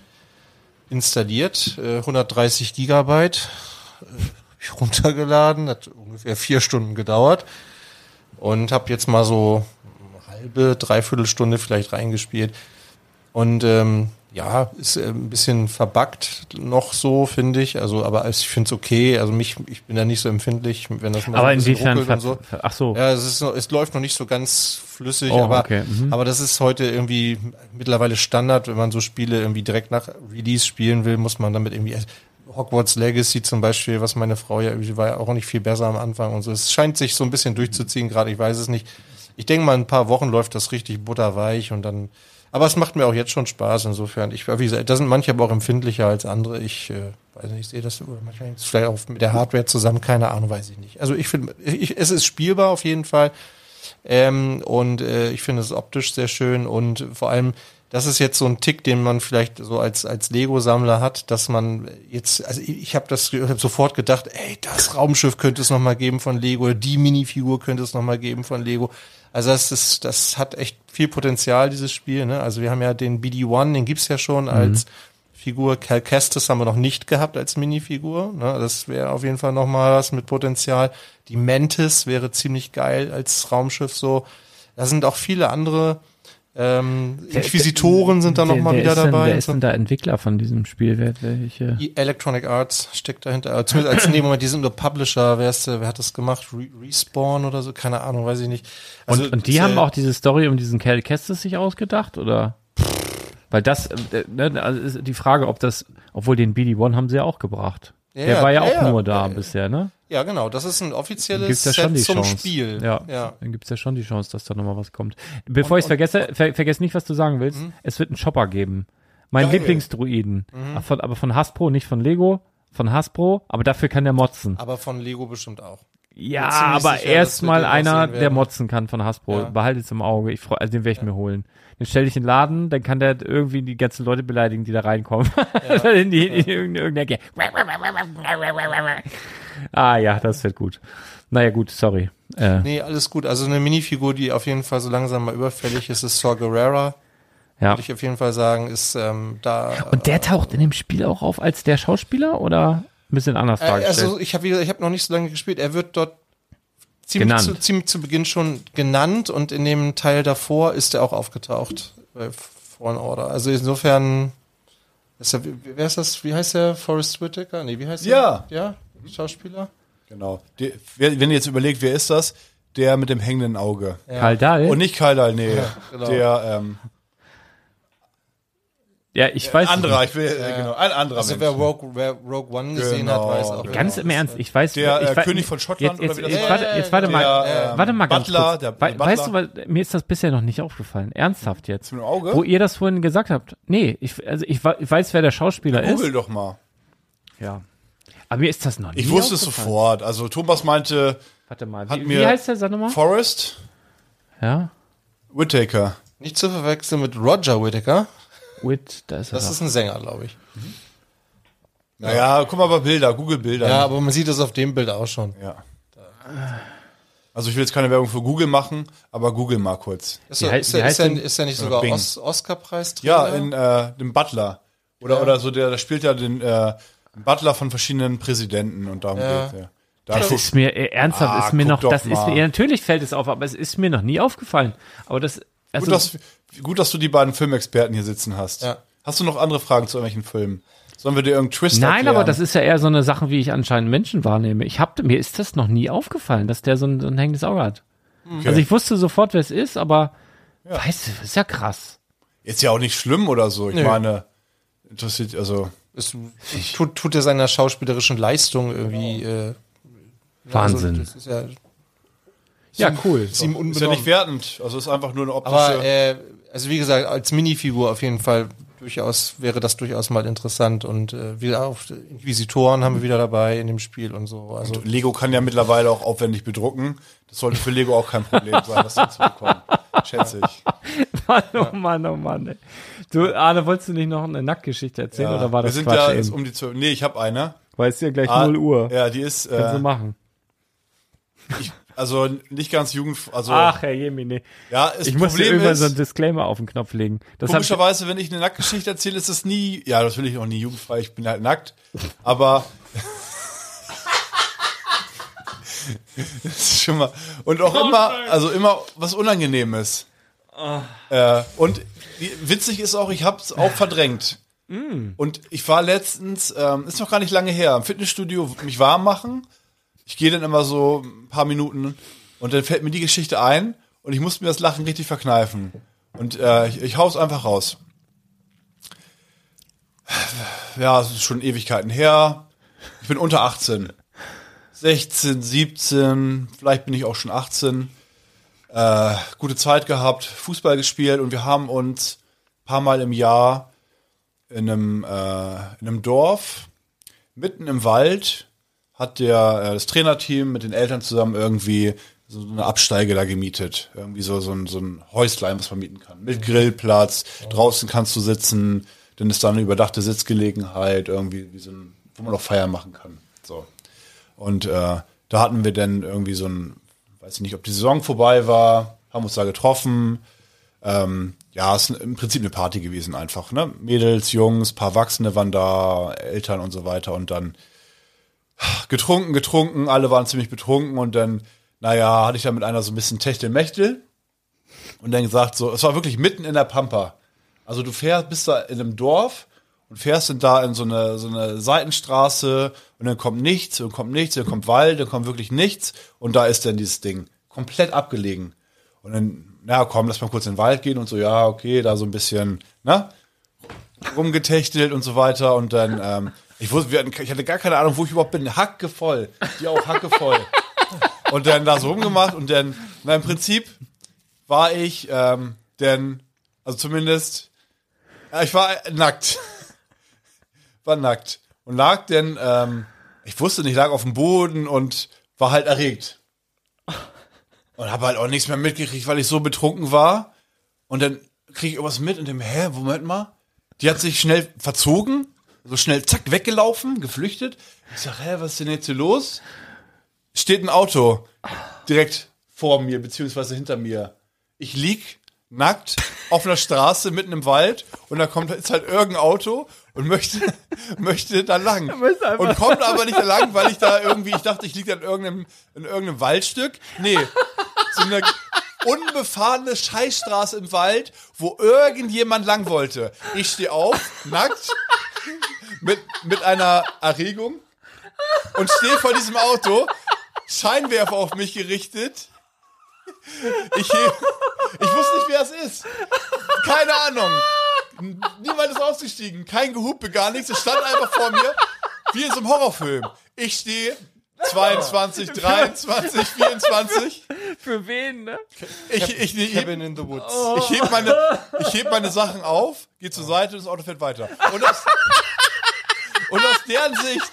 S5: installiert, äh, 130 Gigabyte äh, ich (laughs) runtergeladen, hat ungefähr vier Stunden gedauert und habe jetzt mal so halbe, dreiviertel Stunde vielleicht reingespielt und ähm, ja, ist äh, ein bisschen verbuggt noch so, finde ich. Also, aber ich finde es okay. Also mich, ich bin da nicht so empfindlich, wenn das mal so
S3: Aber
S5: ein bisschen ruckelt und so.
S3: ach so.
S5: Ja, es, ist es läuft noch nicht so ganz flüssig,
S3: Oh,
S5: aber,
S3: okay, mhm.
S5: aber das ist heute irgendwie mittlerweile Standard, wenn man so Spiele irgendwie direkt nach Release spielen will, muss man damit irgendwie Hogwarts Legacy zum Beispiel, was meine Frau ja, die war ja auch nicht viel besser am Anfang und so. Es scheint sich so ein bisschen durchzuziehen, gerade ich weiß es nicht. Ich denke mal, in ein paar Wochen läuft das richtig butterweich und dann, aber es macht mir auch jetzt schon Spaß, insofern. Ich, wie gesagt, da sind manche aber auch empfindlicher als andere. Ich, äh, weiß nicht, ich sehe das, manchmal vielleicht auch mit der Hardware zusammen, keine Ahnung, weiß ich nicht. Also ich finde, ich, es ist spielbar auf jeden Fall. Ähm, und äh, ich finde es optisch sehr schön und vor allem, das ist jetzt so ein Tick, den man vielleicht so als als Lego-Sammler hat, dass man jetzt, also ich, ich habe das ich hab sofort gedacht, ey, das Raumschiff könnte es noch mal geben von Lego, die Minifigur könnte es noch mal geben von Lego. Also das ist, das hat echt viel Potenzial dieses Spiel. Ne? Also wir haben ja den BD-1, den gibt's ja schon als Figur. Cal Kestis haben wir noch nicht gehabt als Minifigur. Ne? Das wäre auf jeden Fall noch mal was mit Potenzial. Die Mantis wäre ziemlich geil als Raumschiff so. Da sind auch viele andere ähm, Inquisitoren sind da noch
S3: Wer-
S5: mal
S3: wer
S5: wieder
S3: denn,
S5: dabei.
S3: Wer ist denn da Entwickler von diesem Spiel? Wer, welche?
S5: Die Electronic Arts steckt dahinter. Aber Zumindest als nee, Moment, die sind nur Publisher. Wer, ist, der- wer hat das gemacht? Re Respawn oder so? Keine Ahnung, weiß ich nicht. Also,
S3: und, und die
S5: das,
S3: haben
S5: äh,
S3: auch diese Story um diesen Cal Kestis sich ausgedacht, oder? Weil das, äh, ne, also ist die Frage, ob das, obwohl den BD-1 haben sie ja auch gebracht.
S5: Ja,
S3: Der war ja,
S5: ja,
S3: auch nur da
S5: Ja, ja.
S3: bisher, ne?
S5: Ja, genau. Das ist ein offizielles
S3: ja
S5: Set zum
S3: Chance.
S5: Spiel.
S3: Ja,
S5: ja.
S3: dann gibt's ja schon die Chance, dass da nochmal was kommt. Bevor ich es vergesse, ver vergess nicht, was du sagen willst. Es wird einen Shopper geben. Mein
S5: Geil.
S3: Lieblingsdruiden. Von, aber von Hasbro, nicht von Lego. Von Hasbro, aber dafür kann der motzen.
S5: Aber von Lego bestimmt auch.
S3: Ja, aber erstmal einer, der motzen kann von Hasbro.
S5: Ja.
S3: Behalte es im Auge. Ich freu, also den werde ich mir holen. Den stelle ich in den Laden, dann kann der irgendwie die ganzen Leute beleidigen, die da reinkommen. (laughs) in, die, in irgendeine, irgendeine Ecke. ah ja, das wird gut. Naja, gut, sorry. Äh,
S5: Nee, alles gut. Also eine Minifigur, die auf jeden Fall so langsam mal überfällig ist, ist Saw Gerrera.
S3: ja.
S5: Würde ich auf jeden Fall sagen, ist ähm, da.
S3: Und der taucht in dem Spiel auch auf als der Schauspieler oder ein bisschen anders
S5: Äh,
S3: dargestellt?
S5: also ich habe ich hab noch nicht so lange gespielt. Er wird dort ziemlich zu, ziemlich zu Beginn schon genannt und in dem Teil davor ist er auch aufgetaucht bei Fallen Order. Also insofern ist er, wie- wer ist das? Wie heißt der? Forrest Whitaker? Nee, wie heißt
S4: Ja.
S5: der? Ja, Schauspieler.
S4: Genau. Die, wer, wenn ihr jetzt überlegt, wer ist das? Der mit dem hängenden Auge.
S3: Karl Dahl?
S4: Und nicht Kaldal, nee.
S5: genau.
S4: Der ähm,
S3: ja, ich weiß
S4: anderer,
S3: nicht.
S4: ich will, äh, genau, ein anderer
S5: Also
S4: Mensch.
S5: wer Rogue, wer Rogue One gesehen
S4: Genau.
S5: hat, weiß auch.
S3: Ganz
S5: das
S3: im. Ernst, ich weiß.
S4: Der,
S3: ich
S4: äh, König von Schottland
S3: jetzt,
S4: oder
S3: jetzt,
S4: wie das
S3: jetzt,
S4: heißt?
S3: warte, jetzt warte mal,
S4: Der, ähm,
S3: warte mal ganz
S4: Butler,
S3: kurz.
S4: der- der
S3: weißt du,
S4: Butler.
S3: was, mir ist das bisher noch nicht aufgefallen. Ernsthaft jetzt.
S4: Mit dem Auge?
S3: Wo ihr das vorhin gesagt habt. Nee, ich, also ich, ich weiß, wer der Schauspieler
S4: Google
S3: ist.
S4: doch mal.
S3: Ja. Aber mir ist das noch nie
S4: Ich wusste es sofort. Also Thomas meinte
S3: Warte mal,
S4: Hat
S3: wie,
S4: mir-
S3: wie heißt der, sag nochmal?
S4: Forrest
S3: Ja.
S4: Whitaker.
S5: Nicht zu verwechseln mit Roger Whittaker.
S3: Wit, da ist er.
S5: Das
S3: doch.
S5: ist ein Sänger, glaube ich.
S4: Naja, guck mal bei Bilder, Google Bilder.
S5: Ja, aber man sieht das auf dem Bild auch schon.
S4: Ja. Also ich will jetzt keine Werbung für Google machen, aber Google mal kurz.
S5: Ist,
S3: Wie
S5: er, ist,
S3: wie
S5: er,
S3: heißt
S5: ist, er, ist er nicht sogar
S4: Bing.
S5: Os Oscar-Preis
S4: Ja, in äh, dem Butler. Oder, oder so, der, der spielt ja den äh, Butler von verschiedenen Präsidenten und darum
S5: Ja.
S4: geht's ja. Da
S3: Das
S4: guck-
S3: ist mir äh, ernsthaft,
S4: Ah,
S3: ist mir noch, das ist mir, ja, natürlich fällt es auf, aber es ist mir noch nie aufgefallen. Aber das, also,
S4: gut, dass, gut, dass du die beiden Filmexperten hier sitzen hast.
S5: Ja.
S4: Hast du noch andere Fragen zu irgendwelchen Filmen? Sollen wir dir irgendeinen Twist
S3: nein,
S4: erklären?
S3: aber das ist ja eher so eine Sache, wie ich anscheinend Menschen wahrnehme. Ich hab, mir ist das noch nie aufgefallen, dass der so ein, so ein hängendes Auge hat. Also ich wusste sofort, wer es ist, aber weißt du, das ist ja krass.
S4: Ist ja auch nicht schlimm oder so. Ich
S5: Nö.
S4: meine, interessiert, also.
S5: Es tut, tut er seiner schauspielerischen Leistung irgendwie. Äh,
S3: Wahnsinn.
S5: Also, das ist ja,
S3: Ja, cool.
S5: ist ihm
S4: Ist ja nicht wertend. Also ist einfach nur eine optische.
S5: Aber äh, also wie gesagt, als Minifigur auf jeden Fall durchaus wäre das durchaus mal interessant und äh, wieder auf Inquisitoren haben wir wieder dabei in dem Spiel und so. Also
S4: Lego kann ja mittlerweile auch aufwendig bedrucken. Das sollte für Lego auch kein Problem sein, das hinzubekommen. Schätze ich. (laughs)
S3: Mann, oh Mann, oh Mann. Ey. Du, Arne, wolltest du nicht noch eine Nacktgeschichte erzählen
S4: Ja.
S3: oder war das
S4: Wir sind
S3: Quatsch
S4: ja
S3: eben?
S4: jetzt um die 12. Nee, ich habe eine.
S3: Weil es ist ja gleich
S4: Ah,
S3: 0 Uhr.
S4: Ja, die ist
S3: Kannst du
S4: äh,
S3: machen.
S4: ich, also nicht ganz jugend. Also
S3: Ach, Herr Jemine.
S4: ja, das
S3: Ich muss
S4: Problem
S3: irgendwann
S4: ist,
S3: so einen Disclaimer auf den Knopf legen. Das hab ich,
S4: komischerweise, wenn ich eine Nacktgeschichte erzähle, ist es nie. Ja, das will ich auch nie jugendfrei. Ich bin halt nackt. Aber das ist schon mal und auch immer, also immer was Unangenehmes. Äh, und witzig ist auch, ich hab's auch verdrängt. Und ich war letztens, ähm, ist noch gar nicht lange her, im Fitnessstudio mich warm machen. Ich gehe dann immer so ein paar Minuten und dann fällt mir die Geschichte ein und ich musste mir das Lachen richtig verkneifen. Und äh, ich, ich hau's einfach raus. ja, es ist schon Ewigkeiten her. Ich bin unter 18. 16, 17, vielleicht bin ich auch schon 18. Äh, gute Zeit gehabt, Fußball gespielt und wir haben uns ein paar Mal im Jahr in einem, äh, in einem Dorf, mitten im Wald, hat der, äh, das Trainerteam mit den Eltern zusammen irgendwie so eine Absteige da gemietet. Irgendwie so, so, ein, so ein Häuslein, was man mieten kann. Mit Grillplatz, draußen kannst du sitzen, dann ist da eine überdachte Sitzgelegenheit, irgendwie, wie so ein, wo man auch Feiern machen kann. So. Und äh, da hatten wir dann irgendwie so ein, weiß ich nicht, ob die Saison vorbei war, haben uns da getroffen. Ähm, ja, es ist im Prinzip eine Party gewesen einfach. Ne? Mädels, Jungs, paar Erwachsene waren da, Eltern und so weiter. Und dann getrunken, getrunken, alle waren ziemlich betrunken und dann, naja, hatte ich da mit einer so ein bisschen Techtelmechtel und dann gesagt so, es war wirklich mitten in der Pampa. Also du fährst, bist da in einem Dorf und fährst dann da in so eine, so eine Seitenstraße und dann kommt nichts und kommt nichts, dann kommt Wald, dann kommt wirklich nichts und da ist dann dieses Ding komplett abgelegen. Und dann, na komm, lass mal kurz in den Wald gehen und so, ja, okay, da so ein bisschen, ne? rumgetechtelt und so weiter und dann, ähm, ich wusste, hatten, ich hatte gar keine Ahnung, wo ich überhaupt bin, hackevoll, die auch hackevoll. (laughs) und dann da so rumgemacht und dann, na im Prinzip war ich, ähm, denn, also zumindest, ja, ich war nackt, (laughs) war nackt und lag denn, ähm, ich wusste nicht, lag auf dem Boden und war halt erregt. Und habe halt auch nichts mehr mitgekriegt, weil ich so betrunken war. Und dann kriege ich irgendwas mit und dem, hä, Moment mal. Die hat sich schnell verzogen, so schnell zack, weggelaufen, geflüchtet. Ich sag, hä, was ist denn jetzt hier los? Steht ein Auto direkt vor mir, beziehungsweise hinter mir. Ich lieg nackt auf einer Straße mitten im Wald und da kommt ist halt irgendein Auto und möchte (laughs) möchte da lang und kommt aber nicht da lang, weil ich da (laughs) irgendwie ich dachte, ich liege da in irgendeinem in irgendeinem Waldstück. Nee, so eine unbefahrene Scheißstraße im Wald, wo irgendjemand lang wollte. Ich stehe auf, nackt, mit, mit einer Erregung und stehe vor diesem Auto, Scheinwerfer auf mich gerichtet. Ich, ich wusste nicht, wer es ist. Keine Ahnung. Niemand ist ausgestiegen. Kein Gehupe, gar nichts. Es stand einfach vor mir, wie in so einem Horrorfilm. Ich stehe 22, 23, 24.
S3: Für wen, ne?
S4: Ich, ich, ich,
S5: Cabin in the Woods.
S4: ich heb meine, ich heb meine Sachen auf, gehe zur Seite und das Auto fährt weiter. Und aus, und aus deren Sicht,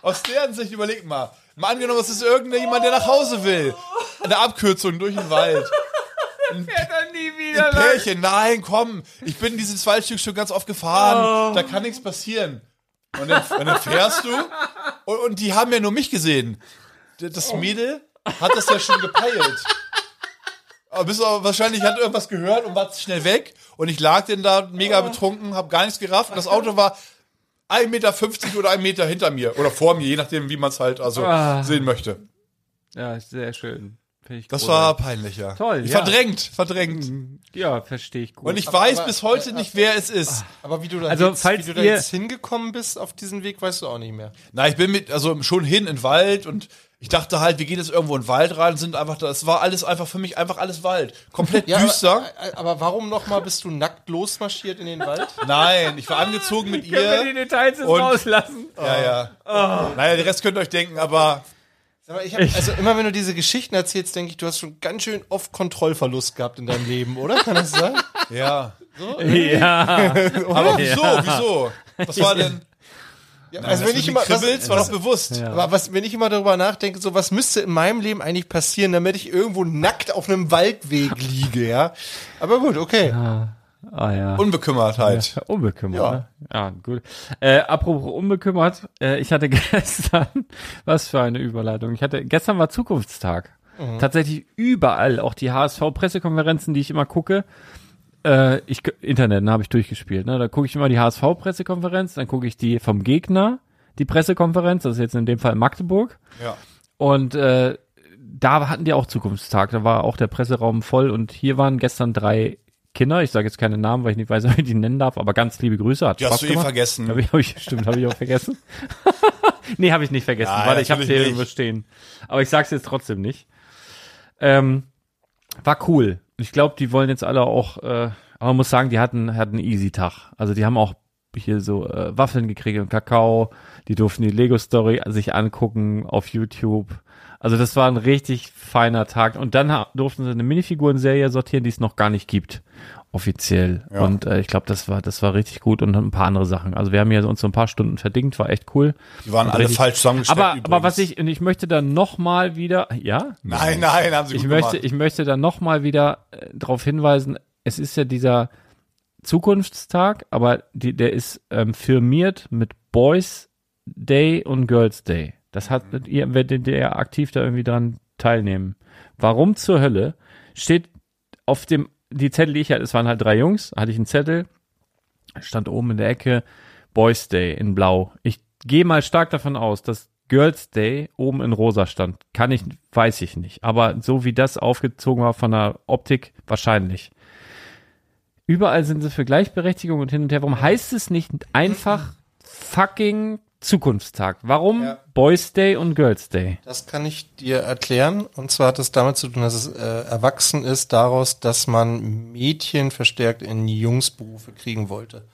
S4: aus deren Sicht, überleg mal, mal angenommen, es ist irgendjemand, der nach Hause will. Eine Abkürzung durch den Wald.
S3: Fährt er nie
S4: Ein
S3: wieder
S4: Pärchen, nein, komm, ich bin dieses Waldstück schon ganz oft gefahren, da kann nichts passieren. Und dann, und dann fährst du und, und die haben ja nur mich gesehen. Das Mädel hat das ja schon gepeilt. Aber bis aber wahrscheinlich hat irgendwas gehört und war schnell weg. Und ich lag denn da mega betrunken, hab gar nichts gerafft. Und das Auto war 1,50 Meter oder 1 Meter hinter mir. Oder vor mir, je nachdem, wie man es halt also
S3: Ah.
S4: sehen möchte.
S3: Ja, sehr schön. Finde ich
S4: Das war peinlich, ja.
S3: Toll, ja.
S4: Verdrängt, verdrängt.
S3: Ja, verstehe ich gut.
S4: Und ich weiß
S5: aber-
S4: bis heute nicht, wer es ist.
S5: Aber wie du da,
S3: Also,
S5: jetzt,
S3: falls
S5: wie du da jetzt hingekommen bist auf diesen Weg, weißt du auch nicht mehr.
S4: Na, ich bin mit, also schon hin in den Wald und ich dachte halt, wir gehen jetzt irgendwo in den Wald rein, sind einfach da, es war alles einfach für mich einfach alles Wald. Komplett (laughs) düster.
S5: Aber, aber warum nochmal bist du nackt losmarschiert in den Wald? (laughs)
S4: Nein, ich war angezogen mit
S3: Können wir die
S4: ihr.
S3: Details jetzt rauslassen?
S4: Ja, ja. Naja, den Rest könnt ihr euch denken, aber
S5: Sag mal, ich hab, also immer wenn du diese Geschichten erzählst, denke ich, du hast schon ganz schön oft Kontrollverlust gehabt in deinem Leben, oder? Kann das sein?
S4: ja.
S3: Ja.
S4: Aber (laughs) wieso, wieso? Was war denn?
S5: Ja, also wenn ich immer, was,
S4: kribbelst, war doch bewusst.
S5: aber was, wenn ich immer darüber nachdenke, so was müsste in meinem Leben eigentlich passieren, damit ich irgendwo nackt auf einem Waldweg liege, ja? Aber gut, okay.
S3: Ah ja.
S4: Unbekümmertheit.
S3: Ja, Unbekümmert,
S5: Ja.
S3: ne? Ja, gut. Äh, apropos unbekümmert, äh, ich hatte (laughs) gestern, was für eine Überleitung. Ich hatte, gestern war Zukunftstag. Tatsächlich überall, auch die HSV-Pressekonferenzen, die ich immer gucke. Äh, ich, Internet, ne, habe ich durchgespielt. Ne? Da gucke ich immer die HSV-Pressekonferenz, dann gucke ich die vom Gegner, die Pressekonferenz, das ist jetzt in dem Fall Magdeburg.
S4: Ja.
S3: Und äh, da hatten die auch Zukunftstag, da war auch der Presseraum voll und hier waren gestern drei Kinder, ich sage jetzt keine Namen, weil ich nicht weiß, (laughs) ob ich die nennen darf, aber ganz liebe Grüße, hat
S4: Die
S3: Spaß
S4: hast du eh vergessen.
S3: Hab ich, hab ich, stimmt, habe ich auch vergessen. (laughs) nee, habe ich nicht vergessen,
S4: Ja,
S3: weil ich habe
S4: natürlich
S3: hier irgendwo stehen. Aber ich sag's jetzt trotzdem nicht. Ähm, war cool. Ich glaube, die wollen jetzt alle auch, äh, aber man muss sagen, die hatten, hatten einen easy Tag. Also die haben auch hier so äh, Waffeln gekriegt und Kakao. Die durften die Lego-Story sich angucken auf YouTube. Also das war ein richtig feiner Tag. Und dann durften sie eine Minifiguren-Serie sortieren, die es noch gar nicht gibt. Offiziell.
S4: Ja.
S3: Und äh, ich glaube, das war, das war richtig gut und ein paar andere Sachen. Also wir haben hier uns so ein paar Stunden verdingt, war echt cool.
S4: Die waren alle
S3: Richtig.
S4: falsch zusammengesteckt.
S3: Aber,
S4: übrigens.
S3: aber was ich, und ich möchte dann noch mal wieder, ja?
S4: Nein, nein, haben sie
S3: ich möchte,
S4: gemacht.
S3: ich möchte dann noch mal wieder äh, darauf hinweisen, es ist ja dieser Zukunftstag, aber die, der ist ähm, firmiert mit Boys Day und Girls Day. Das hat, ihr werdet ihr aktiv da irgendwie dran teilnehmen. Warum zur Hölle steht auf dem, die Zettel, die ich hatte, es waren halt drei Jungs, hatte ich einen Zettel, stand oben in der Ecke Boys Day in Blau. Ich gehe mal stark davon aus, dass Girls Day oben in Rosa stand. Kann ich, weiß ich nicht. Aber so wie das aufgezogen war von der Optik, wahrscheinlich. Überall sind sie für Gleichberechtigung und hin und her. Warum heißt es nicht einfach fucking Zukunftstag? Warum
S5: Ja.
S3: Boys Day und Girls Day?
S5: Das kann ich dir erklären. Und zwar hat es damit zu tun, dass es äh, erwachsen ist daraus, dass man Mädchen verstärkt in Jungsberufe kriegen wollte.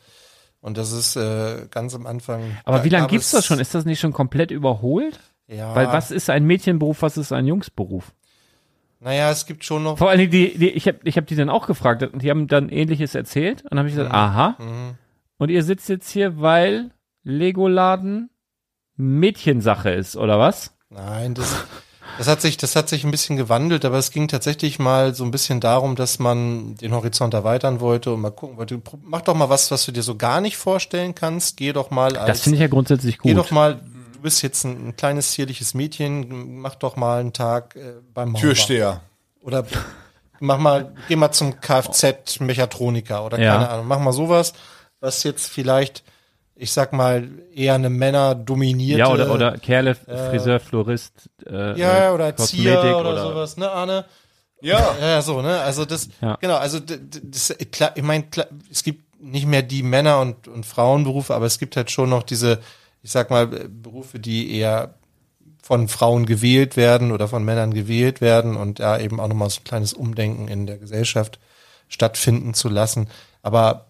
S5: Und das ist äh, ganz am Anfang.
S3: Aber wie lange
S5: gab
S3: gibt's
S5: es-
S3: das schon? Ist das nicht schon komplett überholt?
S5: Ja.
S3: Weil was ist ein Mädchenberuf, was ist ein Jungsberuf?
S5: Naja, es gibt schon noch.
S3: Vor allen Dingen, die, die, ich habe ich hab die dann auch gefragt und die haben dann ähnliches erzählt und dann habe ich gesagt, aha. Und ihr sitzt jetzt hier, weil Lego-Laden Mädchensache ist, oder was?
S5: Nein, das, das hat sich, das hat sich ein bisschen gewandelt, aber es ging tatsächlich mal so ein bisschen darum, dass man den Horizont erweitern wollte und mal gucken wollte, mach doch mal was, was du dir so gar nicht vorstellen kannst. Geh doch mal als,
S3: Das finde ich ja grundsätzlich
S5: geh
S3: gut.
S5: doch mal, du bist jetzt ein, ein kleines zierliches Mädchen, mach doch mal einen Tag äh, beim Maurer.
S4: Türsteher.
S5: Oder mach mal, geh mal zum Kfz-Mechatroniker oder
S3: Ja.
S5: keine Ahnung, mach mal sowas, was jetzt vielleicht, ich sag mal, eher eine männerdominierte
S3: ja, oder, oder Kerle, Friseur, Florist, äh,
S5: ja,
S3: äh,
S5: oder Erzieher
S3: Kosmetik
S5: oder, sowas, ne, Arne?
S4: Ja. (laughs)
S5: Ja, so, ne? Also das,
S3: Ja.
S5: genau, also das, klar, ich meine, es gibt nicht mehr die Männer- und, und Frauenberufe, aber es gibt halt schon noch diese, ich sag mal, äh, Berufe, die eher von Frauen gewählt werden oder von Männern gewählt werden und da eben auch nochmal so ein kleines Umdenken in der Gesellschaft stattfinden zu lassen. Aber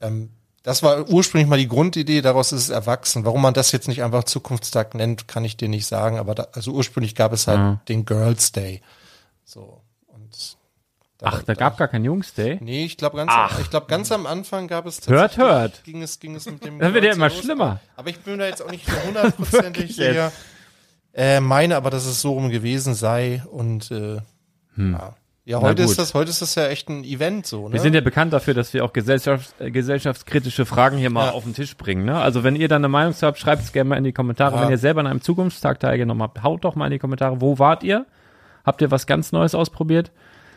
S5: ähm, das war ursprünglich mal die Grundidee, daraus ist es erwachsen. Warum man das jetzt nicht einfach Zukunftstag nennt, kann ich dir nicht sagen, aber da, also ursprünglich gab es halt den Girls Day. So. Und
S3: Ach, da gab gar kein Jungs Day.
S5: Nee, ich glaube ganz, ich glaube ganz am Anfang gab es
S3: Hört, hört.
S5: Ging es, ging es mit dem. (laughs)
S3: Das wird ja immer
S5: los.
S3: schlimmer.
S5: Aber ich bin da jetzt auch nicht (laughs) so hundertprozentig sicher. Äh, meine aber, dass es so rum gewesen sei und äh, ja. Ja, heute ist das, heute ist das ja echt ein Event so, ne?
S3: Wir sind ja bekannt dafür, dass wir auch gesellschafts äh, gesellschaftskritische Fragen hier mal
S5: Ja.
S3: auf den Tisch bringen. Ne? Also wenn ihr da eine Meinung zu habt, schreibt es gerne mal in die Kommentare.
S5: Ja.
S3: Wenn ihr selber an einem Zukunftstag teilgenommen habt, haut doch mal in die Kommentare, wo wart ihr? Habt ihr was ganz Neues ausprobiert?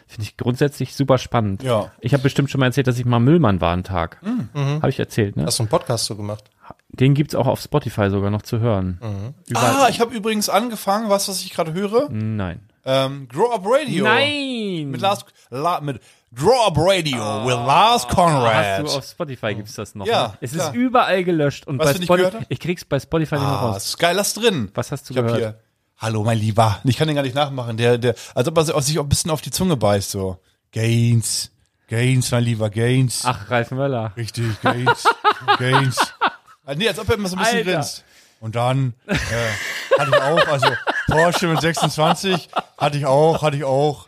S3: Finde ich grundsätzlich super spannend.
S4: Ja.
S3: Ich habe bestimmt schon mal erzählt, dass ich mal Müllmann war einen Tag. Habe ich erzählt, ne?
S5: Hast du einen Podcast so gemacht?
S3: Den gibt's auch auf Spotify sogar noch zu hören.
S4: Ah, ich habe übrigens angefangen, was, was ich gerade höre?
S3: Nein.
S4: Ähm, Grow Up Radio.
S3: Nein!
S4: Mit Lars, La, mit Grow Up Radio with Lars Conrad.
S3: Hast du auf Spotify gibt's das noch?
S4: Ja,
S3: ne? Es
S4: klar.
S3: ist überall gelöscht und
S4: Weißt
S3: bei
S4: du, nicht
S3: Spotify,
S4: hab?
S3: ich krieg's bei Spotify nicht mehr
S4: ah,
S3: raus.
S4: ist geil, lass drin.
S3: Was hast du
S4: ich hab
S3: gehört?
S4: hier, hallo mein Lieber. Ich kann den gar nicht nachmachen. Der, der, als ob er sich auch ein bisschen auf die Zunge beißt, so. Gains. Gains, mein Lieber, Gains.
S3: Ach, Ralf Möller.
S4: Richtig, Gains. Gains. Ah, (laughs) nee, als ob er immer so ein bisschen
S3: Alter.
S4: grinst. Und dann äh, hatte ich auch, also Porsche mit 26 hatte ich auch, hatte ich auch.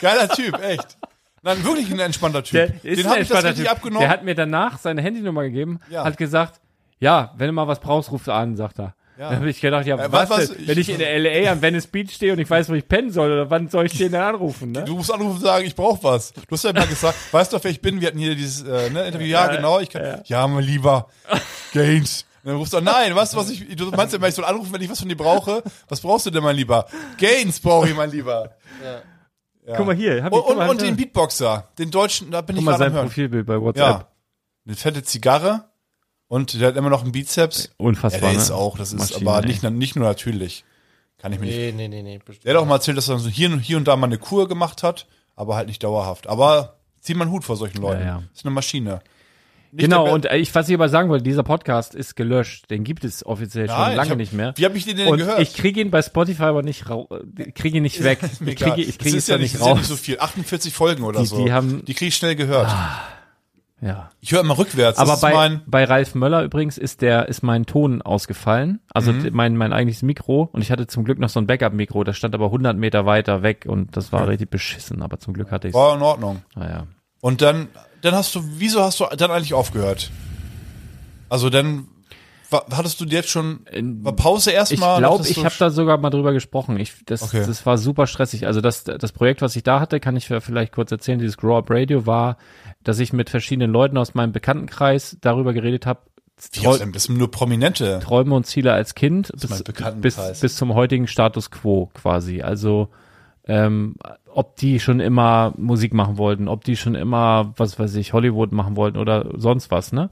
S4: Geiler Typ, echt. Nein, wirklich ein entspannter Typ.
S3: Der
S4: Den habe ich das richtig
S3: Typ.
S4: abgenommen.
S3: Der hat mir danach seine Handynummer gegeben,
S4: Ja.
S3: hat gesagt, ja, wenn du mal was brauchst, ruf an, sagt er.
S4: Ja.
S3: Dann habe ich gedacht, ja,
S4: Äh,
S3: was,
S4: was-
S3: denn?
S4: ich-
S3: wenn ich in der LA am Venice Beach stehe und ich weiß, wo ich pennen soll, oder wann soll ich den denn anrufen, ne?
S4: Du musst anrufen und sagen, ich brauche was. Du hast ja mal gesagt, weißt du, wer ich bin? Wir hatten hier dieses äh, ne, Interview. Ja, genau. Ich kann, ja. mein Lieber. Gains. Und dann rufst du, nein, weißt du, was ich, du meinst ja immer, ich soll anrufen, wenn ich was von dir brauche. Was brauchst du denn, mein Lieber? Gains brauche ich, mein Lieber. Ja.
S3: Guck mal hier, hab ich,
S4: Und,
S3: mal,
S4: und
S3: hab
S4: den Beatboxer, den deutschen, da bin
S3: guck
S4: ich
S3: mal
S4: gerade am
S3: sein
S4: Hören.
S3: Profilbild bei WhatsApp.
S4: Ja. Eine fette Zigarre und der hat immer noch einen Bizeps. Ja,
S3: Unfassbar,
S4: der ist
S3: ne?
S4: auch, das ist
S3: Maschine,
S4: aber
S3: ey.
S4: nicht, nicht nur natürlich. Kann ich mir nicht.
S5: Nee, nee, nee, nee. bestimmt.
S4: Der hat auch mal erzählt, dass er so hier, und- hier und da mal eine Kur gemacht hat, aber halt nicht dauerhaft. Aber zieh mal einen Hut vor solchen Leuten.
S3: Ja, ja.
S4: ist eine Maschine. Nicht
S3: Genau, und äh, ich, was ich aber sagen wollte, dieser Podcast ist gelöscht. Den gibt es offiziell schon
S4: Nein, ich
S3: lange
S4: hab-
S3: nicht mehr.
S4: Wie habe ich den denn
S3: und
S4: gehört?
S3: ich kriege ihn bei Spotify aber nicht raus, kriege ihn nicht weg. (laughs) Ich kriege ich kriege
S4: ist
S3: es
S4: ja nicht,
S3: nicht
S4: das ist ja
S3: raus.
S4: nicht so viel. 48 Folgen oder
S3: Die-
S4: so.
S3: die haben-
S4: die krieg ich schnell gehört.
S3: Ja.
S4: Ich höre immer rückwärts.
S3: Aber bei, bei Ralf Möller übrigens ist der, ist mein Ton ausgefallen. Also
S4: Mhm.
S3: mein, mein eigentliches Mikro. Und ich hatte zum Glück noch so ein Backup-Mikro. Das stand aber 100 Meter weiter weg und das war richtig beschissen. Aber zum Glück hatte ich
S4: war in Ordnung.
S3: Naja.
S4: Und dann, dann hast du, wieso hast du dann eigentlich aufgehört? Also dann, wa- hattest du jetzt schon, war Pause
S3: Ich
S4: erstmal?
S3: glaube,
S4: Dachtest
S3: ich habe da sogar mal drüber gesprochen. Ich, das,
S4: Okay.
S3: das war super stressig. Also das, das Projekt, was ich da hatte, kann ich vielleicht kurz erzählen. Dieses Grow Up Radio war, dass ich mit verschiedenen Leuten aus meinem Bekanntenkreis darüber geredet habe.
S4: Denn? Das sind nur Prominente.
S3: Träume und Ziele als Kind bis, bis, bis zum heutigen Status quo quasi. Also ähm, ob die schon immer Musik machen wollten, ob die schon immer, was weiß ich, Hollywood machen wollten oder sonst was, ne?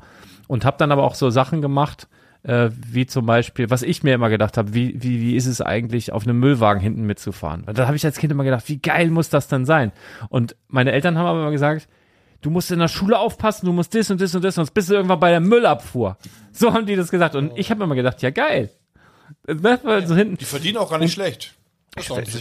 S3: Und habe dann aber auch so Sachen gemacht, äh, wie zum Beispiel, was ich mir immer gedacht habe, wie, wie, wie ist es eigentlich, auf einem Müllwagen hinten mitzufahren? Weil da habe ich als Kind immer gedacht, wie geil muss das denn sein? Und meine Eltern haben aber immer gesagt, du musst in der Schule aufpassen, du musst das und das und das, sonst bist du irgendwann bei der Müllabfuhr. So haben die das gesagt. Und ich habe immer gedacht, ja geil. Das war so hinten.
S4: Die verdienen auch gar nicht schlecht.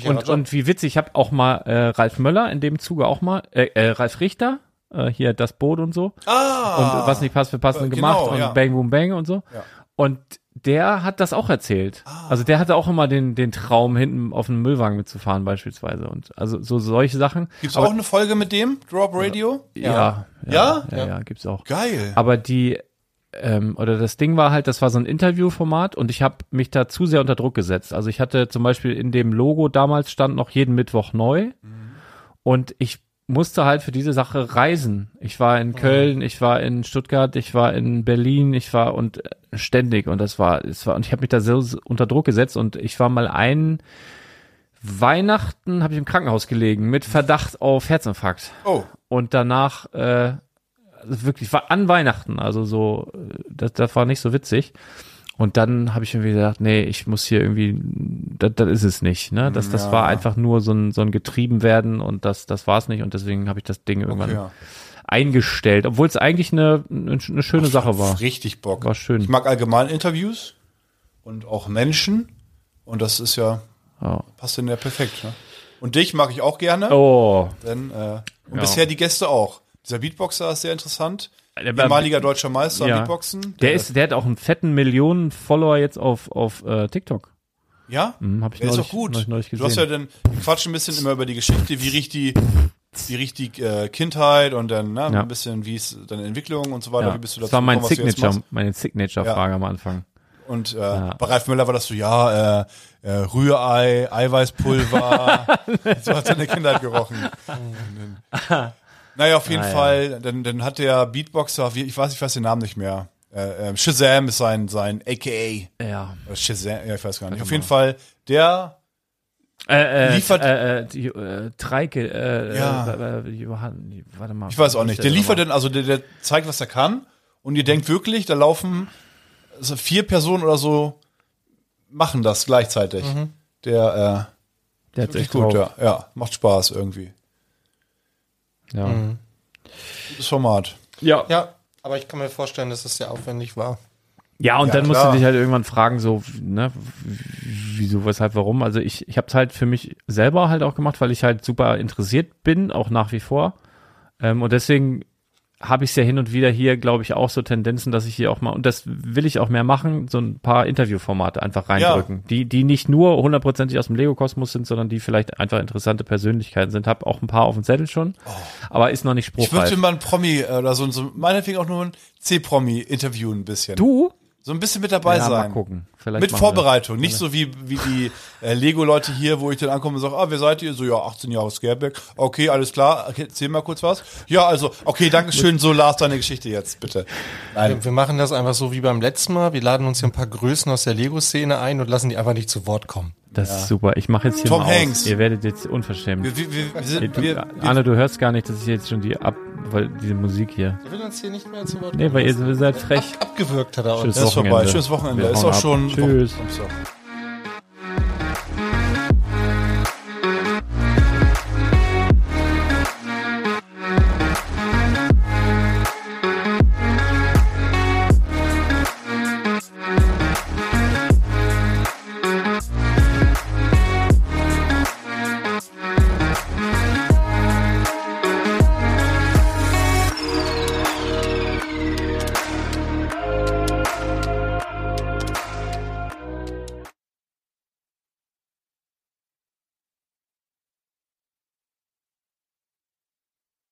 S3: Und, und wie witzig, ich habe auch mal äh, Ralf Möller in dem Zuge auch mal, äh, äh, Ralf Richter, äh, hier das Boot und so.
S4: Ah.
S3: und was nicht passt für passend
S4: äh,
S3: gemacht
S4: genau,
S3: und
S4: ja.
S3: Bang Boom Bang und so.
S4: Ja.
S3: Und der hat das auch erzählt.
S4: Ah.
S3: Also der hatte auch immer den, den Traum, hinten auf einem Müllwagen mitzufahren beispielsweise. Und also so solche Sachen.
S4: Gibt's
S3: Aber-
S4: auch eine Folge mit dem? Drop Radio?
S3: Ja, ja,
S4: Ja?
S3: ja, ja, gibt's auch.
S4: Geil.
S3: Aber die, ähm, oder das Ding war halt, das war so ein Interviewformat und ich habe mich da zu sehr unter Druck gesetzt. Also ich hatte zum Beispiel in dem Logo damals stand noch jeden Mittwoch neu und ich musste halt für diese Sache reisen. Ich war in Köln, ich war in Stuttgart, ich war in Berlin, ich war und äh, ständig und das war, es war und ich habe mich da so unter Druck gesetzt und ich war mal ein Weihnachten habe ich im Krankenhaus gelegen mit Verdacht auf Herzinfarkt
S4: Oh.
S3: und danach äh, wirklich war an Weihnachten, also so das, das war nicht so witzig. Und dann habe ich irgendwie gedacht, nee, ich muss hier irgendwie, das, das ist es nicht, ne? Das, das
S4: Ja.
S3: war einfach nur so ein, so ein getrieben werden und das, das war es nicht und deswegen habe ich das Ding irgendwann
S4: Okay, ja.
S3: eingestellt, obwohl es eigentlich eine, eine, schöne Sache war.
S4: Richtig Bock.
S3: War schön.
S4: Ich mag allgemein Interviews und auch Menschen. Und das ist ja,
S3: Ja.
S4: passt denn ja perfekt. Ne? Und dich mag ich auch gerne.
S3: Oh,
S4: Denn, äh, und
S3: Ja.
S4: bisher die Gäste auch. Dieser Beatboxer ist sehr interessant.
S3: Der-
S4: Ehemaliger deutscher Meister am
S3: Ja.
S4: Beatboxen.
S3: der ist, der hat auch einen fetten Millionen Follower jetzt auf auf äh, TikTok.
S4: Ja?
S3: Hm, hab ich
S4: Der ist
S3: neulich,
S4: auch gut.
S3: neulich, neulich
S4: Du hast ja dann, wir quatschen ein bisschen immer über die Geschichte, wie riecht die, wie riecht die äh, Kindheit und dann ne,
S3: Ja.
S4: ein bisschen, wie ist deine Entwicklung und so weiter.
S3: ja.
S4: Wie bist du
S3: das
S4: dazu
S3: war mein
S4: gekommen,
S3: Signature, meine Signature-Frage am Anfang.
S4: Und äh, bei Ralf Müller war das so, ja, äh, äh, Rührei, Eiweißpulver, (laughs) so hat seine Kindheit gerochen. (laughs) naja, auf jeden
S3: Ah, ja.
S4: Fall, dann, dann hat der Beatboxer, ich weiß, ich weiß den Namen nicht mehr, äh, äh, Shazam ist sein, sein AKA.
S3: Ja.
S4: Shazam, ja, ich weiß gar nicht. Auf jeden Fall, der
S3: Äh, äh,
S4: Liefert-
S3: äh, äh, die, äh, Treike, äh,
S4: Ja.
S3: Johann, warte mal.
S4: Ich weiß auch nicht. Der liefert dann, also der, der zeigt, was er kann. Und ihr denkt wirklich, da laufen also vier Personen oder so machen das gleichzeitig. Der,
S3: Der
S4: äh,
S3: hat's
S4: wirklich
S3: echt
S4: gut,
S3: drauf.
S4: ja. Ja, macht Spaß irgendwie.
S3: Ja.
S4: Gutes Format.
S3: Ja.
S5: Ja, aber ich kann mir vorstellen, dass es sehr aufwendig war.
S3: Ja, und
S4: Ja,
S3: dann musst
S4: klar.
S3: du dich halt irgendwann fragen, so, ne, wieso, weshalb, warum. Also ich, ich habe es halt für mich selber halt auch gemacht, weil ich halt super interessiert bin, auch nach wie vor. Ähm, und deswegen habe ich es ja hin und wieder hier, glaube ich, auch so Tendenzen, dass ich hier auch mal, und das will ich auch mehr machen, so ein paar Interviewformate einfach reindrücken, die, die nicht nur hundertprozentig aus dem Lego-Kosmos sind, sondern die vielleicht einfach interessante Persönlichkeiten sind. Hab auch ein paar auf dem Zettel schon, aber ist noch nicht
S4: Ich
S3: spruchreif.
S4: möchte mal ein Promi äh, oder so, so meinetwegen auch nur ein C-Promi interviewen ein bisschen.
S3: Du?
S4: So ein bisschen mit dabei
S3: Ja, mal
S4: sein.
S3: gucken. Vielleicht
S4: Mit
S3: machen wir-
S4: Vorbereitung, nicht so wie, wie die äh, Lego-Leute hier, wo ich dann ankomme und sage, ah, wer seid ihr? So, ja, 18 Jahre Scareback. Okay, alles klar, okay, erzähl mal kurz was. Ja, also, okay, danke schön, so Lars, deine Geschichte jetzt, bitte. Nein,
S5: Wir, wir machen das einfach so wie beim letzten Mal. Wir laden uns hier ein paar Größen aus der Lego-Szene ein und lassen die einfach nicht zu Wort kommen.
S3: Das ist super. Ich mache jetzt hier
S4: Tom
S3: mal
S4: Hanks.
S3: aus. Ihr werdet jetzt unverschämt.
S4: wir, wir, wir, sind,
S3: du,
S4: wir, wir,
S3: Arne, du hörst gar nicht, dass ich jetzt schon die ab, weil diese Musik hier.
S5: Der will uns hier nicht mehr zu Wort
S3: Nee, weil ihr, ihr seid frech.
S5: Abgewürgt hat er uns.
S3: Tschüss.
S4: das ist vorbei.
S3: Wochenende.
S4: Schönes Wochenende.
S3: Wir
S4: Ist auch
S3: ab.
S4: schon.
S3: Tschüss.
S4: Samstag.